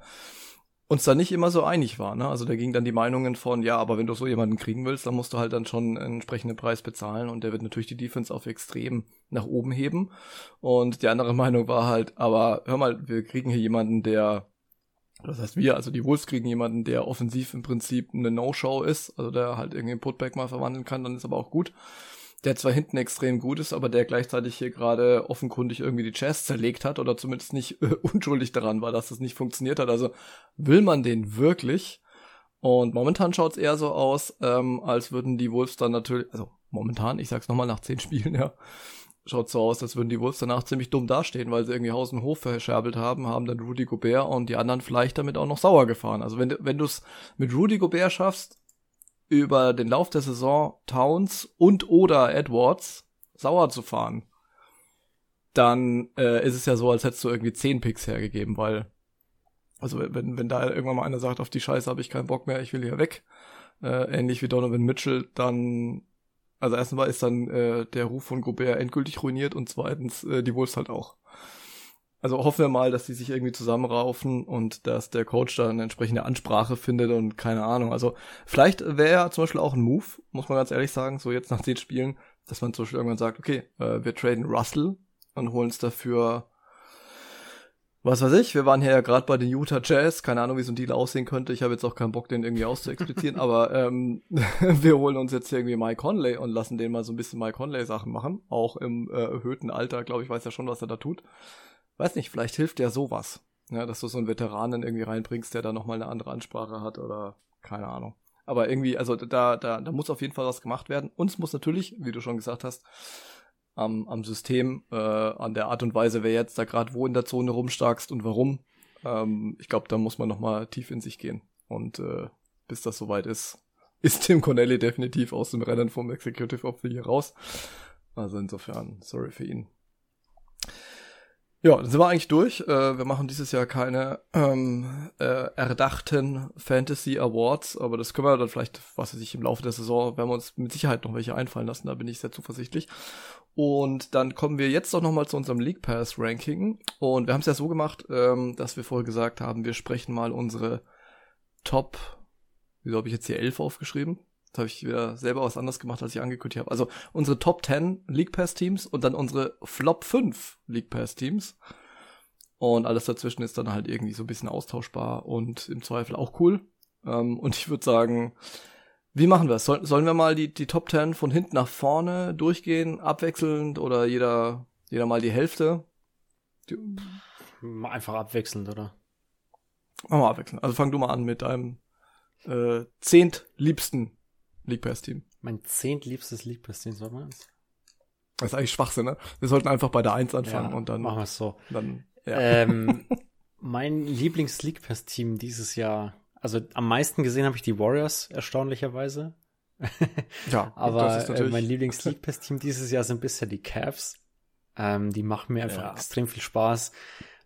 uns da nicht immer so einig war. Ne? Also da ging dann die Meinungen von, ja, aber wenn du so jemanden kriegen willst, dann musst du halt dann schon einen entsprechenden Preis bezahlen und der wird natürlich die Defense auf extrem nach oben heben. Und die andere Meinung war halt, aber hör mal, wir kriegen hier jemanden, der das heißt wir, also die Wolves kriegen jemanden, der offensiv im Prinzip eine No-Show ist, also der halt irgendwie ein Putback mal verwandeln kann, dann ist aber auch gut. Der zwar hinten extrem gut ist, aber der gleichzeitig hier gerade offenkundig irgendwie die Jazz zerlegt hat oder zumindest nicht äh, unschuldig daran war, dass das nicht funktioniert hat. Also will man den wirklich? Und momentan schaut es eher so aus, ähm, als würden die Wolves dann natürlich, also momentan, ich sag's nochmal nach zehn Spielen, ja, schaut so aus, als würden die Wolves danach ziemlich dumm dastehen, weil sie irgendwie Haus und Hof verscherbelt haben, haben dann Rudy Gobert und die anderen vielleicht damit auch noch sauer gefahren. Also wenn, wenn du es mit Rudy Gobert schaffst, über den Lauf der Saison Towns und oder Edwards sauer zu fahren, dann äh, ist es ja so, als hättest du irgendwie zehn Picks hergegeben, weil also wenn, wenn da irgendwann mal einer sagt, auf die Scheiße habe ich keinen Bock mehr, ich will hier weg, äh, ähnlich wie Donovan Mitchell, dann also erstens mal ist dann äh, der Ruf von Gobert endgültig ruiniert und zweitens äh, die Wolves halt auch. Also hoffen wir mal, dass die sich irgendwie zusammenraufen und dass der Coach da eine entsprechende Ansprache findet und keine Ahnung. Also vielleicht wäre ja zum Beispiel auch ein Move, muss man ganz ehrlich sagen, so jetzt nach zehn Spielen, dass man zum Beispiel irgendwann sagt, okay, äh, wir traden Russell und holen es dafür was weiß ich, wir waren hier ja gerade bei den Utah Jazz, keine Ahnung, wie so ein Deal aussehen könnte. Ich habe jetzt auch keinen Bock, den irgendwie auszuexplizieren, aber ähm, wir holen uns jetzt hier irgendwie Mike Conley und lassen den mal so ein bisschen Mike Conley Sachen machen. Auch im äh, erhöhten Alter, glaube ich, weiß ja schon, was er da tut weiß nicht, vielleicht hilft ja sowas. Ja, dass du so einen Veteranen irgendwie reinbringst, der da nochmal eine andere Ansprache hat oder keine Ahnung. Aber irgendwie, also da, da, da muss auf jeden Fall was gemacht werden. Und es muss natürlich, wie du schon gesagt hast, am, am System, äh, an der Art und Weise, wer jetzt da gerade wo in der Zone rumstarkst und warum. Ähm, ich glaube, da muss man nochmal tief in sich gehen. Und äh, bis das soweit ist, ist Tim Connelly definitiv aus dem Rennen vom Executive of Year raus. Also insofern, sorry für ihn. Ja, dann sind wir eigentlich durch. Äh, wir machen dieses Jahr keine ähm, äh, erdachten Fantasy Awards, aber das können wir dann vielleicht, was weiß ich, im Laufe der Saison, werden wir uns mit Sicherheit noch welche einfallen lassen, da bin ich sehr zuversichtlich. Und dann kommen wir jetzt doch nochmal zu unserem League Pass Ranking. Und wir haben es ja so gemacht, ähm, dass wir vorher gesagt haben, wir sprechen mal unsere Top, wieso habe ich jetzt hier elf aufgeschrieben? Das habe ich wieder selber was anderes gemacht, als ich angekündigt habe. Also unsere Top 10 League Pass Teams und dann unsere Flop 5 League Pass Teams. Und alles dazwischen ist dann halt irgendwie so ein bisschen austauschbar und im Zweifel auch cool. Ähm, und ich würde sagen, wie machen wir es? Soll, sollen wir mal die, die Top 10 von hinten nach vorne durchgehen, abwechselnd oder jeder, jeder mal die Hälfte? Die, Einfach abwechselnd, oder? Machen wir abwechselnd. Also fang du mal an mit deinem äh, zehntliebsten League Pass Team. Mein zehntliebstes League Pass Team, soll man das? Das ist eigentlich Schwachsinn, ne? Wir sollten einfach bei der 1 anfangen ja, und dann. Machen wir es so. Dann, ja. Ähm, mein Lieblings League Pass Team dieses Jahr, also am meisten gesehen habe ich die Warriors, erstaunlicherweise. ja, aber äh, mein Lieblings League Pass Team dieses Jahr sind bisher die Cavs. Ähm, die machen mir einfach ja. extrem viel Spaß.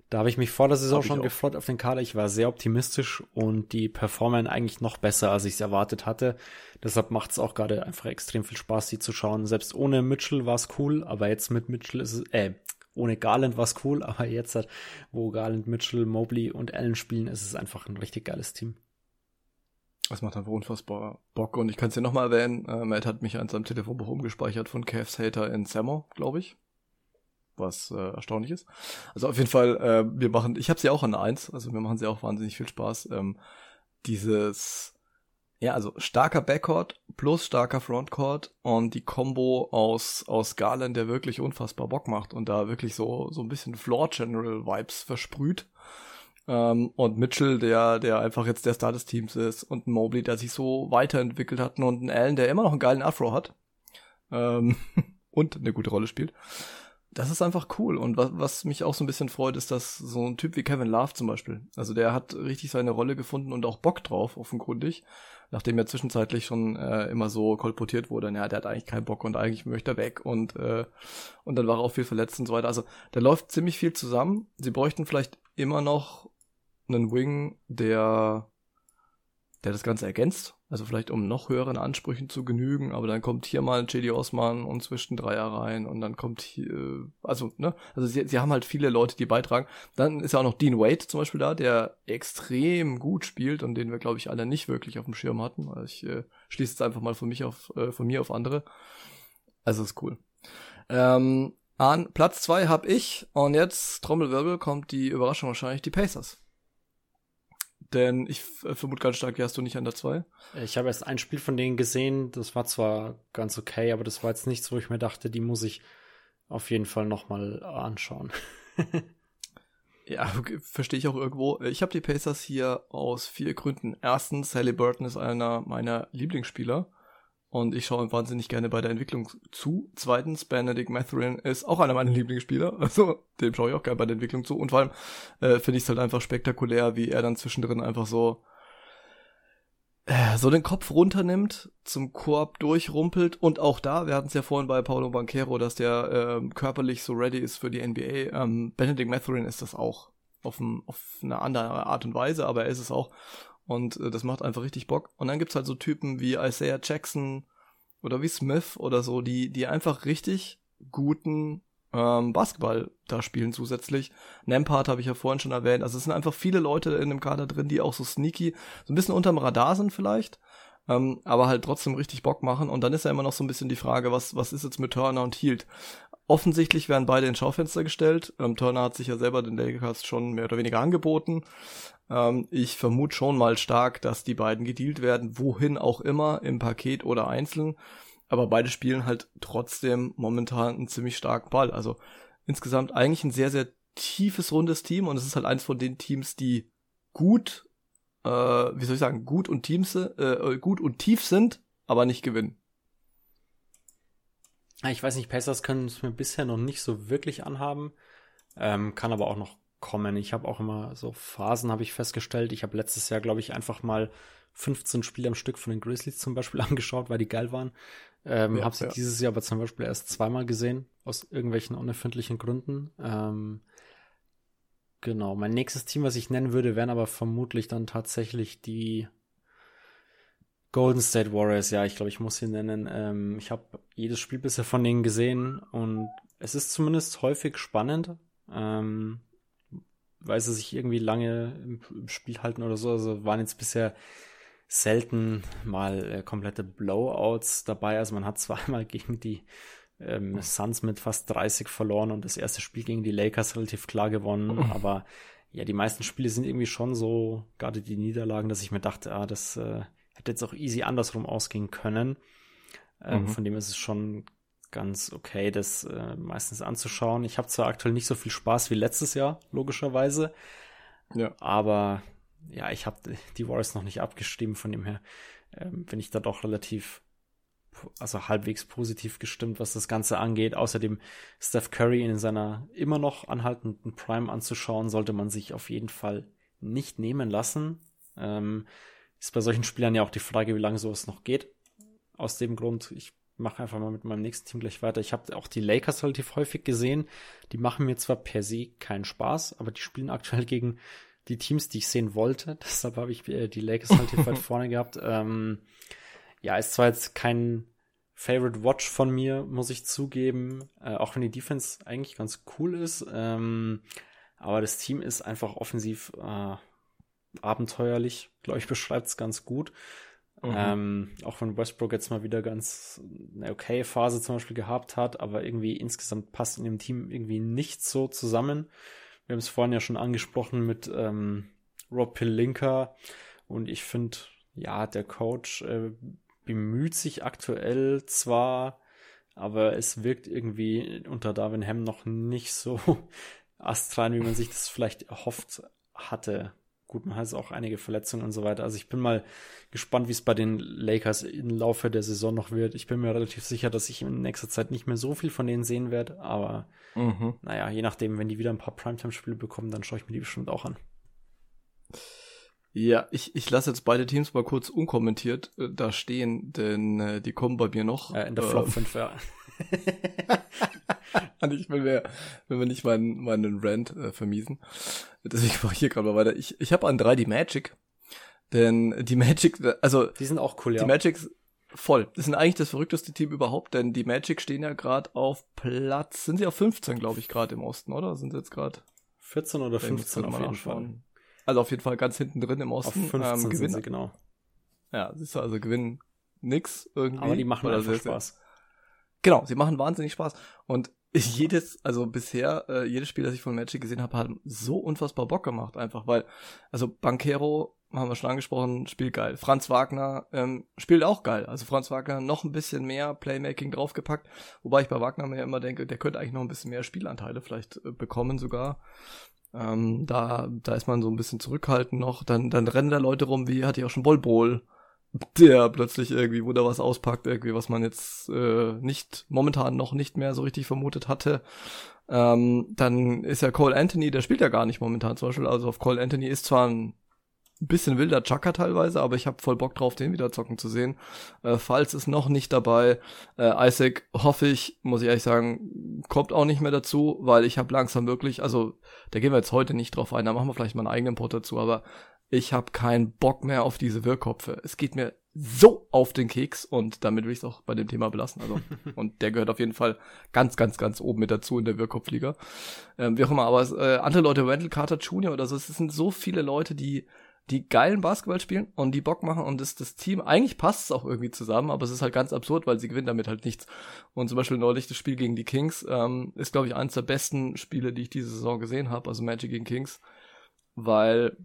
Da habe ich mich vor der Saison schon gefreut auf den Kader. Ich war sehr optimistisch und die performen eigentlich noch besser, als ich es erwartet hatte. Deshalb macht es auch gerade einfach extrem viel Spaß, sie zu schauen. Selbst ohne Mitchell war es cool, aber jetzt mit Mitchell ist es, äh, ohne Garland war es cool, aber jetzt, hat, wo Garland, Mitchell, Mobley und Allen spielen, ist es einfach ein richtig geiles Team. Das macht einfach unfassbar Bock und ich kann es dir nochmal erwähnen, äh, Matt hat mich an seinem Telefonbuch umgespeichert von Cavs Hater in Samo, glaube ich was äh, erstaunlich ist. Also auf jeden Fall, äh, wir machen, ich habe sie auch an eins, also wir machen sie auch wahnsinnig viel Spaß. Ähm, dieses, ja, also starker Backcourt plus starker Frontcourt und die Combo aus aus Garland, der wirklich unfassbar Bock macht und da wirklich so so ein bisschen Floor General Vibes versprüht. Ähm, und Mitchell, der der einfach jetzt der Star des Teams ist und Mobley, der sich so weiterentwickelt hat und ein Allen, der immer noch einen geilen Afro hat. Ähm, und eine gute Rolle spielt das ist einfach cool. Und was, was mich auch so ein bisschen freut, ist, dass so ein Typ wie Kevin Love zum Beispiel, also der hat richtig seine Rolle gefunden und auch Bock drauf, offenkundig. Nachdem er zwischenzeitlich schon äh, immer so kolportiert wurde, ja, der hat eigentlich keinen Bock und eigentlich möchte er weg und, äh, und dann war er auch viel verletzt und so weiter. Also da läuft ziemlich viel zusammen. Sie bräuchten vielleicht immer noch einen Wing, der, der das Ganze ergänzt also vielleicht um noch höheren Ansprüchen zu genügen, aber dann kommt hier mal JD Osman und zwischen Dreier rein und dann kommt hier, also, ne, also sie, sie haben halt viele Leute, die beitragen. Dann ist ja auch noch Dean Wade zum Beispiel da, der extrem gut spielt und den wir, glaube ich, alle nicht wirklich auf dem Schirm hatten. Also ich äh, schließe jetzt einfach mal von mich auf, äh, von mir auf andere. Also ist cool. Ähm, an Platz zwei habe ich und jetzt, Trommelwirbel, kommt die Überraschung wahrscheinlich, die Pacers Denn ich vermute ganz stark, die hast du nicht an der 2. Ich habe erst ein Spiel von denen gesehen, das war zwar ganz okay, aber das war jetzt nichts, wo ich mir dachte, die muss ich auf jeden Fall nochmal anschauen. ja, verstehe ich auch irgendwo. Ich habe die Pacers hier aus vier Gründen. Erstens, Sally Burton ist einer meiner Lieblingsspieler und ich schaue wahnsinnig gerne bei der Entwicklung zu. Zweitens, Benedict Mathurin ist auch einer meiner Lieblingsspieler, also dem schaue ich auch gerne bei der Entwicklung zu. Und vor allem äh, finde ich es halt einfach spektakulär, wie er dann zwischendrin einfach so äh, so den Kopf runternimmt, zum Korb durchrumpelt und auch da, wir hatten es ja vorhin bei Paulo Banquero, dass der äh, körperlich so ready ist für die NBA. Ähm, Benedict Mathurin ist das auch auf, ein, auf eine andere Art und Weise, aber er ist es auch. Und äh, das macht einfach richtig Bock. Und dann gibt's halt so Typen wie Isaiah Jackson oder wie Smith oder so, die, die einfach richtig guten ähm, Basketball da spielen zusätzlich. Nempart habe ich ja vorhin schon erwähnt. Also es sind einfach viele Leute in dem Kader drin, die auch so sneaky, so ein bisschen unterm Radar sind vielleicht, ähm, aber halt trotzdem richtig Bock machen. Und dann ist ja immer noch so ein bisschen die Frage, was, was ist jetzt mit Turner und Hield? Offensichtlich werden beide ins Schaufenster gestellt. Ähm, Turner hat sich ja selber den Lakers schon mehr oder weniger angeboten. Ähm, ich vermute schon mal stark, dass die beiden gedealt werden, wohin auch immer, im Paket oder einzeln. Aber beide spielen halt trotzdem momentan einen ziemlich starken Ball. Also insgesamt eigentlich ein sehr, sehr tiefes, rundes Team und es ist halt eins von den Teams, die gut, äh, wie soll ich sagen, gut und Teams, äh, gut und tief sind, aber nicht gewinnen. Ich weiß nicht, Pacers können es mir bisher noch nicht so wirklich anhaben, ähm, kann aber auch noch kommen. Ich habe auch immer so Phasen, habe ich festgestellt. Ich habe letztes Jahr, glaube ich, einfach mal 15 Spiele am Stück von den Grizzlies zum Beispiel angeschaut, weil die geil waren. Ähm, ja, habe sie ja. dieses Jahr aber zum Beispiel erst zweimal gesehen, aus irgendwelchen unerfindlichen Gründen. Ähm, genau, mein nächstes Team, was ich nennen würde, wären aber vermutlich dann tatsächlich die Golden State Warriors. Ja, ich glaube, ich muss sie nennen. Ähm, ich habe jedes Spiel bisher von denen gesehen und es ist zumindest häufig spannend. Ähm, weil sie sich irgendwie lange im, im, Spiel halten oder so. Also waren jetzt bisher selten mal äh, komplette Blowouts dabei. Also man hat zweimal gegen die ähm, Suns mit fast 30 verloren und das erste Spiel gegen die Lakers relativ klar gewonnen. Aber ja, die meisten Spiele sind irgendwie schon so, gerade die Niederlagen, dass ich mir dachte, ah, das äh, hätte jetzt auch easy andersrum ausgehen können. Ähm, mhm. Von dem ist es schon ganz okay, das äh, meistens anzuschauen. Ich habe zwar aktuell nicht so viel Spaß wie letztes Jahr, logischerweise. Ja. Aber ja, ich habe die Warriors noch nicht abgestimmt, von dem her ähm, bin ich da doch relativ, also halbwegs positiv gestimmt, was das Ganze angeht. Außerdem Steph Curry in seiner immer noch anhaltenden Prime anzuschauen, sollte man sich auf jeden Fall nicht nehmen lassen. Ähm, ist bei solchen Spielern ja auch die Frage, wie lange sowas noch geht. Aus dem Grund, ich mache einfach mal mit meinem nächsten Team gleich weiter. Ich habe auch die Lakers relativ häufig gesehen. Die machen mir zwar per se keinen Spaß, aber die spielen aktuell gegen die Teams, die ich sehen wollte. Deshalb habe ich äh, die Lakers relativ weit vorne gehabt. Ähm, ja, ist zwar jetzt kein Favorite Watch von mir, muss ich zugeben, äh, auch wenn die Defense eigentlich ganz cool ist. Ähm, aber das Team ist einfach offensiv äh, abenteuerlich, glaube ich, beschreibt es ganz gut. Mhm. Ähm, auch wenn Westbrook jetzt mal wieder ganz eine okay Phase zum Beispiel gehabt hat, aber irgendwie insgesamt passt in dem Team irgendwie nicht so zusammen. Wir haben es vorhin ja schon angesprochen mit ähm, Rob Pelinka und ich finde, ja, der Coach äh, bemüht sich aktuell zwar, aber es wirkt irgendwie unter Darwin Ham noch nicht so astrein, wie man sich das vielleicht erhofft hatte. Gut, man hat auch einige Verletzungen und so weiter. Also ich bin mal gespannt, wie es bei den Lakers im Laufe der Saison noch wird. Ich bin mir relativ sicher, dass ich in nächster Zeit nicht mehr so viel von denen sehen werde. Aber mhm. naja, je nachdem, wenn die wieder ein paar Primetime-Spiele bekommen, dann schaue ich mir die bestimmt auch an. Ja, ich, ich lasse jetzt beide Teams mal kurz unkommentiert äh, da stehen, denn äh, die kommen bei mir noch. Äh, in der Flop 5, ja. ich will mir, will mir nicht meinen, meinen Rant äh, vermiesen. Deswegen mache ich hier gerade mal weiter. Ich, ich habe an drei die Magic. Denn die Magic, also. Die sind auch cool, ja. Die Magics voll. Das sind eigentlich das verrückteste Team überhaupt, denn die Magic stehen ja gerade auf Platz, sind sie auf 15, glaube ich, gerade im Osten, oder? Sind sie jetzt gerade 14 oder 15 auf jeden Fall. Also auf jeden Fall ganz hinten drin im Osten. Auf 15 ähm, gewinnen. sie, genau. Ja, siehst du, also gewinnen nix irgendwie. Aber die machen einfach Spaß. Genau, sie machen wahnsinnig Spaß. Und jedes, also bisher, äh, jedes Spiel, das ich von Magic gesehen habe, hat so unfassbar Bock gemacht, einfach, weil, also Bankero haben wir schon angesprochen, spielt geil. Franz Wagner ähm, spielt auch geil. Also Franz Wagner noch ein bisschen mehr Playmaking draufgepackt, wobei ich bei Wagner mir immer denke, der könnte eigentlich noch ein bisschen mehr Spielanteile vielleicht äh, bekommen sogar. Ähm, da, da ist man so ein bisschen zurückhaltend noch. Dann, dann rennen da Leute rum, wie hatte ich auch schon Bolbol, der plötzlich irgendwie, wo da was auspackt, irgendwie, was man jetzt äh, nicht, momentan noch nicht mehr so richtig vermutet hatte. Ähm, dann ist ja Cole Anthony, der spielt ja gar nicht momentan zum Beispiel. Also auf Cole Anthony ist zwar ein bisschen wilder Chucker teilweise, aber ich habe voll Bock drauf, den wieder zocken zu sehen. Äh, Falls ist noch nicht dabei. Äh, Isaac hoffe ich, muss ich ehrlich sagen, kommt auch nicht mehr dazu, weil ich habe langsam wirklich, also da gehen wir jetzt heute nicht drauf ein, da machen wir vielleicht mal einen eigenen Pod dazu, aber ich habe keinen Bock mehr auf diese Wirrkopfe. Es geht mir so auf den Keks und damit will ich es auch bei dem Thema belassen. Also, und der gehört auf jeden Fall ganz, ganz, ganz oben mit dazu in der Wirrkopfliga. Ähm, wie auch immer, aber äh, andere Leute, Wendell Carter Jr. oder so, es sind so viele Leute, die die geilen Basketball spielen und die Bock machen und das, das Team, eigentlich passt es auch irgendwie zusammen, aber es ist halt ganz absurd, weil sie gewinnen damit halt nichts. Und zum Beispiel neulich das Spiel gegen die Kings ähm, ist, glaube ich, eines der besten Spiele, die ich diese Saison gesehen habe, also Magic gegen Kings, weil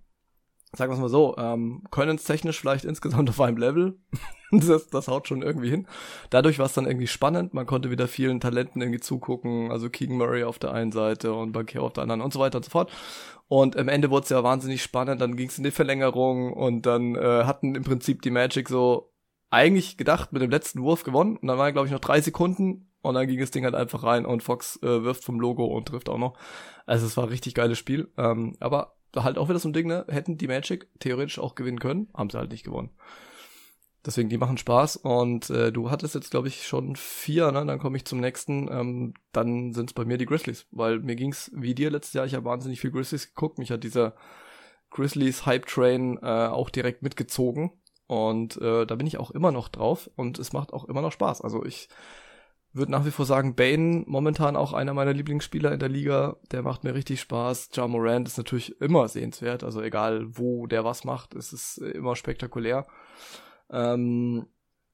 sagen wir es mal so, ähm, technisch vielleicht insgesamt auf einem Level. das, das haut schon irgendwie hin. Dadurch war es dann irgendwie spannend. Man konnte wieder vielen Talenten irgendwie zugucken. Also Keegan Murray auf der einen Seite und Bankier auf der anderen und so weiter und so fort. Und am Ende wurde es ja wahnsinnig spannend. Dann ging es in die Verlängerung und dann äh, hatten im Prinzip die Magic so eigentlich gedacht mit dem letzten Wurf gewonnen. Und dann waren, glaube ich, noch drei Sekunden und dann ging das Ding halt einfach rein und Fox äh, wirft vom Logo und trifft auch noch. Also es war richtig geiles Spiel. Ähm, aber halt auch wieder so ein Ding, ne? Hätten die Magic theoretisch auch gewinnen können, haben sie halt nicht gewonnen. Deswegen, die machen Spaß und äh, du hattest jetzt, glaube ich, schon vier, ne? Dann komme ich zum nächsten. Ähm, dann sind es bei mir die Grizzlies, weil mir ging's wie dir letztes Jahr. Ich habe wahnsinnig viel Grizzlies geguckt. Mich hat dieser Grizzlies Hype Train äh, auch direkt mitgezogen und äh, da bin ich auch immer noch drauf und es macht auch immer noch Spaß. Also ich würde nach wie vor sagen, Bane momentan auch einer meiner Lieblingsspieler in der Liga. Der macht mir richtig Spaß. Ja Morant ist natürlich immer sehenswert. Also egal, wo der was macht, ist es immer spektakulär. Ähm,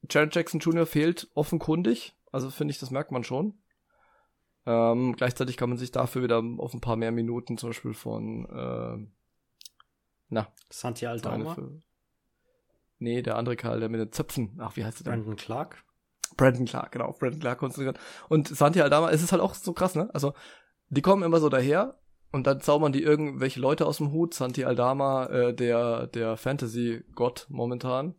Jared Jackson Jr. fehlt offenkundig. Also finde ich, das merkt man schon. Ähm, gleichzeitig kann man sich dafür wieder auf ein paar mehr Minuten zum Beispiel von äh, na, Santi Aldama. Nee, der andere Karl, der mit den Zöpfen. Ach, wie heißt der? Brandon Clark. Brandon Clark, genau, auf Brandon Clark konzentriert. Und Santi Aldama, es ist halt auch so krass, ne? Also, die kommen immer so daher und dann zaubern die irgendwelche Leute aus dem Hut. Santi Aldama, äh, der, der Fantasy-Gott momentan.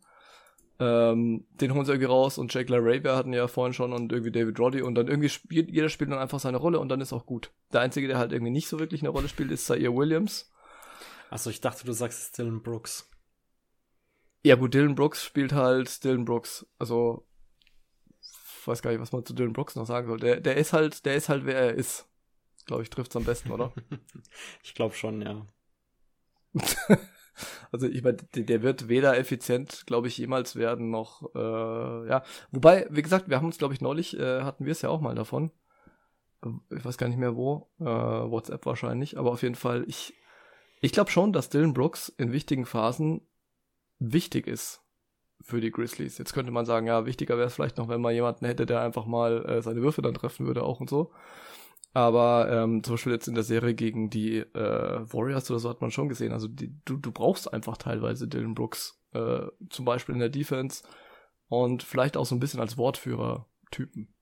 Ähm, den holen sie irgendwie raus und Jake LaRavia hatten ja vorhin schon und irgendwie David Roddy und dann irgendwie spielt, jeder spielt dann einfach seine Rolle und dann ist auch gut. Der Einzige, der halt irgendwie nicht so wirklich eine Rolle spielt, ist Zaire Williams. Achso, ich dachte, du sagst Dylan Brooks. Ja gut, Dylan Brooks spielt halt Dylan Brooks. Also weiß gar nicht, was man zu Dylan Brooks noch sagen soll. Der, der ist halt, der ist halt, wer er ist. Glaube ich, trifft's am besten, oder? ich glaube schon, ja. also ich meine, der wird weder effizient, glaube ich, jemals werden, noch äh, ja. Wobei, wie gesagt, wir haben uns, glaube ich, neulich äh, hatten wir es ja auch mal davon. Ich weiß gar nicht mehr wo, äh, WhatsApp wahrscheinlich, aber auf jeden Fall, ich, ich glaube schon, dass Dylan Brooks in wichtigen Phasen wichtig ist für die Grizzlies. Jetzt könnte man sagen, ja, wichtiger wäre es vielleicht noch, wenn man jemanden hätte, der einfach mal äh, seine Würfe dann treffen würde, auch und so. Aber ähm, zum Beispiel jetzt in der Serie gegen die äh, Warriors oder so hat man schon gesehen. Also die, du, du brauchst einfach teilweise Dylan Brooks, äh, zum Beispiel in der Defense und vielleicht auch so ein bisschen als Wortführer-Typen.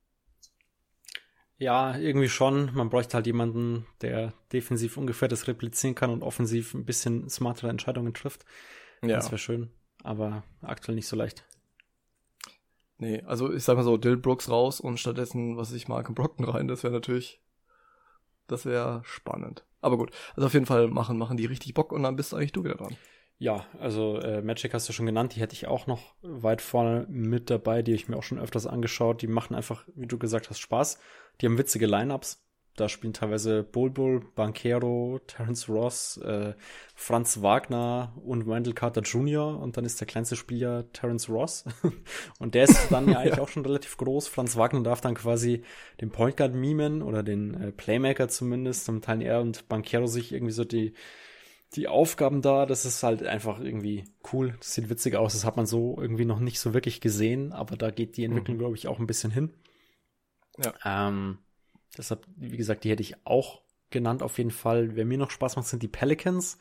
Ja, irgendwie schon. Man bräuchte halt jemanden, der defensiv ungefähr das replizieren kann und offensiv ein bisschen smartere Entscheidungen trifft. Ja. Das wäre schön aber aktuell nicht so leicht. Nee, also ich sag mal so, Dill Brooks raus und stattdessen, was ich mag, Brockton rein, das wäre natürlich, das wäre spannend. Aber gut, also auf jeden Fall machen, machen die richtig Bock und dann bist eigentlich du wieder dran. Ja, also äh, Magic hast du schon genannt, die hätte ich auch noch weit vorne mit dabei, die habe ich mir auch schon öfters angeschaut. Die machen einfach, wie du gesagt hast, Spaß. Die haben witzige Lineups. Da spielen teilweise Bulbul, Banquero, Terence Ross, äh, Franz Wagner und Wendell Carter Jr. Und dann ist der kleinste Spieler Terence Ross. und der ist dann ja eigentlich auch schon relativ groß. Franz Wagner darf dann quasi den Point Guard mimen oder den äh, Playmaker zumindest. Dann teilen er und Banquero sich irgendwie so die, die Aufgaben da. Das ist halt einfach irgendwie cool. Das sieht witzig aus. Das hat man so irgendwie noch nicht so wirklich gesehen. Aber da geht die Entwicklung, mhm. glaube ich, auch ein bisschen hin. Ja. Ähm, Deshalb, wie gesagt, die hätte ich auch genannt auf jeden Fall. Wer mir noch Spaß macht, sind die Pelicans.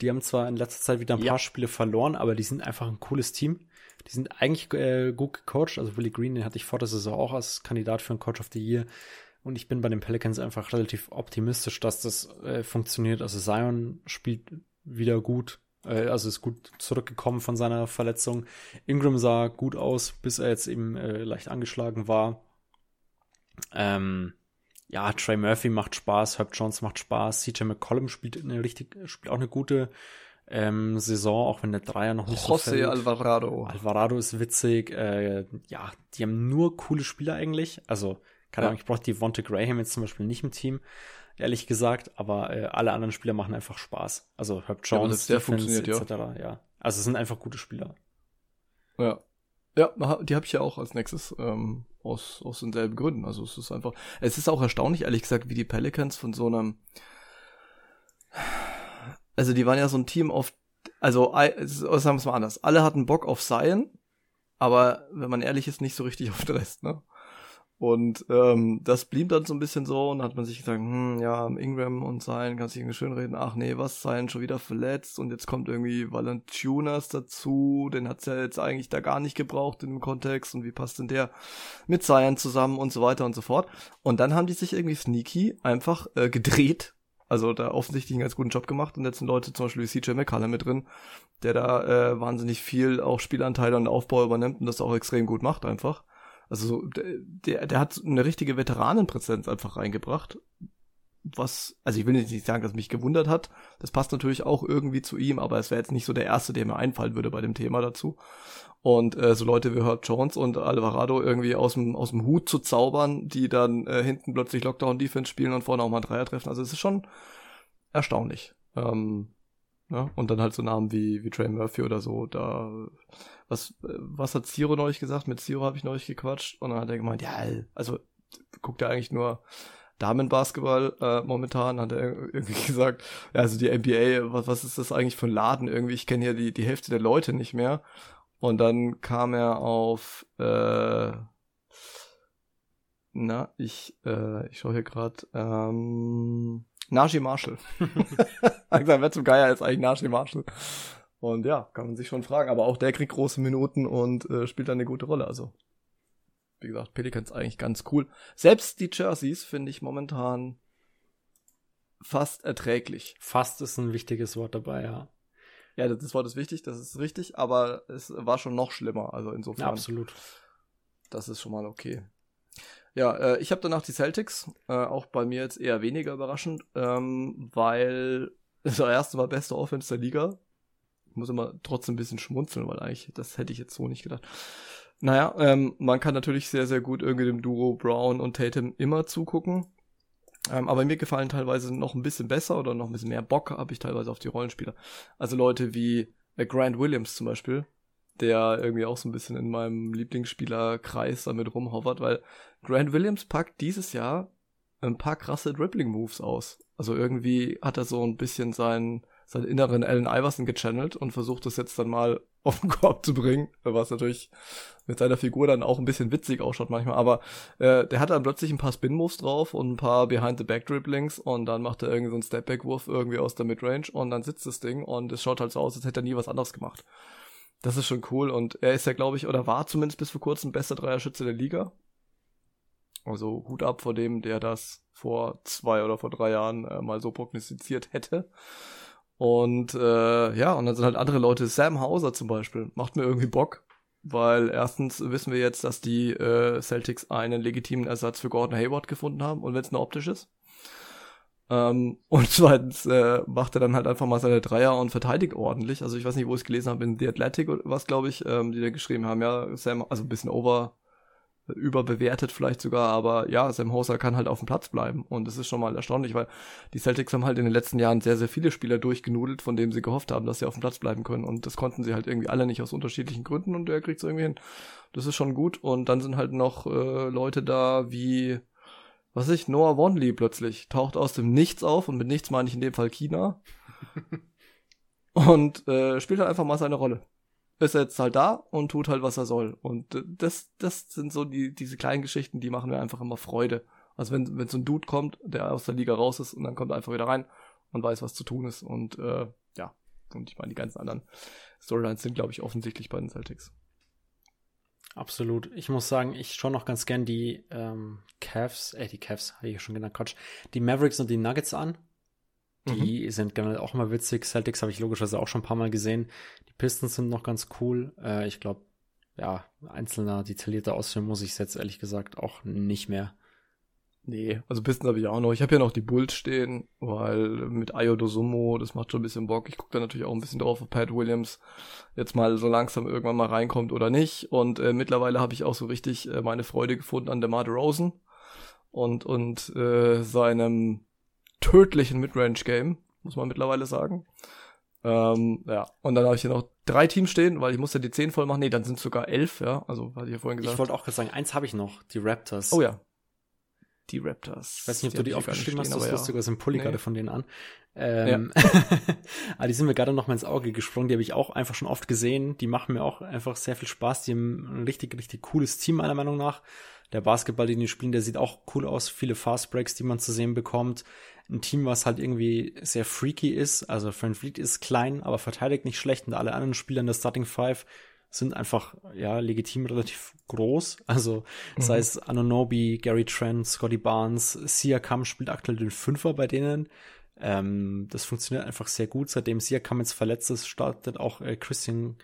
Die haben zwar in letzter Zeit wieder ein ja. paar Spiele verloren, aber die sind einfach ein cooles Team. Die sind eigentlich äh, gut gecoacht. Also Willie Green, den hatte ich vor der Saison auch als Kandidat für einen Coach of the Year. Und ich bin bei den Pelicans einfach relativ optimistisch, dass das äh, funktioniert. Also Zion spielt wieder gut. Äh, also ist gut zurückgekommen von seiner Verletzung. Ingram sah gut aus, bis er jetzt eben äh, leicht angeschlagen war. Ähm, ja, Trey Murphy macht Spaß, Herb Jones macht Spaß, CJ McCollum spielt eine richtig, spielt auch eine gute ähm, Saison, auch wenn der Dreier noch nicht José so fällt. Alvarado. Alvarado ist witzig. Äh, ja, die haben nur coole Spieler eigentlich. Also, keine Ahnung, ich brauche die Vonte Graham jetzt zum Beispiel nicht im Team, ehrlich gesagt, aber äh, alle anderen Spieler machen einfach Spaß. Also Herb Jones, ja, Defense, etc. Ja. ja. Also es sind einfach gute Spieler. Ja. Ja, die habe ich ja auch als nächstes ähm, aus, aus denselben Gründen. Also es ist einfach, es ist auch erstaunlich, ehrlich gesagt, wie die Pelicans von so einem, also die waren ja so ein Team auf, also sagen wir es mal anders, alle hatten Bock auf Zion, aber wenn man ehrlich ist, nicht so richtig auf den Rest, ne? Und ähm, das blieb dann so ein bisschen so und hat man sich gesagt, hm, ja, Ingram und Zion kann sich irgendwie schön reden, ach nee, was, Zion schon wieder verletzt und jetzt kommt irgendwie Valentunas dazu, den hat's ja jetzt eigentlich da gar nicht gebraucht in dem Kontext und wie passt denn der mit Zion zusammen und so weiter und so fort. Und dann haben die sich irgendwie sneaky einfach äh, gedreht, also da offensichtlich einen ganz guten Job gemacht und jetzt sind Leute zum Beispiel wie CJ McCullough mit drin, der da äh, wahnsinnig viel auch Spielanteile und Aufbau übernimmt und das auch extrem gut macht einfach. Also der, der hat eine richtige Veteranenpräsenz einfach reingebracht. Was, also ich will nicht sagen, dass mich gewundert hat. Das passt natürlich auch irgendwie zu ihm, aber es wäre jetzt nicht so der erste, der mir einfallen würde bei dem Thema dazu. Und äh, so Leute wie Herb Jones und Alvarado irgendwie aus dem, aus dem Hut zu zaubern, die dann äh, hinten plötzlich Lockdown-Defense spielen und vorne auch mal Dreier treffen. Also es ist schon erstaunlich. Ähm, ja, und dann halt so Namen wie, wie Trey Murphy oder so, da was, was hat Zero neulich gesagt? Mit Zero habe ich neulich gequatscht und dann hat er gemeint, ja, also guckt er eigentlich nur Damenbasketball äh, momentan, hat er irgendwie gesagt, ja, also die NBA, was, was ist das eigentlich für ein Laden irgendwie? Ich kenne ja die, die Hälfte der Leute nicht mehr. Und dann kam er auf, äh, na, ich, äh, ich schaue hier gerade, ähm, Najee Marshall. gesagt, wer zum Geier ist eigentlich Najee Marshall? Und ja, kann man sich schon fragen. Aber auch der kriegt große Minuten und äh, spielt dann eine gute Rolle. Also, wie gesagt, Pelicans eigentlich ganz cool. Selbst die Jerseys finde ich momentan fast erträglich. Fast ist ein wichtiges Wort dabei, ja. Ja, das Wort ist wichtig, das ist richtig, aber es war schon noch schlimmer. Also insofern. Ja, absolut. Das ist schon mal okay. Ja, äh, ich habe danach die Celtics, äh, auch bei mir jetzt eher weniger überraschend, ähm, weil das erste Mal beste Offense der Liga ich muss immer trotzdem ein bisschen schmunzeln, weil eigentlich, das hätte ich jetzt so nicht gedacht. Naja, ähm, man kann natürlich sehr, sehr gut irgendwie dem Duo Brown und Tatum immer zugucken. Ähm, aber mir gefallen teilweise noch ein bisschen besser oder noch ein bisschen mehr Bock habe ich teilweise auf die Rollenspieler. Also Leute wie äh, Grant Williams zum Beispiel, der irgendwie auch so ein bisschen in meinem Lieblingsspielerkreis damit rumhovert, weil Grant Williams packt dieses Jahr ein paar krasse Dribbling-Moves aus. Also irgendwie hat er so ein bisschen seinen seinen inneren Allen Iverson gechannelt und versucht das jetzt dann mal auf den Korb zu bringen, was natürlich mit seiner Figur dann auch ein bisschen witzig ausschaut manchmal, aber äh, der hat dann plötzlich ein paar Spin-Moves drauf und ein paar Behind-the-Back-Dribblings und dann macht er irgendwie so einen Step-Back-Wurf irgendwie aus der Midrange und dann sitzt das Ding und es schaut halt so aus, als hätte er nie was anderes gemacht. Das ist schon cool und er ist ja, glaube ich, oder war zumindest bis vor kurzem bester Dreierschütze der Liga. Also Hut ab vor dem, der das vor zwei oder vor drei Jahren äh, mal so prognostiziert hätte. Und äh, ja, und dann sind halt andere Leute, Sam Hauser zum Beispiel, macht mir irgendwie Bock, weil erstens wissen wir jetzt, dass die äh, Celtics einen legitimen Ersatz für Gordon Hayward gefunden haben und wenn es nur optisch ist. Ähm, und zweitens äh, macht er dann halt einfach mal seine Dreier und verteidigt ordentlich. Also ich weiß nicht, wo ich es gelesen habe, in The Athletic oder was, glaube ich, ähm, die da geschrieben haben, ja, Sam, also ein bisschen over überbewertet vielleicht sogar, aber ja, Sam Hoser kann halt auf dem Platz bleiben und das ist schon mal erstaunlich, weil die Celtics haben halt in den letzten Jahren sehr, sehr viele Spieler durchgenudelt, von denen sie gehofft haben, dass sie auf dem Platz bleiben können und das konnten sie halt irgendwie alle nicht aus unterschiedlichen Gründen und er kriegt es irgendwie hin. Das ist schon gut und dann sind halt noch äh, Leute da wie, was ich, Noah Wonley plötzlich taucht aus dem Nichts auf und mit nichts meine ich in dem Fall China und äh, spielt halt einfach mal seine Rolle ist jetzt halt da und tut halt, was er soll. Und das, das sind so die, diese kleinen Geschichten, die machen mir einfach immer Freude. Also wenn, wenn so ein Dude kommt, der aus der Liga raus ist und dann kommt er einfach wieder rein und weiß, was zu tun ist. Und äh, ja, Und ich meine, die ganzen anderen Storylines sind, glaube ich, offensichtlich bei den Celtics. Absolut. Ich muss sagen, ich schaue noch ganz gern die ähm, Cavs, äh, die Cavs, habe ich ja schon genannt, Quatsch, die Mavericks und die Nuggets an. Die mhm. sind generell auch mal witzig. Celtics habe ich logischerweise auch schon ein paar Mal gesehen. Die Pistons sind noch ganz cool. Äh, ich glaube, ja, einzelner, detaillierter ausführen muss ich es jetzt ehrlich gesagt auch nicht mehr. Nee, also Pistons habe ich auch noch. Ich habe ja noch die Bulls stehen, weil mit Ayo Dosumo, das macht schon ein bisschen Bock. Ich gucke da natürlich auch ein bisschen drauf, ob Pat Williams jetzt mal so langsam irgendwann mal reinkommt oder nicht. Und äh, mittlerweile habe ich auch so richtig äh, meine Freude gefunden an DeMar Rosen und, und äh, seinem tödlichen Midrange-Game, muss man mittlerweile sagen. Ähm, ja, und dann habe ich hier noch drei Teams stehen, weil ich musste die zehn voll machen. Nee, dann sind sogar elf, ja. Also, hatte ich ja vorhin gesagt. Ich wollte auch gerade sagen, eins habe ich noch, die Raptors. Oh ja. Die Raptors. Ich weiß nicht, ob die du die aufgeschrieben hast, das ja. lustig aus dem Pulli nee. gerade von denen an. Ähm, ja. aber die sind mir gerade noch mal ins Auge gesprungen. Die habe ich auch einfach schon oft gesehen. Die machen mir auch einfach sehr viel Spaß. Die haben ein richtig, richtig cooles Team, meiner Meinung nach. Der Basketball, den die spielen, der sieht auch cool aus. Viele Fast Breaks, die man zu sehen bekommt ein Team, was halt irgendwie sehr freaky ist. Also Friend Fleet ist klein, aber verteidigt nicht schlecht und alle anderen Spieler in der Starting Five sind einfach, ja, legitim relativ groß. Also, mhm. sei es Anonobi, Gary Trent, Scotty Barnes, Siakam spielt aktuell den Fünfer bei denen. Ähm, das funktioniert einfach sehr gut. Seitdem Siakam jetzt verletzt ist, startet auch äh, Christian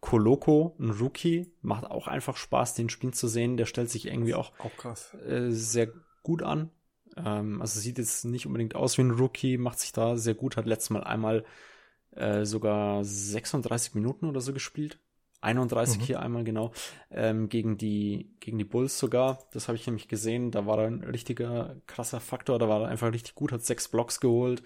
Koloko, ein Rookie. Macht auch einfach Spaß, den Spielen zu sehen. Der stellt sich irgendwie auch, auch äh, sehr gut an. Ähm, also sieht jetzt nicht unbedingt aus wie ein Rookie, macht sich da sehr gut, hat letztes Mal einmal äh, sogar 36 Minuten oder so gespielt. 31 mhm. hier einmal genau, ähm, gegen die, gegen die Bulls sogar. Das habe ich nämlich gesehen. Da war er ein richtiger krasser Faktor. Da war er einfach richtig gut, hat sechs Blocks geholt.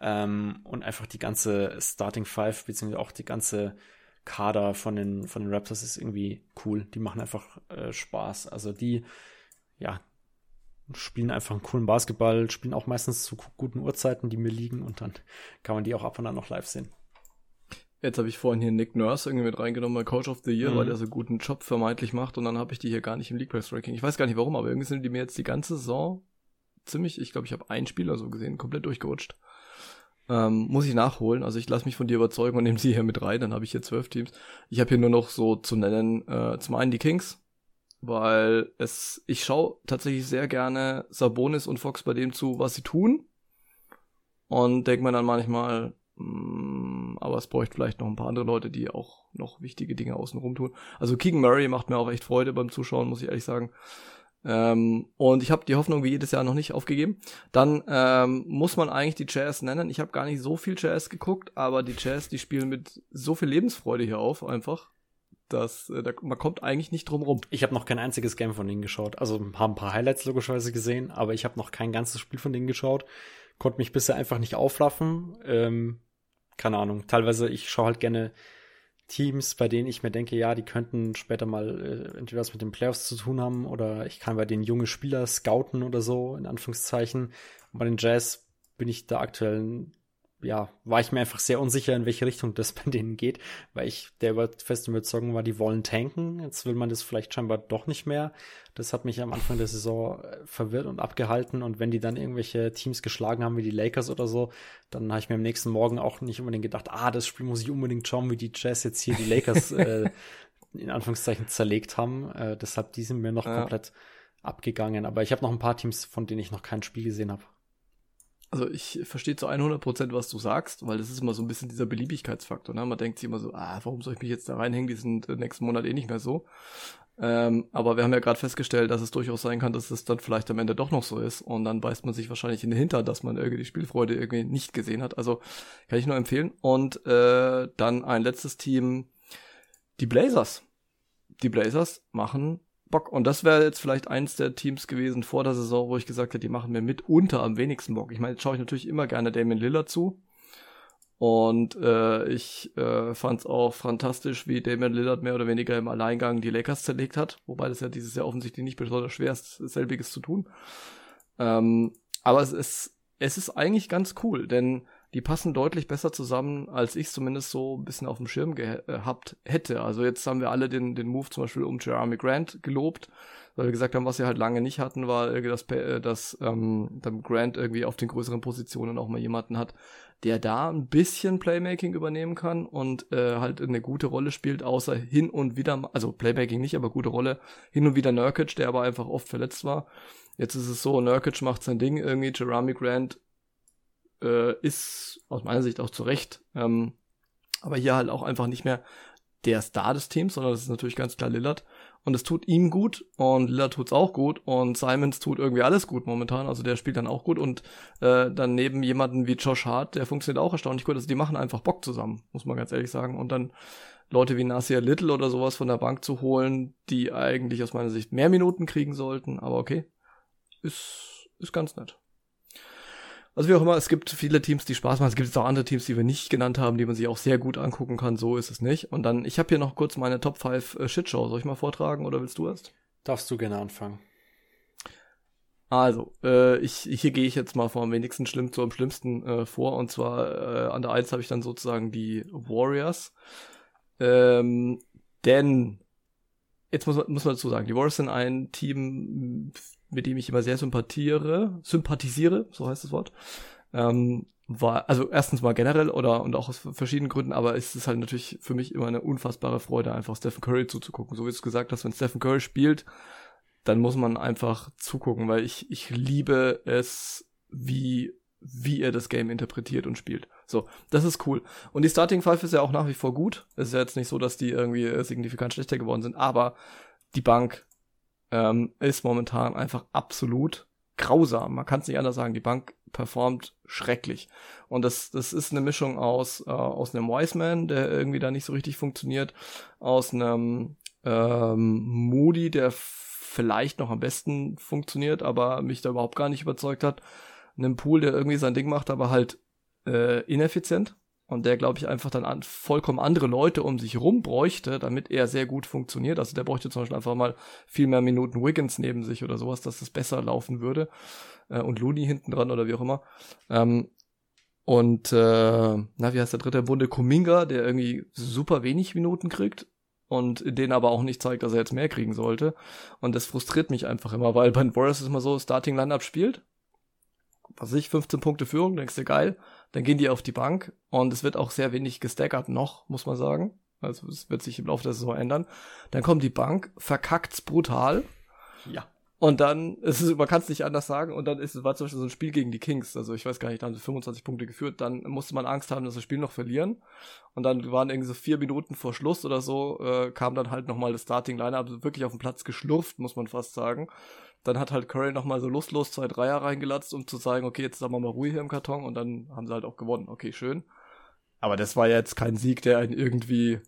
Ähm, und einfach die ganze Starting Five, beziehungsweise auch die ganze Kader von den, von den Raptors ist irgendwie cool. Die machen einfach äh, Spaß. Also die, ja, spielen einfach einen coolen Basketball, spielen auch meistens zu guten Uhrzeiten, die mir liegen und dann kann man die auch ab und an noch live sehen. Jetzt habe ich vorhin hier Nick Nurse irgendwie mit reingenommen bei Coach of the Year, mhm. weil der so guten Job vermeintlich macht und dann habe ich die hier gar nicht im League Press Ranking. Ich weiß gar nicht warum, aber irgendwie sind die mir jetzt die ganze Saison ziemlich, ich glaube, ich habe einen Spieler so gesehen, komplett durchgerutscht. Ähm, muss ich nachholen. Also ich lasse mich von dir überzeugen und nehme sie hier mit rein. Dann habe ich hier zwölf Teams. Ich habe hier nur noch so zu nennen, äh, zum einen die Kings, weil es, ich schaue tatsächlich sehr gerne Sabonis und Fox bei dem zu, was sie tun. Und denke mir dann manchmal, aber es bräuchte vielleicht noch ein paar andere Leute, die auch noch wichtige Dinge außenrum tun. Also Keegan Murray macht mir auch echt Freude beim Zuschauen, muss ich ehrlich sagen. Ähm, und ich habe die Hoffnung wie jedes Jahr noch nicht aufgegeben. Dann ähm, muss man eigentlich die Jazz nennen. Ich habe gar nicht so viel Jazz geguckt, aber die Jazz, die spielen mit so viel Lebensfreude hier auf einfach dass äh, da, man kommt eigentlich nicht drum rum. Ich habe noch kein einziges Game von denen geschaut. Also haben ein paar Highlights logischerweise gesehen, aber ich habe noch kein ganzes Spiel von denen geschaut. Konnte mich bisher einfach nicht aufraffen. Ähm, keine Ahnung. Teilweise, ich schaue halt gerne Teams, bei denen ich mir denke, ja, die könnten später mal äh, entweder was mit den Playoffs zu tun haben oder ich kann bei den jungen Spieler scouten oder so, in Anführungszeichen. Und bei den Jazz bin ich da aktuell ja, war ich mir einfach sehr unsicher, in welche Richtung das bei denen geht, weil ich der festen Überzeugung war, die wollen tanken. Jetzt will man das vielleicht scheinbar doch nicht mehr. Das hat mich am Anfang der Saison äh, verwirrt und abgehalten. Und wenn die dann irgendwelche Teams geschlagen haben, wie die Lakers oder so, dann habe ich mir am nächsten Morgen auch nicht unbedingt gedacht, ah, das Spiel muss ich unbedingt schauen, wie die Jazz jetzt hier die Lakers äh, in Anführungszeichen zerlegt haben. Äh, deshalb, die sind mir noch ja. komplett abgegangen. Aber ich habe noch ein paar Teams, von denen ich noch kein Spiel gesehen habe. Also ich verstehe zu 100 Prozent, was du sagst, weil das ist immer so ein bisschen dieser Beliebigkeitsfaktor. Ne? Man denkt sich immer so, ah, warum soll ich mich jetzt da reinhängen? Die sind äh, nächsten Monat eh nicht mehr so. Ähm, aber wir haben ja gerade festgestellt, dass es durchaus sein kann, dass es dann vielleicht am Ende doch noch so ist. Und dann beißt man sich wahrscheinlich in den Hintern, dass man irgendwie die Spielfreude irgendwie nicht gesehen hat. Also kann ich nur empfehlen. Und äh, dann ein letztes Team, die Blazers. Die Blazers machen Bock. Und das wäre jetzt vielleicht eins der Teams gewesen vor der Saison, wo ich gesagt hätte, die machen mir mitunter am wenigsten Bock. Ich meine, jetzt schaue ich natürlich immer gerne Damien Lillard zu. Und äh, ich äh, fand es auch fantastisch, wie Damien Lillard mehr oder weniger im Alleingang die Lakers zerlegt hat. Wobei das ja dieses Jahr offensichtlich nicht besonders schwer ist, selbiges zu tun. Ähm, aber es ist, es ist eigentlich ganz cool, denn die passen deutlich besser zusammen, als ich zumindest so ein bisschen auf dem Schirm gehabt hätte. Also jetzt haben wir alle den, den Move zum Beispiel um Jeremy Grant gelobt, weil wir gesagt haben, was wir halt lange nicht hatten, war, dass, äh, dass ähm, Grant irgendwie auf den größeren Positionen auch mal jemanden hat, der da ein bisschen Playmaking übernehmen kann und äh, halt eine gute Rolle spielt, außer hin und wieder, also Playmaking nicht, aber gute Rolle, hin und wieder Nurkic, der aber einfach oft verletzt war. Jetzt ist es so, Nurkic macht sein Ding irgendwie, Jeremy Grant äh, ist aus meiner Sicht auch zurecht, ähm, aber hier halt auch einfach nicht mehr der Star des Teams, sondern das ist natürlich ganz klar Lillard. Und es tut ihm gut und Lillard tut's auch gut und Simons tut irgendwie alles gut momentan, also der spielt dann auch gut und äh, dann neben jemanden wie Josh Hart, der funktioniert auch erstaunlich gut, also die machen einfach Bock zusammen, muss man ganz ehrlich sagen. Und dann Leute wie Nasir Little oder sowas von der Bank zu holen, die eigentlich aus meiner Sicht mehr Minuten kriegen sollten, aber okay, ist, ist ganz nett. Also wie auch immer, es gibt viele Teams, die Spaß machen. Es gibt jetzt auch andere Teams, die wir nicht genannt haben, die man sich auch sehr gut angucken kann. So ist es nicht. Und dann, ich habe hier noch kurz meine Top 5 äh, Shitshow. Soll ich mal vortragen oder willst du erst? Darfst du gerne anfangen. Also, äh, ich, hier gehe ich jetzt mal vom wenigsten schlimm zu am schlimmsten äh, vor. Und zwar äh, an der 1 habe ich dann sozusagen die Warriors. Ähm, denn, jetzt muss man, muss man dazu sagen, die Warriors sind ein Team, mit dem ich immer sehr sympathiere, sympathisiere, so heißt das Wort. Ähm, war, also erstens mal generell oder und auch aus verschiedenen Gründen, aber es ist halt natürlich für mich immer eine unfassbare Freude, einfach Stephen Curry zuzugucken. So wie du es gesagt hast, wenn Stephen Curry spielt, dann muss man einfach zugucken, weil ich, ich liebe es, wie, wie er das Game interpretiert und spielt. So, das ist cool. Und die Starting Five ist ja auch nach wie vor gut. Es ist ja jetzt nicht so, dass die irgendwie signifikant schlechter geworden sind, aber die Bank ähm, ist momentan einfach absolut grausam. Man kann es nicht anders sagen. Die Bank performt schrecklich. Und das, das ist eine Mischung aus, äh, aus einem Wiseman, der irgendwie da nicht so richtig funktioniert, aus einem ähm, Moody, der vielleicht noch am besten funktioniert, aber mich da überhaupt gar nicht überzeugt hat, einem Pool, der irgendwie sein Ding macht, aber halt äh, ineffizient und der, glaube ich, einfach dann an, vollkommen andere Leute um sich rum bräuchte, damit er sehr gut funktioniert. Also der bräuchte zum Beispiel einfach mal viel mehr Minuten Wiggins neben sich oder sowas, dass das besser laufen würde. Äh, und Looney hinten dran oder wie auch immer. Ähm, und äh, na, wie heißt der dritte Bunde? Kuminga, der irgendwie super wenig Minuten kriegt und den aber auch nicht zeigt, dass er jetzt mehr kriegen sollte. Und das frustriert mich einfach immer, weil bei den Warriors ist immer so, Starting Lineup spielt, was ich, 15 Punkte Führung, denkst du geil, dann gehen die auf die Bank und es wird auch sehr wenig gestackert noch, muss man sagen. Also es wird sich im Laufe der Saison ändern. Dann kommt die Bank, verkackt's brutal. Ja. Und dann, ist es, man kann es nicht anders sagen, und dann ist es war zum Beispiel so ein Spiel gegen die Kings, also ich weiß gar nicht, da haben sie 25 Punkte geführt, dann musste man Angst haben, dass das Spiel noch verlieren. Und dann waren irgendwie so vier Minuten vor Schluss oder so, äh, kam dann halt nochmal das Starting Lineup wirklich auf den Platz geschlurft, muss man fast sagen. Dann hat halt Curry nochmal so lustlos zwei Dreier reingelatzt, um zu sagen, okay, jetzt sagen wir mal Ruhe hier im Karton und dann haben sie halt auch gewonnen. Okay, schön. Aber das war jetzt kein Sieg, der einen irgendwie,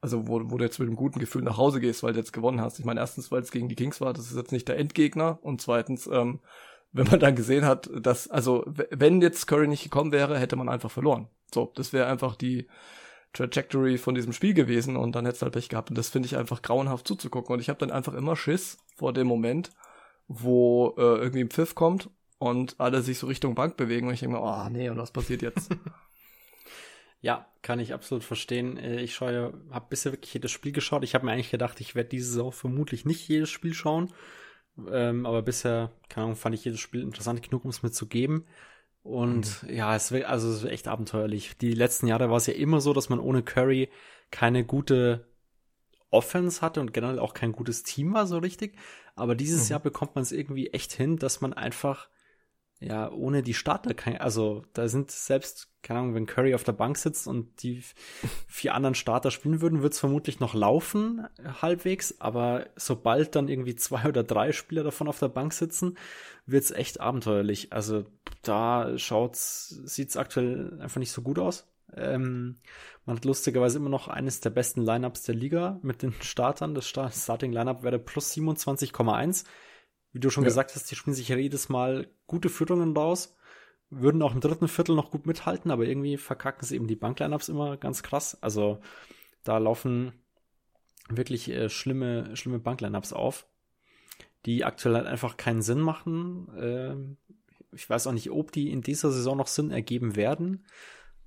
also wo, wo du jetzt mit einem guten Gefühl nach Hause gehst, weil du jetzt gewonnen hast. Ich meine, erstens, weil es gegen die Kings war, das ist jetzt nicht der Endgegner und zweitens, ähm, wenn man dann gesehen hat, dass, also wenn jetzt Curry nicht gekommen wäre, hätte man einfach verloren. So, das wäre einfach die Trajectory von diesem Spiel gewesen und dann hätte es halt Pech gehabt. Und das finde ich einfach grauenhaft zuzugucken. Und ich habe dann einfach immer Schiss vor dem Moment, wo äh, irgendwie ein Pfiff kommt und alle sich so Richtung Bank bewegen und ich denke mir, oh nee, und was passiert jetzt? ja, kann ich absolut verstehen. Äh, ich schaue, habe bisher wirklich jedes Spiel geschaut. Ich habe mir eigentlich gedacht, ich werde diese Saison vermutlich nicht jedes Spiel schauen. Ähm, aber bisher, keine Ahnung, fand ich jedes Spiel interessant genug, um es mir zu geben. Und mhm. ja, es wird, also es wird echt abenteuerlich. Die letzten Jahre war es ja immer so, dass man ohne Curry keine gute Offense hatte und generell auch kein gutes Team war so richtig. Aber dieses mhm. Jahr bekommt man es irgendwie echt hin, dass man einfach ja ohne die Starter kein, also da sind selbst keine Ahnung, wenn Curry auf der Bank sitzt und die vier anderen Starter spielen würden, wird es vermutlich noch laufen halbwegs. Aber sobald dann irgendwie zwei oder drei Spieler davon auf der Bank sitzen, wird es echt abenteuerlich. Also da schaut's, sieht's aktuell einfach nicht so gut aus. Ähm, man hat lustigerweise immer noch eines der besten Lineups der Liga mit den Startern. Das Starting Lineup wäre plus 27,1. Wie du schon ja. gesagt hast, die spielen sich jedes Mal gute Führungen raus. Würden auch im dritten Viertel noch gut mithalten, aber irgendwie verkacken sie eben die Banklineups immer ganz krass. Also da laufen wirklich äh, schlimme, schlimme Banklineups auf, die aktuell halt einfach keinen Sinn machen. Äh, ich weiß auch nicht, ob die in dieser Saison noch Sinn ergeben werden.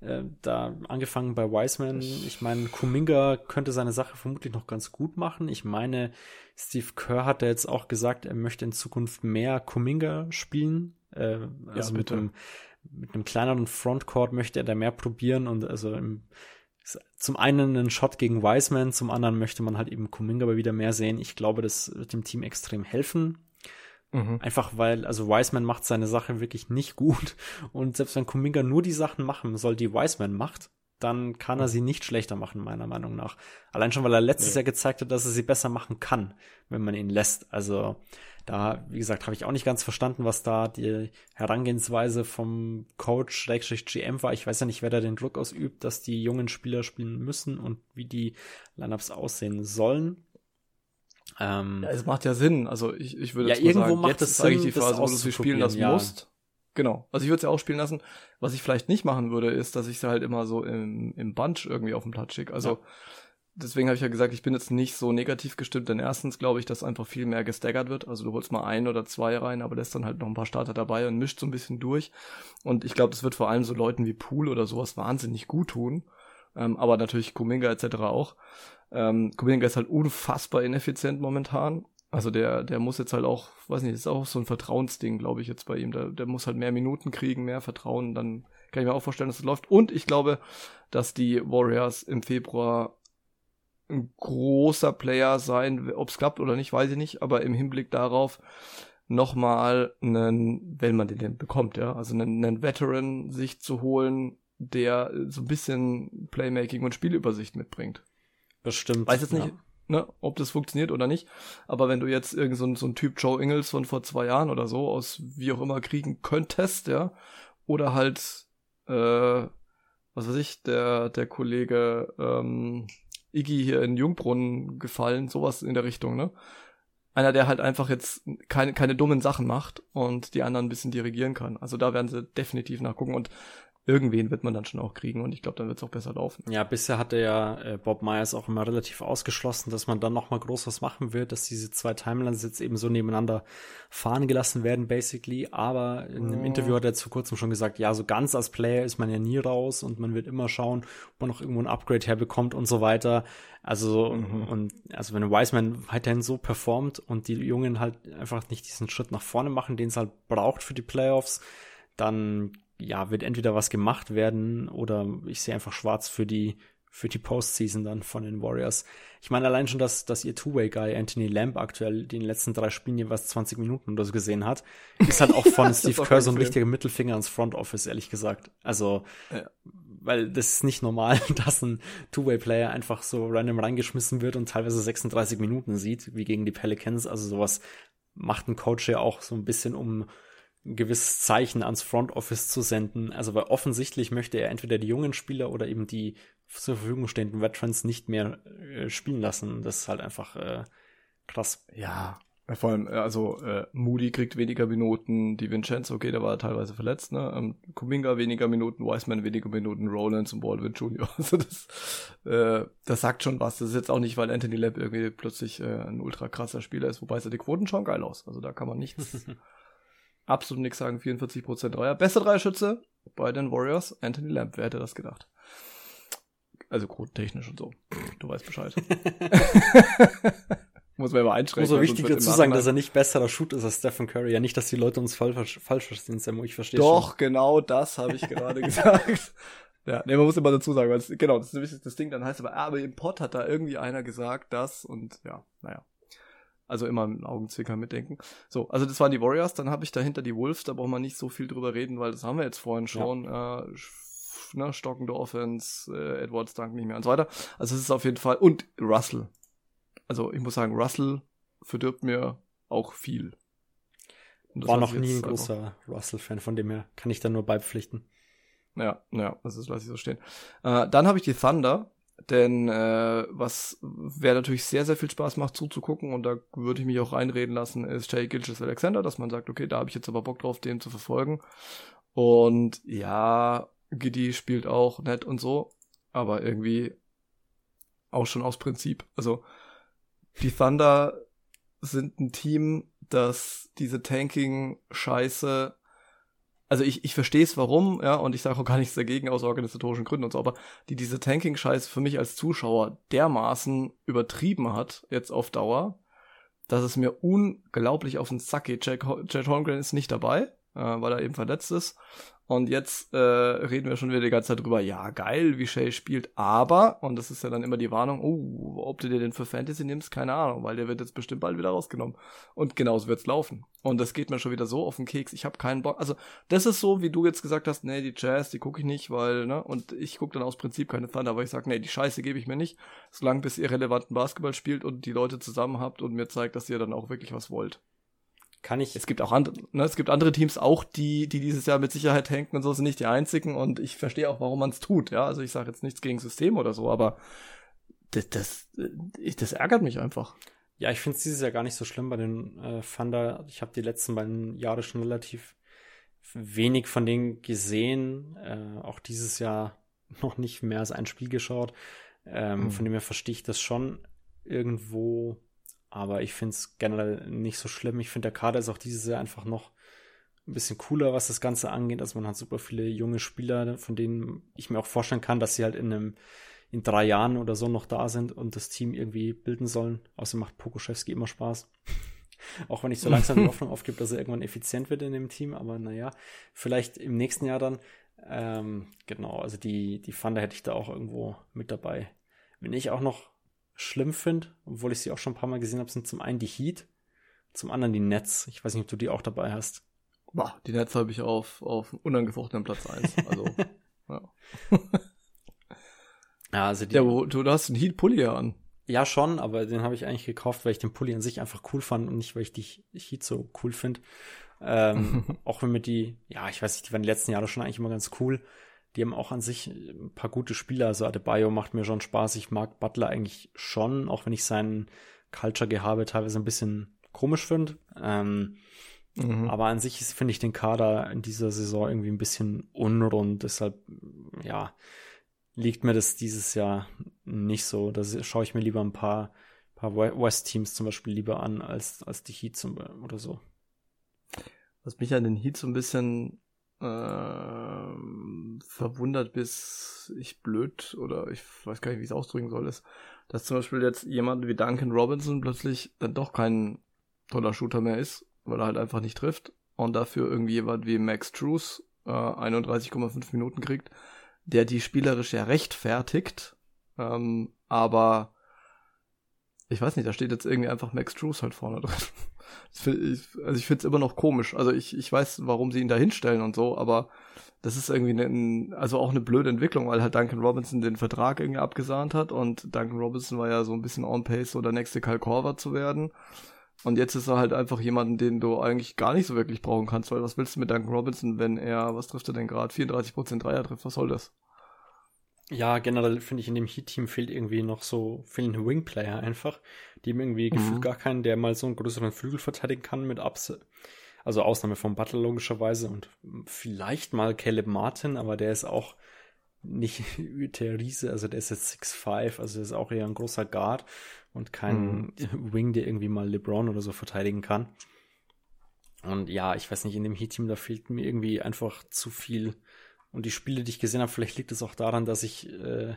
Äh, da angefangen bei Wiseman, ich meine, Kuminga könnte seine Sache vermutlich noch ganz gut machen. Ich meine, Steve Kerr hat ja jetzt auch gesagt, er möchte in Zukunft mehr Kuminga spielen. Äh, also ja, mit einem mit einem kleineren Frontcourt möchte er da mehr probieren und also im, zum einen einen Shot gegen Wiseman, zum anderen möchte man halt eben Kuminga aber wieder mehr sehen. Ich glaube, das wird dem Team extrem helfen. Mhm. Einfach weil, also Wiseman macht seine Sache wirklich nicht gut. Und selbst wenn Kuminga nur die Sachen machen soll, die Wiseman macht, dann kann er sie nicht schlechter machen, meiner Meinung nach. Allein schon, weil er letztes nee. Jahr gezeigt hat, dass er sie besser machen kann, wenn man ihn lässt. Also da, wie gesagt, habe ich auch nicht ganz verstanden, was da die Herangehensweise vom Coach GM war. Ich weiß ja nicht, wer da den Druck ausübt, dass die jungen Spieler spielen müssen und wie die Lineups aussehen sollen. Ähm, ja, es macht ja Sinn. Also ich, ich würde ja, jetzt irgendwo sagen, macht jetzt es Sinn, eigentlich die Phase, wo du sie spielen lassen ja. musst. Genau. Also ich würde sie auch spielen lassen. Was ich vielleicht nicht machen würde, ist, dass ich sie halt immer so im, im Bunch irgendwie auf dem Platz schicke. Also ja. deswegen habe ich ja gesagt, ich bin jetzt nicht so negativ gestimmt, denn erstens glaube ich, dass einfach viel mehr gestaggert wird. Also du holst mal ein oder zwei rein, aber lässt dann halt noch ein paar Starter dabei und mischt so ein bisschen durch. Und ich glaube, das wird vor allem so Leuten wie Pool oder sowas wahnsinnig gut tun. Ähm, aber natürlich Kuminga etc. auch. Ähm, Kuminga ist halt unfassbar ineffizient momentan. Also der, der muss jetzt halt auch, weiß nicht, ist auch so ein Vertrauensding, glaube ich, jetzt bei ihm. Der, der muss halt mehr Minuten kriegen, mehr Vertrauen, dann kann ich mir auch vorstellen, dass es das läuft. Und ich glaube, dass die Warriors im Februar ein großer Player sein, ob es klappt oder nicht, weiß ich nicht, aber im Hinblick darauf nochmal einen, wenn man den denn bekommt, ja, also einen, einen Veteran sich zu holen, der so ein bisschen Playmaking und Spielübersicht mitbringt. Bestimmt. Weiß jetzt nicht, ja. ne, ob das funktioniert oder nicht. Aber wenn du jetzt irgend so, so ein Typ Joe Ingles von vor zwei Jahren oder so aus wie auch immer kriegen könntest, ja, oder halt, äh, was weiß ich, der, der Kollege ähm, Iggy hier in Jungbrunnen gefallen, sowas in der Richtung, ne? Einer, der halt einfach jetzt keine, keine dummen Sachen macht und die anderen ein bisschen dirigieren kann. Also da werden sie definitiv nachgucken. Und irgendwen wird man dann schon auch kriegen und ich glaube, dann wird es auch besser laufen. Ja, bisher hatte ja äh, Bob Myers auch immer relativ ausgeschlossen, dass man dann noch mal groß was machen wird, dass diese zwei Timelines jetzt eben so nebeneinander fahren gelassen werden, basically. Aber in einem oh. Interview hat er zu kurzem schon gesagt, ja, so ganz als Player ist man ja nie raus und man wird immer schauen, ob man noch irgendwo ein Upgrade herbekommt und so weiter. Also, mhm. und also wenn Wiseman weiterhin so performt und die Jungen halt einfach nicht diesen Schritt nach vorne machen, den es halt braucht für die Playoffs, dann ja, wird entweder was gemacht werden oder ich sehe einfach schwarz für die für die Postseason dann von den Warriors. Ich meine allein schon, dass, dass ihr Two-Way-Guy Anthony Lamb aktuell den letzten drei Spielen jeweils 20 Minuten oder so gesehen hat, ist halt auch von Steve Kerr so ein richtiger Mittelfinger ans Front Office, ehrlich gesagt. Also, ja. weil das ist nicht normal, dass ein Two-Way-Player einfach so random reingeschmissen wird und teilweise 36 Minuten sieht, wie gegen die Pelicans. Also sowas macht ein Coach ja auch so ein bisschen, um ein gewisses Zeichen ans Front Office zu senden. Also weil offensichtlich möchte er entweder die jungen Spieler oder eben die zur Verfügung stehenden Veterans nicht mehr äh, spielen lassen. Das ist halt einfach äh, krass. Ja, vor allem, äh, also äh, Moody kriegt weniger Minuten, die Vincenzo, okay, der war teilweise verletzt, ne? Ähm, Kuminga weniger Minuten, Wiseman weniger Minuten, Rollins und Baldwin Jr. Also das, äh, das sagt schon was. Das ist jetzt auch nicht, weil Anthony Lab irgendwie plötzlich äh, ein ultra krasser Spieler ist, wobei sah die Quoten schon geil aus. Also da kann man nichts absolut nichts sagen. 44% Dreier. Beste Dreierschütze bei den Warriors. Anthony Lamb. Wer hätte das gedacht? Also quotentechnisch und so. Du weißt Bescheid. Muss man immer einschränken. Muss so wichtig dazu sagen, dass er nicht besserer Shoot ist als Stephen Curry. Ja, nicht, dass die Leute uns falsch, falsch verstehen, Sam. Ich verstehe Doch, schon. genau das habe ich gerade gesagt. Ja, nee, man muss immer dazu sagen, weil es, genau, das ist das Ding, dann heißt aber, ah, aber im Pod hat da irgendwie einer gesagt, das und ja, naja. Also immer im Augenzwinkern mitdenken. So, also das waren die Warriors, dann habe ich dahinter die Wolves, da braucht man nicht so viel drüber reden, weil das haben wir jetzt vorhin schon. Ja. Äh, ne, stockende Offense, äh, Edwards Dunk nicht mehr und so weiter. Also es ist auf jeden Fall. Und Russell. Also ich muss sagen, Russell verdirbt mir auch viel. War noch nie ein großer Russell-Fan, von dem her kann ich da nur beipflichten. Ja, ja, also das lasse ich so stehen. Äh, dann habe ich die Thunder. Denn äh, was wer natürlich sehr, sehr viel Spaß macht zuzugucken und da würde ich mich auch reinreden lassen, ist Jay Gilches Alexander, dass man sagt, okay, da habe ich jetzt aber Bock drauf, den zu verfolgen. Und ja, Giddy spielt auch nett und so, aber irgendwie auch schon aus Prinzip. Also die Thunder sind ein Team, das diese Tanking-Scheiße also ich, ich verstehe es warum, ja, und ich sage auch gar nichts dagegen aus organisatorischen Gründen und so, aber die diese Tanking-Scheiß für mich als Zuschauer dermaßen übertrieben hat, jetzt auf Dauer, dass es mir unglaublich auf den Sack geht. Jack, Jack Holmgren ist nicht dabei, äh, weil er eben verletzt ist. Und jetzt äh, reden wir schon wieder die ganze Zeit drüber, ja, geil, wie Shay spielt, aber, und das ist ja dann immer die Warnung, oh, ob du dir den für Fantasy nimmst, keine Ahnung, weil der wird jetzt bestimmt bald wieder rausgenommen. Und genauso wird's laufen. Und das geht mir schon wieder so auf den Keks, ich habe keinen Bock. Also, das ist so, wie du jetzt gesagt hast, nee, die Jazz, die gucke ich nicht, weil, ne, und ich gucke dann aus Prinzip keine Thunder, aber ich sag, nee, die Scheiße gebe ich mir nicht, solange bis ihr relevanten Basketball spielt und die Leute zusammen habt und mir zeigt, dass ihr dann auch wirklich was wollt. Kann ich. Es gibt auch andere, ne, es gibt andere Teams auch, die, die dieses Jahr mit Sicherheit tanken und so sind nicht die einzigen und ich verstehe auch, warum man es tut. Ja, also ich sage jetzt nichts gegen System oder so, aber das, das, das ärgert mich einfach. Ja, ich finde es dieses Jahr gar nicht so schlimm bei den äh, Thunder. Ich habe die letzten beiden Jahre schon relativ wenig von denen gesehen. Äh, auch dieses Jahr noch nicht mehr als ein Spiel geschaut. Ähm, mhm. Von dem her verstehe ich das schon irgendwo aber ich finde es generell nicht so schlimm. Ich finde, der Kader ist auch dieses Jahr einfach noch ein bisschen cooler, was das Ganze angeht. Also man hat super viele junge Spieler, von denen ich mir auch vorstellen kann, dass sie halt in einem in drei Jahren oder so noch da sind und das Team irgendwie bilden sollen. Außerdem macht Pokoschewski immer Spaß. auch wenn ich so langsam die Hoffnung aufgebe, dass er irgendwann effizient wird in dem Team. Aber naja, vielleicht im nächsten Jahr dann. Ähm, genau, also die, die Thunder hätte ich da auch irgendwo mit dabei. Wenn ich auch noch schlimm finde, obwohl ich sie auch schon ein paar Mal gesehen habe, sind zum einen die Heat, zum anderen die Nets. Ich weiß nicht, ob du die auch dabei hast. Boah, die Nets habe ich auf, auf unangefochtenen Platz 1. Also, ja. ja, also die, ja, du, du hast einen Heat-Pulli an. Ja, schon, aber den habe ich eigentlich gekauft, weil ich den Pulli an sich einfach cool fand und nicht, weil ich die Heat so cool finde. Ähm, auch wenn mir die, ja, ich weiß nicht, die waren die letzten Jahre schon eigentlich immer ganz cool. Die haben auch an sich ein paar gute Spieler. Also Adebayo macht mir schon Spaß. Ich mag Butler eigentlich schon, auch wenn ich seinen Culture-Gehabe teilweise ein bisschen komisch finde. Ähm, mhm. Aber an sich finde ich den Kader in dieser Saison irgendwie ein bisschen unrund. Deshalb, ja, liegt mir das dieses Jahr nicht so. Da schaue ich mir lieber ein paar, paar West-Teams zum Beispiel lieber an als, als die Heat zum, oder so. Was mich an den Heat so ein bisschen äh, verwundert bis ich blöd oder ich weiß gar nicht, wie ich es ausdrücken soll, ist, dass zum Beispiel jetzt jemand wie Duncan Robinson plötzlich dann doch kein toller Shooter mehr ist, weil er halt einfach nicht trifft und dafür irgendwie jemand wie Max Trues äh, 31,5 Minuten kriegt, der die spielerisch ja rechtfertigt, ähm, aber ich weiß nicht, da steht jetzt irgendwie einfach Max Drews halt vorne drin. Also ich finde es immer noch komisch. Also ich, ich weiß, warum sie ihn da hinstellen und so, aber das ist irgendwie ne, also auch eine blöde Entwicklung, weil halt Duncan Robinson den Vertrag irgendwie abgesahnt hat und Duncan Robinson war ja so ein bisschen on pace, so der nächste Kyle Korver zu werden. Und jetzt ist er halt einfach jemanden, den du eigentlich gar nicht so wirklich brauchen kannst, weil was willst du mit Duncan Robinson, wenn er, was trifft er denn gerade? 34% Dreier trifft, was soll das? Ja, generell finde ich, in dem Heat-Team fehlt irgendwie noch so, fehlen Wing-Player einfach. Die haben irgendwie mhm. gefühlt gar keinen, der mal so einen größeren Flügel verteidigen kann mit Ups. Also Ausnahme von Butler logischerweise und vielleicht mal Caleb Martin, aber der ist auch nicht der Riese, also der ist jetzt 6'5, also der ist auch eher ein großer Guard und kein mhm. Wing, der irgendwie mal LeBron oder so verteidigen kann. Und ja, ich weiß nicht, in dem Heat-Team, da fehlt mir irgendwie einfach zu viel und die Spiele, die ich gesehen habe, vielleicht liegt es auch daran, dass ich äh,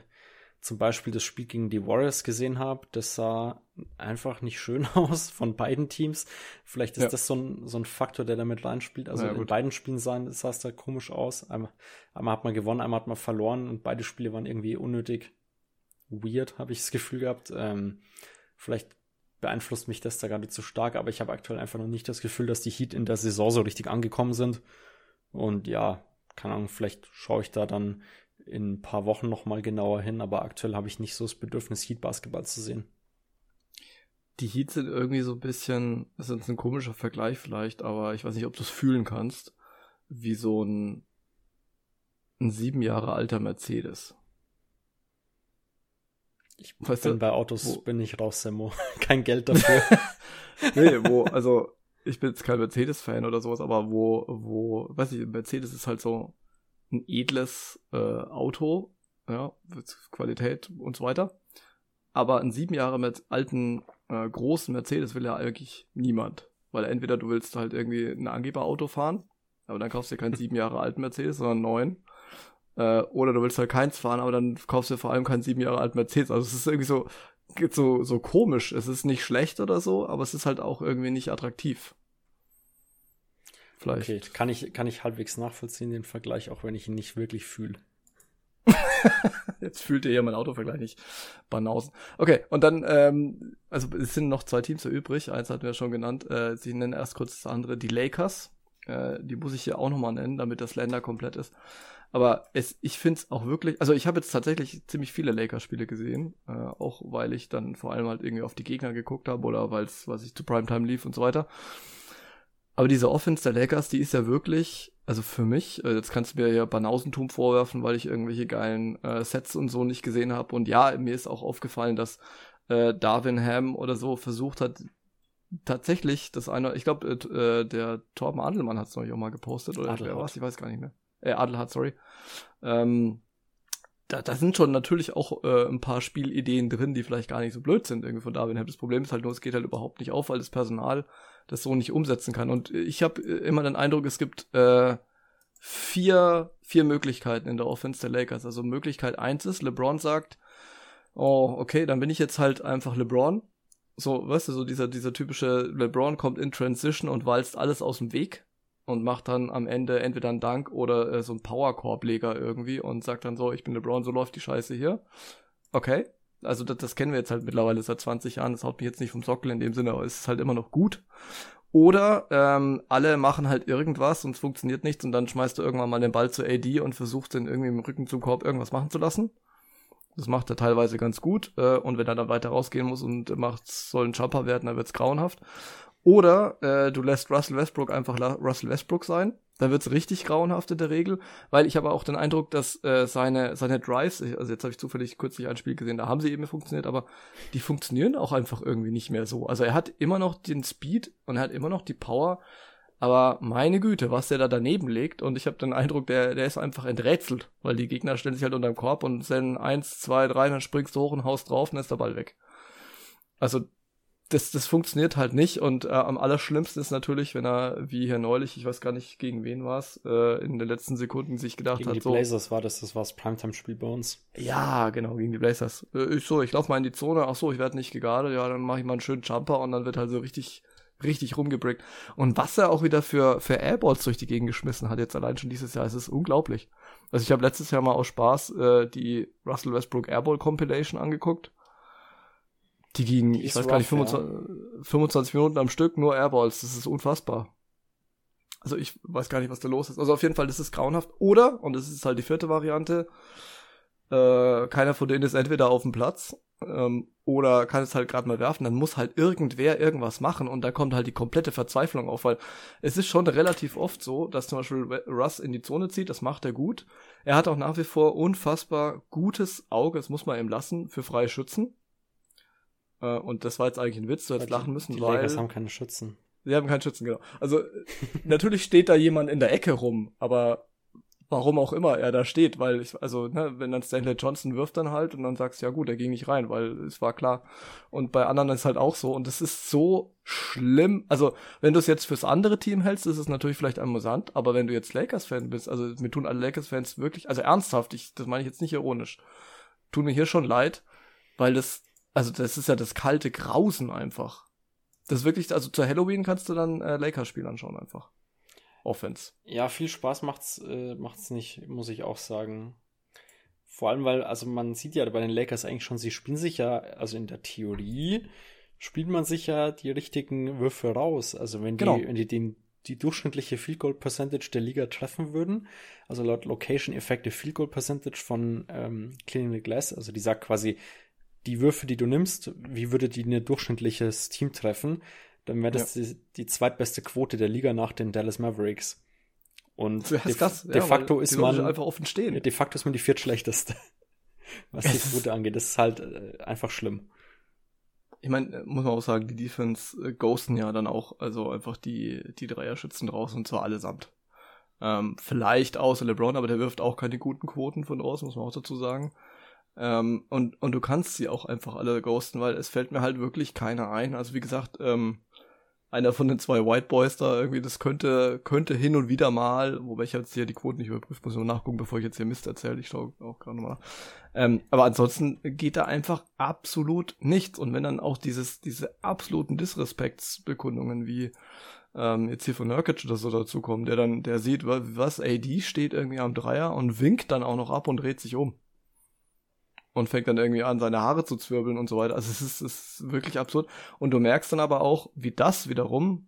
zum Beispiel das Spiel gegen die Warriors gesehen habe. Das sah einfach nicht schön aus von beiden Teams. Vielleicht ist ja. das so ein, so ein Faktor, der damit reinspielt. Also ja, in beiden Spielen sah, sah es da komisch aus. Einmal, einmal hat man gewonnen, einmal hat man verloren und beide Spiele waren irgendwie unnötig weird, habe ich das Gefühl gehabt. Ähm, vielleicht beeinflusst mich das da gerade zu stark, aber ich habe aktuell einfach noch nicht das Gefühl, dass die Heat in der Saison so richtig angekommen sind. Und ja, keine Ahnung, vielleicht schaue ich da dann in ein paar Wochen nochmal genauer hin, aber aktuell habe ich nicht so das Bedürfnis, Heat-Basketball zu sehen. Die Heat sind irgendwie so ein bisschen, das ist ein komischer Vergleich vielleicht, aber ich weiß nicht, ob du es fühlen kannst, wie so ein, ein sieben Jahre alter Mercedes. Ich weißt bin du, bei Autos wo, bin ich raus, Sammo. Kein Geld dafür. nee, wo, also ich bin jetzt kein Mercedes-Fan oder sowas, aber wo, wo, weiß ich, Mercedes ist halt so ein edles äh, Auto, ja, Qualität und so weiter. Aber ein sieben Jahre mit alten, äh, großen Mercedes will ja eigentlich niemand. Weil entweder du willst halt irgendwie ein Angeberauto fahren aber dann kaufst du dir keinen sieben Jahre alten Mercedes, sondern neun. Äh, oder du willst halt keins fahren, aber dann kaufst du vor allem keinen sieben Jahre alten Mercedes. Also es ist irgendwie so, so, so komisch. Es ist nicht schlecht oder so, aber es ist halt auch irgendwie nicht attraktiv. Vielleicht. Okay, kann ich, kann ich halbwegs nachvollziehen, den Vergleich, auch wenn ich ihn nicht wirklich fühle. Jetzt fühlt ihr ja mein Autovergleich nicht. Banausen. Okay, und dann, ähm, also es sind noch zwei Teams übrig. Eins hatten wir schon genannt. Äh, sie nennen erst kurz das andere die Lakers. Äh, die muss ich hier auch nochmal nennen, damit das Länder komplett ist. Aber es, ich finde es auch wirklich, also ich habe jetzt tatsächlich ziemlich viele Lakers-Spiele gesehen, äh, auch weil ich dann vor allem halt irgendwie auf die Gegner geguckt habe oder weil es, was ich zu Primetime lief und so weiter. Aber diese Offense der Lakers, die ist ja wirklich, also für mich, äh, jetzt kannst du mir ja Banausentum vorwerfen, weil ich irgendwelche geilen äh, Sets und so nicht gesehen habe. Und ja, mir ist auch aufgefallen, dass äh, Darwin Ham oder so versucht hat, tatsächlich das eine, ich glaube, äh, äh, der Torben Adelmann hat es neulich auch mal gepostet, oder wer was, ich weiß gar nicht mehr. Äh, Adelhardt, sorry. Ähm, da, da sind schon natürlich auch äh, ein paar Spielideen drin, die vielleicht gar nicht so blöd sind irgendwie von Darwin Ham. Das Problem ist halt nur, es geht halt überhaupt nicht auf, weil das Personal das so nicht umsetzen kann. Und ich habe äh, immer den Eindruck, es gibt äh, vier, vier Möglichkeiten in der Offense der Lakers. Also Möglichkeit eins ist, LeBron sagt, oh, okay, dann bin ich jetzt halt einfach LeBron. So, weißt du, so dieser, dieser typische LeBron kommt in Transition und walzt alles aus dem Weg und macht dann am Ende entweder einen Dank oder äh, so einen Powerkorbleger irgendwie und sagt dann so, ich bin LeBron, so läuft die Scheiße hier. Okay, also das, das kennen wir jetzt halt mittlerweile seit 20 Jahren. Das haut mich jetzt nicht vom Sockel in dem Sinne, aber es ist halt immer noch gut. Oder ähm, alle machen halt irgendwas und es funktioniert nichts und dann schmeißt du irgendwann mal den Ball zu AD und versuchst den irgendwie im Rücken zum Korb irgendwas machen zu lassen. Das macht er teilweise ganz gut. Äh, und wenn er dann weiter rausgehen muss und macht, soll ein Jumper werden, dann wird's grauenhaft. Oder äh, du lässt Russell Westbrook einfach Russell Westbrook sein. Da wird's richtig grauenhaft in der Regel, weil ich habe auch den Eindruck, dass äh, seine, seine Drives, also jetzt habe ich zufällig kürzlich ein Spiel gesehen, da haben sie eben funktioniert, aber die funktionieren auch einfach irgendwie nicht mehr so. Also er hat immer noch den Speed und er hat immer noch die Power, aber meine Güte, was der da daneben legt. Und ich habe den Eindruck, der, der ist einfach enträtselt, weil die Gegner stellen sich halt unter dem Korb und senden eins, zwei, drei, dann springst du hoch und haust drauf und dann ist der Ball weg. Also das, das funktioniert halt nicht und äh, am allerschlimmsten ist natürlich, wenn er, wie hier neulich, ich weiß gar nicht, gegen wen war es, äh, in den letzten Sekunden sich gedacht gegen hat. Gegen die Blazers so, war das, das war das Primetime-Spiel bei uns. Ja, genau, gegen die Blazers. Äh, ich so, ich lauf mal in die Zone, ach so, ich werde nicht gegardet, ja, dann mache ich mal einen schönen Jumper und dann wird halt so richtig, richtig rumgebrickt. Und was er auch wieder für, für Airballs durch die Gegend geschmissen hat, jetzt allein schon dieses Jahr, es ist unglaublich. Also ich habe letztes Jahr mal aus Spaß äh, die Russell Westbrook Airball Compilation angeguckt die ging, die ich weiß rough, gar nicht, 25, ja. 25 Minuten am Stück, nur Airballs. Das ist unfassbar. Also ich weiß gar nicht, was da los ist. Also auf jeden Fall, das ist grauenhaft. Oder, und das ist halt die vierte Variante, äh, keiner von denen ist entweder auf dem Platz ähm, oder kann es halt gerade mal werfen. Dann muss halt irgendwer irgendwas machen und da kommt halt die komplette Verzweiflung auf, weil es ist schon relativ oft so, dass zum Beispiel Russ in die Zone zieht, das macht er gut. Er hat auch nach wie vor unfassbar gutes Auge, das muss man ihm lassen, für freie Schützen. Äh, und das war jetzt eigentlich ein Witz, du hättest lachen müssen, die weil. Die Lakers haben keine Schützen. Sie haben keinen Schützen, genau. Also, natürlich steht da jemand in der Ecke rum, aber warum auch immer er da steht, weil ich, also, ne, wenn dann Stanley Johnson wirft dann halt und dann sagst du, ja gut, er ging nicht rein, weil es war klar. Und bei anderen ist halt auch so und es ist so schlimm. Also, wenn du es jetzt fürs andere Team hältst, ist es natürlich vielleicht amüsant, aber wenn du jetzt Lakers-Fan bist, also mir tun alle Lakers-Fans wirklich, also ernsthaft, ich, das meine ich jetzt nicht ironisch, tun mir hier schon leid, weil das also das ist ja das kalte Grausen einfach. Das ist wirklich, also zu Halloween kannst du dann äh, Lakers-Spiel anschauen einfach. Offense. Ja, viel Spaß macht's, äh, macht's nicht, muss ich auch sagen. Vor allem, weil, also man sieht ja bei den Lakers eigentlich schon, sie spielen sich ja, also in der Theorie spielt man sich ja die richtigen Würfe raus. Also wenn die, genau. wenn die den, die durchschnittliche Field Goal Percentage der Liga treffen würden, also laut Location Effective Field Goal Percentage von ähm, Cleaning the Glass, also die sagt quasi, die Würfe, die du nimmst, wie würde die ein durchschnittliches Team treffen, dann wäre das ja. die, die, zweitbeste Quote der Liga nach den Dallas Mavericks. Und de, krass, de ja, facto ist man einfach offen stehen. De facto ist man die viertschlechteste, was die Quote angeht. Das ist halt äh, einfach schlimm. Ich meine, äh, muss man auch sagen, die Defense äh, ghosten ja dann auch, also einfach die, die Dreierschützen draußen und zwar allesamt. Ähm, vielleicht außer LeBron, aber der wirft auch keine guten Quoten von draußen, muss man auch dazu sagen. Ähm, und, und du kannst sie auch einfach alle ghosten, weil es fällt mir halt wirklich keiner ein. Also wie gesagt, ähm, einer von den zwei White Boys da irgendwie, das könnte, könnte hin und wieder mal, wobei ich jetzt hier die Quoten nicht überprüft, muss ich nur nachgucken, bevor ich jetzt hier Mist erzähle. Ich schaue auch gerade mal. Ähm, aber ansonsten geht da einfach absolut nichts. Und wenn dann auch dieses, diese absoluten Disrespektsbekundungen wie ähm, jetzt hier von Nurkic oder so dazukommen, der dann, der sieht, was, AD steht irgendwie am Dreier und winkt dann auch noch ab und dreht sich um und fängt dann irgendwie an, seine Haare zu zwirbeln und so weiter. Also es ist, es ist wirklich absurd. Und du merkst dann aber auch, wie das wiederum,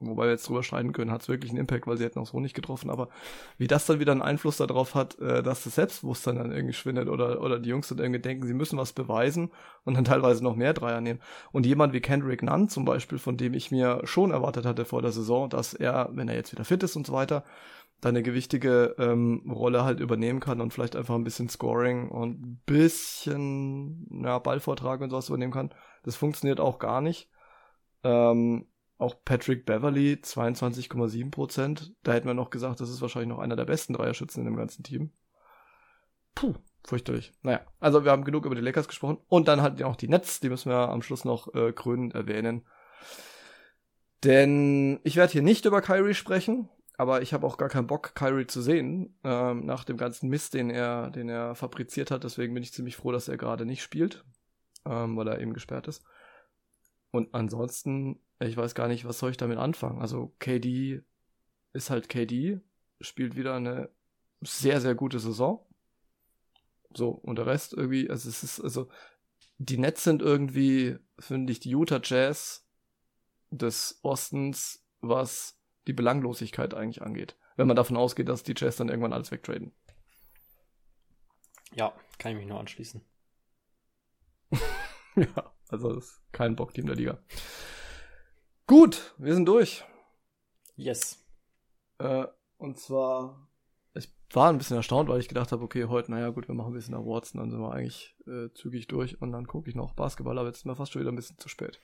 wobei wir jetzt drüber streiten können, hat es wirklich einen Impact, weil sie hätten auch so nicht getroffen, aber wie das dann wieder einen Einfluss darauf hat, äh, dass das Selbstbewusstsein dann irgendwie schwindet oder, oder die Jungs dann irgendwie denken, sie müssen was beweisen und dann teilweise noch mehr Dreier nehmen. Und jemand wie Kendrick Nunn zum Beispiel, von dem ich mir schon erwartet hatte vor der Saison, dass er, wenn er jetzt wieder fit ist und so weiter, da eine gewichtige ähm, Rolle halt übernehmen kann und vielleicht einfach ein bisschen Scoring und ein bisschen ja, Ballvortrag und sowas übernehmen kann. Das funktioniert auch gar nicht. Ähm, auch Patrick Beverly, 22,7 Prozent. Da hätten wir noch gesagt, das ist wahrscheinlich noch einer der besten Dreierschützen in dem ganzen Team. Puh, fürchterlich. Naja, also wir haben genug über die Lakers gesprochen. Und dann halt auch die Nets, die müssen wir am Schluss noch äh, krönend erwähnen. Denn ich werde hier nicht über Kyrie sprechen aber ich habe auch gar keinen Bock, Kyrie zu sehen, ähm, nach dem ganzen Mist, den er, den er fabriziert hat. Deswegen bin ich ziemlich froh, dass er gerade nicht spielt, ähm, weil er eben gesperrt ist. Und ansonsten, ich weiß gar nicht, was soll ich damit anfangen. Also KD ist halt KD, spielt wieder eine sehr, sehr gute Saison. So, und der Rest irgendwie, also es ist, also, die Nets sind irgendwie, finde ich, die Utah Jazz des Ostens, was die Belanglosigkeit eigentlich angeht. Wenn man davon ausgeht, dass die Jazz dann irgendwann alles wegtraden. Ja, kann ich mich nur anschließen. ja, also das ist kein Bockteam der Liga. Gut, wir sind durch. Yes. Äh, und zwar, ich war ein bisschen erstaunt, weil ich gedacht habe, okay, heute, naja gut, wir machen ein bisschen Awards und dann sind wir eigentlich äh, zügig durch und dann gucke ich noch Basketball, aber jetzt ist mir fast schon wieder ein bisschen zu spät.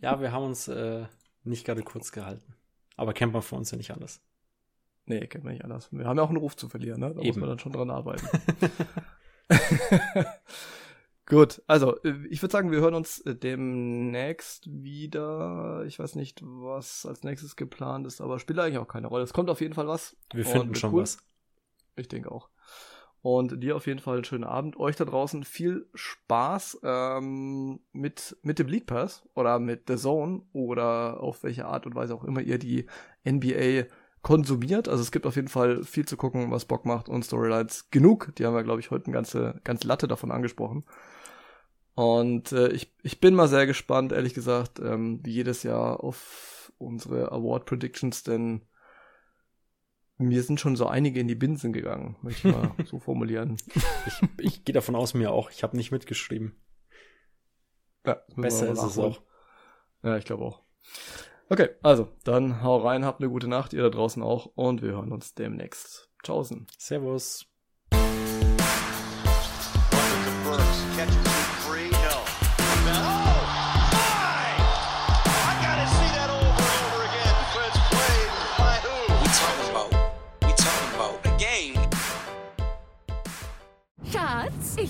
ja, wir haben uns äh, nicht gerade kurz gehalten. Aber kennt man für uns ja nicht anders. Nee, kennt man nicht anders. Wir haben ja auch einen Ruf zu verlieren, ne? Da Eben. muss man dann schon dran arbeiten. Gut, also äh, ich würde sagen, wir hören uns äh, demnächst wieder. Ich weiß nicht, was als nächstes geplant ist, aber spielt eigentlich auch keine Rolle. Es kommt auf jeden Fall was. Wir finden schon cool. was. Ich denke auch. Und dir auf jeden Fall einen schönen Abend. Euch da draußen viel Spaß ähm, mit, mit dem League Pass oder mit The Zone oder auf welche Art und Weise auch immer ihr die NBA konsumiert. Also es gibt auf jeden Fall viel zu gucken, was Bock macht und Storylines genug. Die haben wir, glaube ich, heute eine ganze, ganze Latte davon angesprochen. Und äh, ich, ich bin mal sehr gespannt, ehrlich gesagt, ähm, wie jedes Jahr auf unsere Award Predictions, denn mir sind schon so einige in die Binsen gegangen, möchte ich mal so formulieren. Ich, ich gehe davon aus, mir auch. Ich habe nicht mitgeschrieben. Ja, Besser ist es auch. Ja, ich glaube auch. Okay, also, dann hau rein, habt eine gute Nacht, ihr da draußen auch, und wir hören uns demnächst. Tschaußen. Servus.